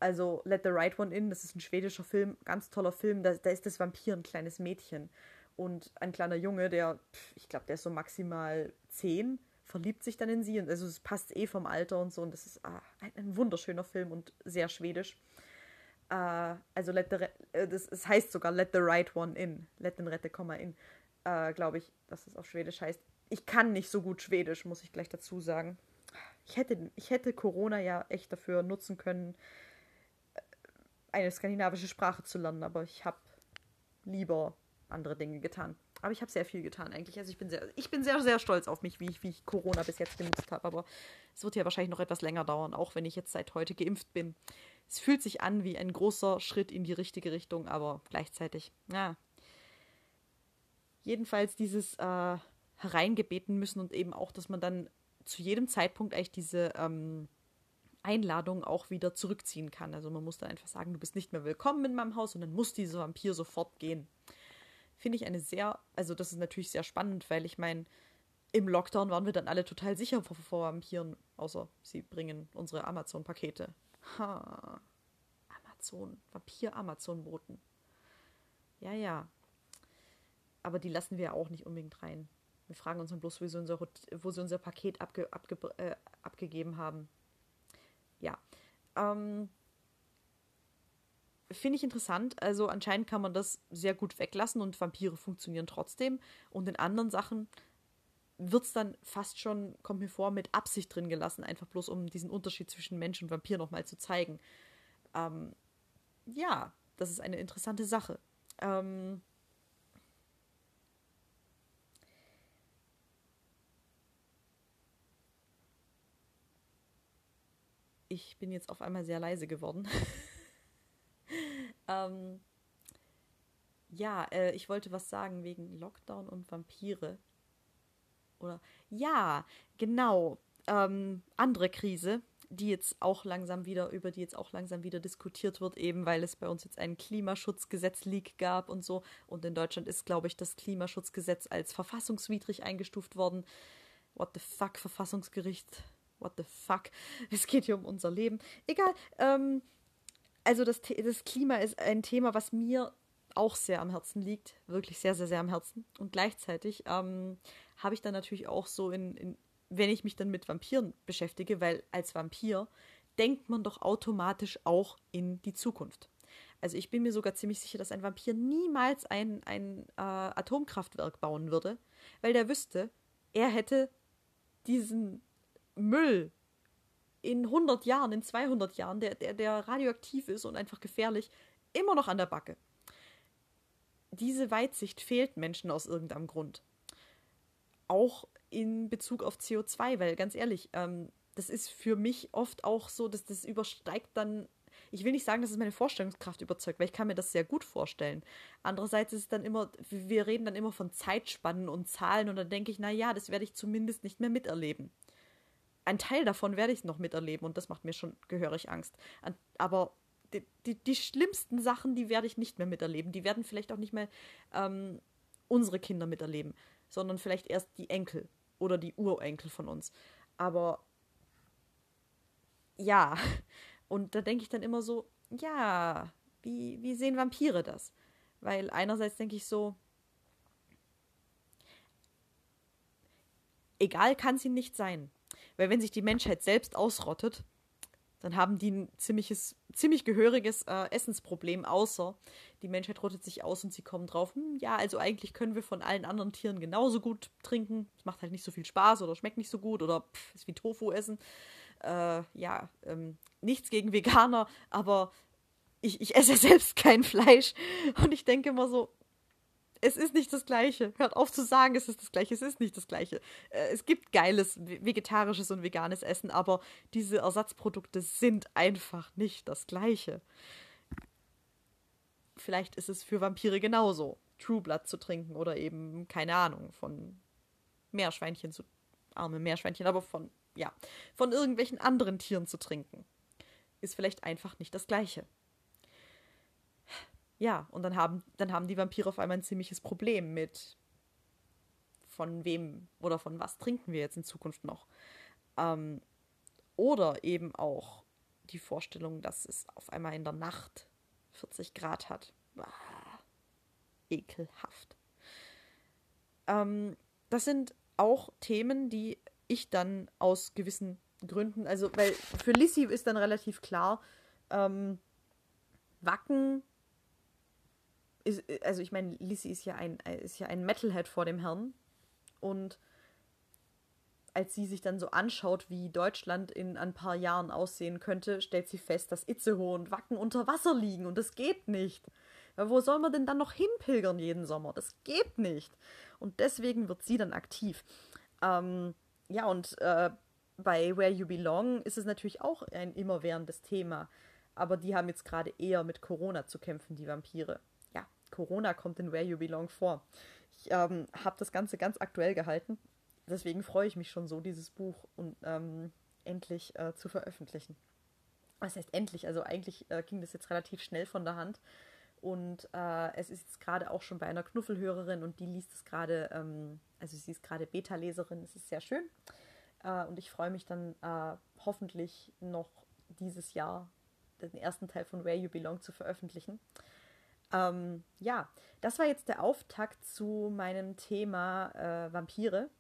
[SPEAKER 2] Also Let the Right One In, das ist ein schwedischer Film, ganz toller Film. Da, da ist das Vampir ein kleines Mädchen. Und ein kleiner Junge, der, ich glaube, der ist so maximal zehn, verliebt sich dann in sie. Und also es passt eh vom Alter und so. Und das ist ah, ein, ein, wunderschöner Film und sehr schwedisch. Äh, also let the, äh, das, es heißt sogar Let the Right One In. Let den Rette in. Äh, glaube ich, dass es auf Schwedisch heißt. Ich kann nicht so gut Schwedisch, muss ich gleich dazu sagen. Ich hätte, ich hätte Corona ja echt dafür nutzen können, eine skandinavische Sprache zu lernen, aber ich habe lieber andere Dinge getan. Aber ich habe sehr viel getan eigentlich. Also ich bin sehr, ich bin sehr, sehr stolz auf mich, wie ich, wie ich Corona bis jetzt genutzt habe. Aber es wird ja wahrscheinlich noch etwas länger dauern, auch wenn ich jetzt seit heute geimpft bin. Es fühlt sich an wie ein großer Schritt in die richtige Richtung, aber gleichzeitig, ja. Jedenfalls dieses äh, hereingebeten müssen und eben auch, dass man dann zu jedem Zeitpunkt eigentlich diese ähm, Einladung auch wieder zurückziehen kann. Also man muss dann einfach sagen, du bist nicht mehr willkommen in meinem Haus und dann muss dieser Vampir sofort gehen. Finde ich eine sehr, also das ist natürlich sehr spannend, weil ich meine, im Lockdown waren wir dann alle total sicher vor, vor Vampiren, außer sie bringen unsere Amazon-Pakete. Ha. Amazon, Vampir-Amazon-Boten. Ja, ja. Aber die lassen wir ja auch nicht unbedingt rein. Wir fragen uns dann bloß, wo sie unser, wo sie unser Paket abge, abge, äh, abgegeben haben ja. Ähm, Finde ich interessant. Also anscheinend kann man das sehr gut weglassen und Vampire funktionieren trotzdem. Und in anderen Sachen wird es dann fast schon, kommt mir vor, mit Absicht drin gelassen, einfach bloß um diesen Unterschied zwischen Mensch und Vampir nochmal zu zeigen. Ähm, ja, das ist eine interessante Sache. Ähm, ich bin jetzt auf einmal sehr leise geworden. ähm, ja, äh, ich wollte was sagen wegen Lockdown und Vampire. Oder ja, genau. Ähm, andere Krise, die jetzt auch langsam wieder, über die jetzt auch langsam wieder diskutiert wird, eben weil es bei uns jetzt einen Klimaschutzgesetz-Leak gab und so. Und in Deutschland ist, glaube ich, das Klimaschutzgesetz als verfassungswidrig eingestuft worden. What the fuck, Verfassungsgericht what the fuck? Es geht hier um unser Leben. Egal. Ähm, also das, das Klima ist ein Thema, was mir auch sehr am Herzen liegt. Wirklich sehr, sehr, sehr am Herzen. Und gleichzeitig ähm, habe ich dann natürlich auch so in, in, wenn ich mich dann mit Vampiren beschäftige, weil als Vampir denkt man doch automatisch auch in die Zukunft. Also ich bin mir sogar ziemlich sicher, dass ein Vampir niemals ein, ein äh, Atomkraftwerk bauen würde, weil der wüsste, er hätte diesen Müll in 100 Jahren, in 200 Jahren, der, der, der radioaktiv ist und einfach gefährlich, immer noch an der Backe. Diese Weitsicht fehlt Menschen aus irgendeinem Grund. Auch in Bezug auf CO2, weil ganz ehrlich, ähm, das ist für mich oft auch so, dass das übersteigt dann. Ich will nicht sagen, dass es meine Vorstellungskraft überzeugt, weil ich kann mir das sehr gut vorstellen. Andererseits ist es dann immer, wir reden dann immer von Zeitspannen und Zahlen und dann denke ich, na ja, das werde ich zumindest nicht mehr miterleben ein Teil davon werde ich noch miterleben und das macht mir schon gehörig Angst. Aber die, die, die schlimmsten Sachen, die werde ich nicht mehr miterleben. Die werden vielleicht auch nicht mehr ähm, unsere Kinder miterleben, sondern vielleicht erst die Enkel oder die Urenkel von uns. Aber ja, und da denke ich dann immer so, ja, wie, wie sehen Vampire das? Weil einerseits denke ich so, egal kann sie nicht sein. Weil wenn sich die Menschheit selbst ausrottet, dann haben die ein ziemliches, ziemlich gehöriges äh, Essensproblem, außer die Menschheit rottet sich aus und sie kommen drauf, hm, ja, also eigentlich können wir von allen anderen Tieren genauso gut trinken. Es macht halt nicht so viel Spaß oder schmeckt nicht so gut oder pff, ist wie Tofu essen. Äh, ja, ähm, nichts gegen Veganer, aber ich, ich esse selbst kein Fleisch. Und ich denke immer so, es ist nicht das Gleiche. Hört auf zu sagen, es ist das Gleiche. Es ist nicht das Gleiche. Äh, es gibt geiles vegetarisches und veganes Essen, aber diese Ersatzprodukte sind einfach nicht das Gleiche. Vielleicht ist es für Vampire genauso, True Blood zu trinken oder eben, keine Ahnung, von Meerschweinchen zu. arme Meerschweinchen, aber von, ja, von irgendwelchen anderen Tieren zu trinken. Ist vielleicht einfach nicht das Gleiche. Ja, und dann haben, dann haben die Vampire auf einmal ein ziemliches Problem mit von wem oder von was trinken wir jetzt in Zukunft noch. Ähm, oder eben auch die Vorstellung, dass es auf einmal in der Nacht 40 Grad hat. Ah, ekelhaft. Ähm, das sind auch Themen, die ich dann aus gewissen Gründen, also weil für Lissy ist dann relativ klar, ähm, Wacken ist, also ich meine, Lissy ist ja ein, ist ja ein Metalhead vor dem Herrn. Und als sie sich dann so anschaut, wie Deutschland in ein paar Jahren aussehen könnte, stellt sie fest, dass Itzehoe und Wacken unter Wasser liegen und das geht nicht. Weil wo soll man denn dann noch hinpilgern jeden Sommer? Das geht nicht. Und deswegen wird sie dann aktiv. Ähm, ja, und äh, bei Where You Belong ist es natürlich auch ein immerwährendes Thema. Aber die haben jetzt gerade eher mit Corona zu kämpfen, die Vampire. Corona kommt in Where You Belong vor. Ich ähm, habe das Ganze ganz aktuell gehalten. Deswegen freue ich mich schon so, dieses Buch und ähm, endlich äh, zu veröffentlichen. Was heißt endlich? Also eigentlich äh, ging das jetzt relativ schnell von der Hand. Und äh, es ist jetzt gerade auch schon bei einer Knuffelhörerin und die liest es gerade, ähm, also sie ist gerade Beta-Leserin, es ist sehr schön. Äh, und ich freue mich dann äh, hoffentlich noch dieses Jahr den ersten Teil von Where You Belong zu veröffentlichen. Ähm, ja, das war jetzt der Auftakt zu meinem Thema äh, Vampire.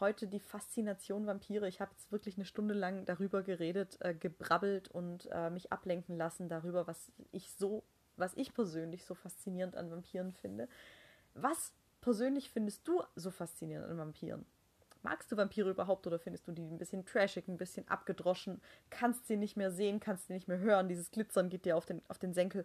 [SPEAKER 2] Heute die Faszination Vampire. Ich habe jetzt wirklich eine Stunde lang darüber geredet, äh, gebrabbelt und äh, mich ablenken lassen darüber, was ich so, was ich persönlich so faszinierend an Vampiren finde. Was persönlich findest du so faszinierend an Vampiren? Magst du Vampire überhaupt oder findest du die ein bisschen trashig, ein bisschen abgedroschen? Kannst sie nicht mehr sehen, kannst sie nicht mehr hören? Dieses Glitzern geht dir auf den, auf den Senkel.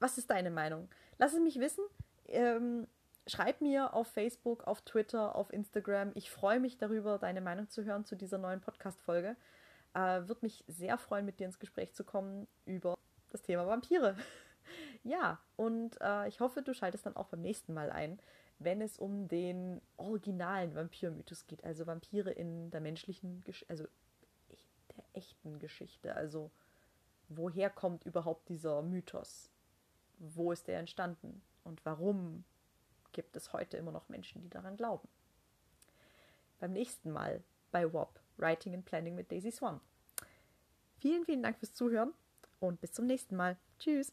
[SPEAKER 2] Was ist deine Meinung? Lass es mich wissen. Ähm, schreib mir auf Facebook, auf Twitter, auf Instagram. Ich freue mich darüber, deine Meinung zu hören zu dieser neuen Podcast-Folge. Äh, Würde mich sehr freuen, mit dir ins Gespräch zu kommen über das Thema Vampire. ja, und äh, ich hoffe, du schaltest dann auch beim nächsten Mal ein, wenn es um den originalen Vampirmythos geht. Also Vampire in der menschlichen, Gesch also der echten Geschichte. Also woher kommt überhaupt dieser Mythos? Wo ist der entstanden und warum gibt es heute immer noch Menschen, die daran glauben. Beim nächsten Mal bei WOP, Writing and Planning mit Daisy Swan. Vielen, vielen Dank fürs Zuhören und bis zum nächsten Mal. Tschüss.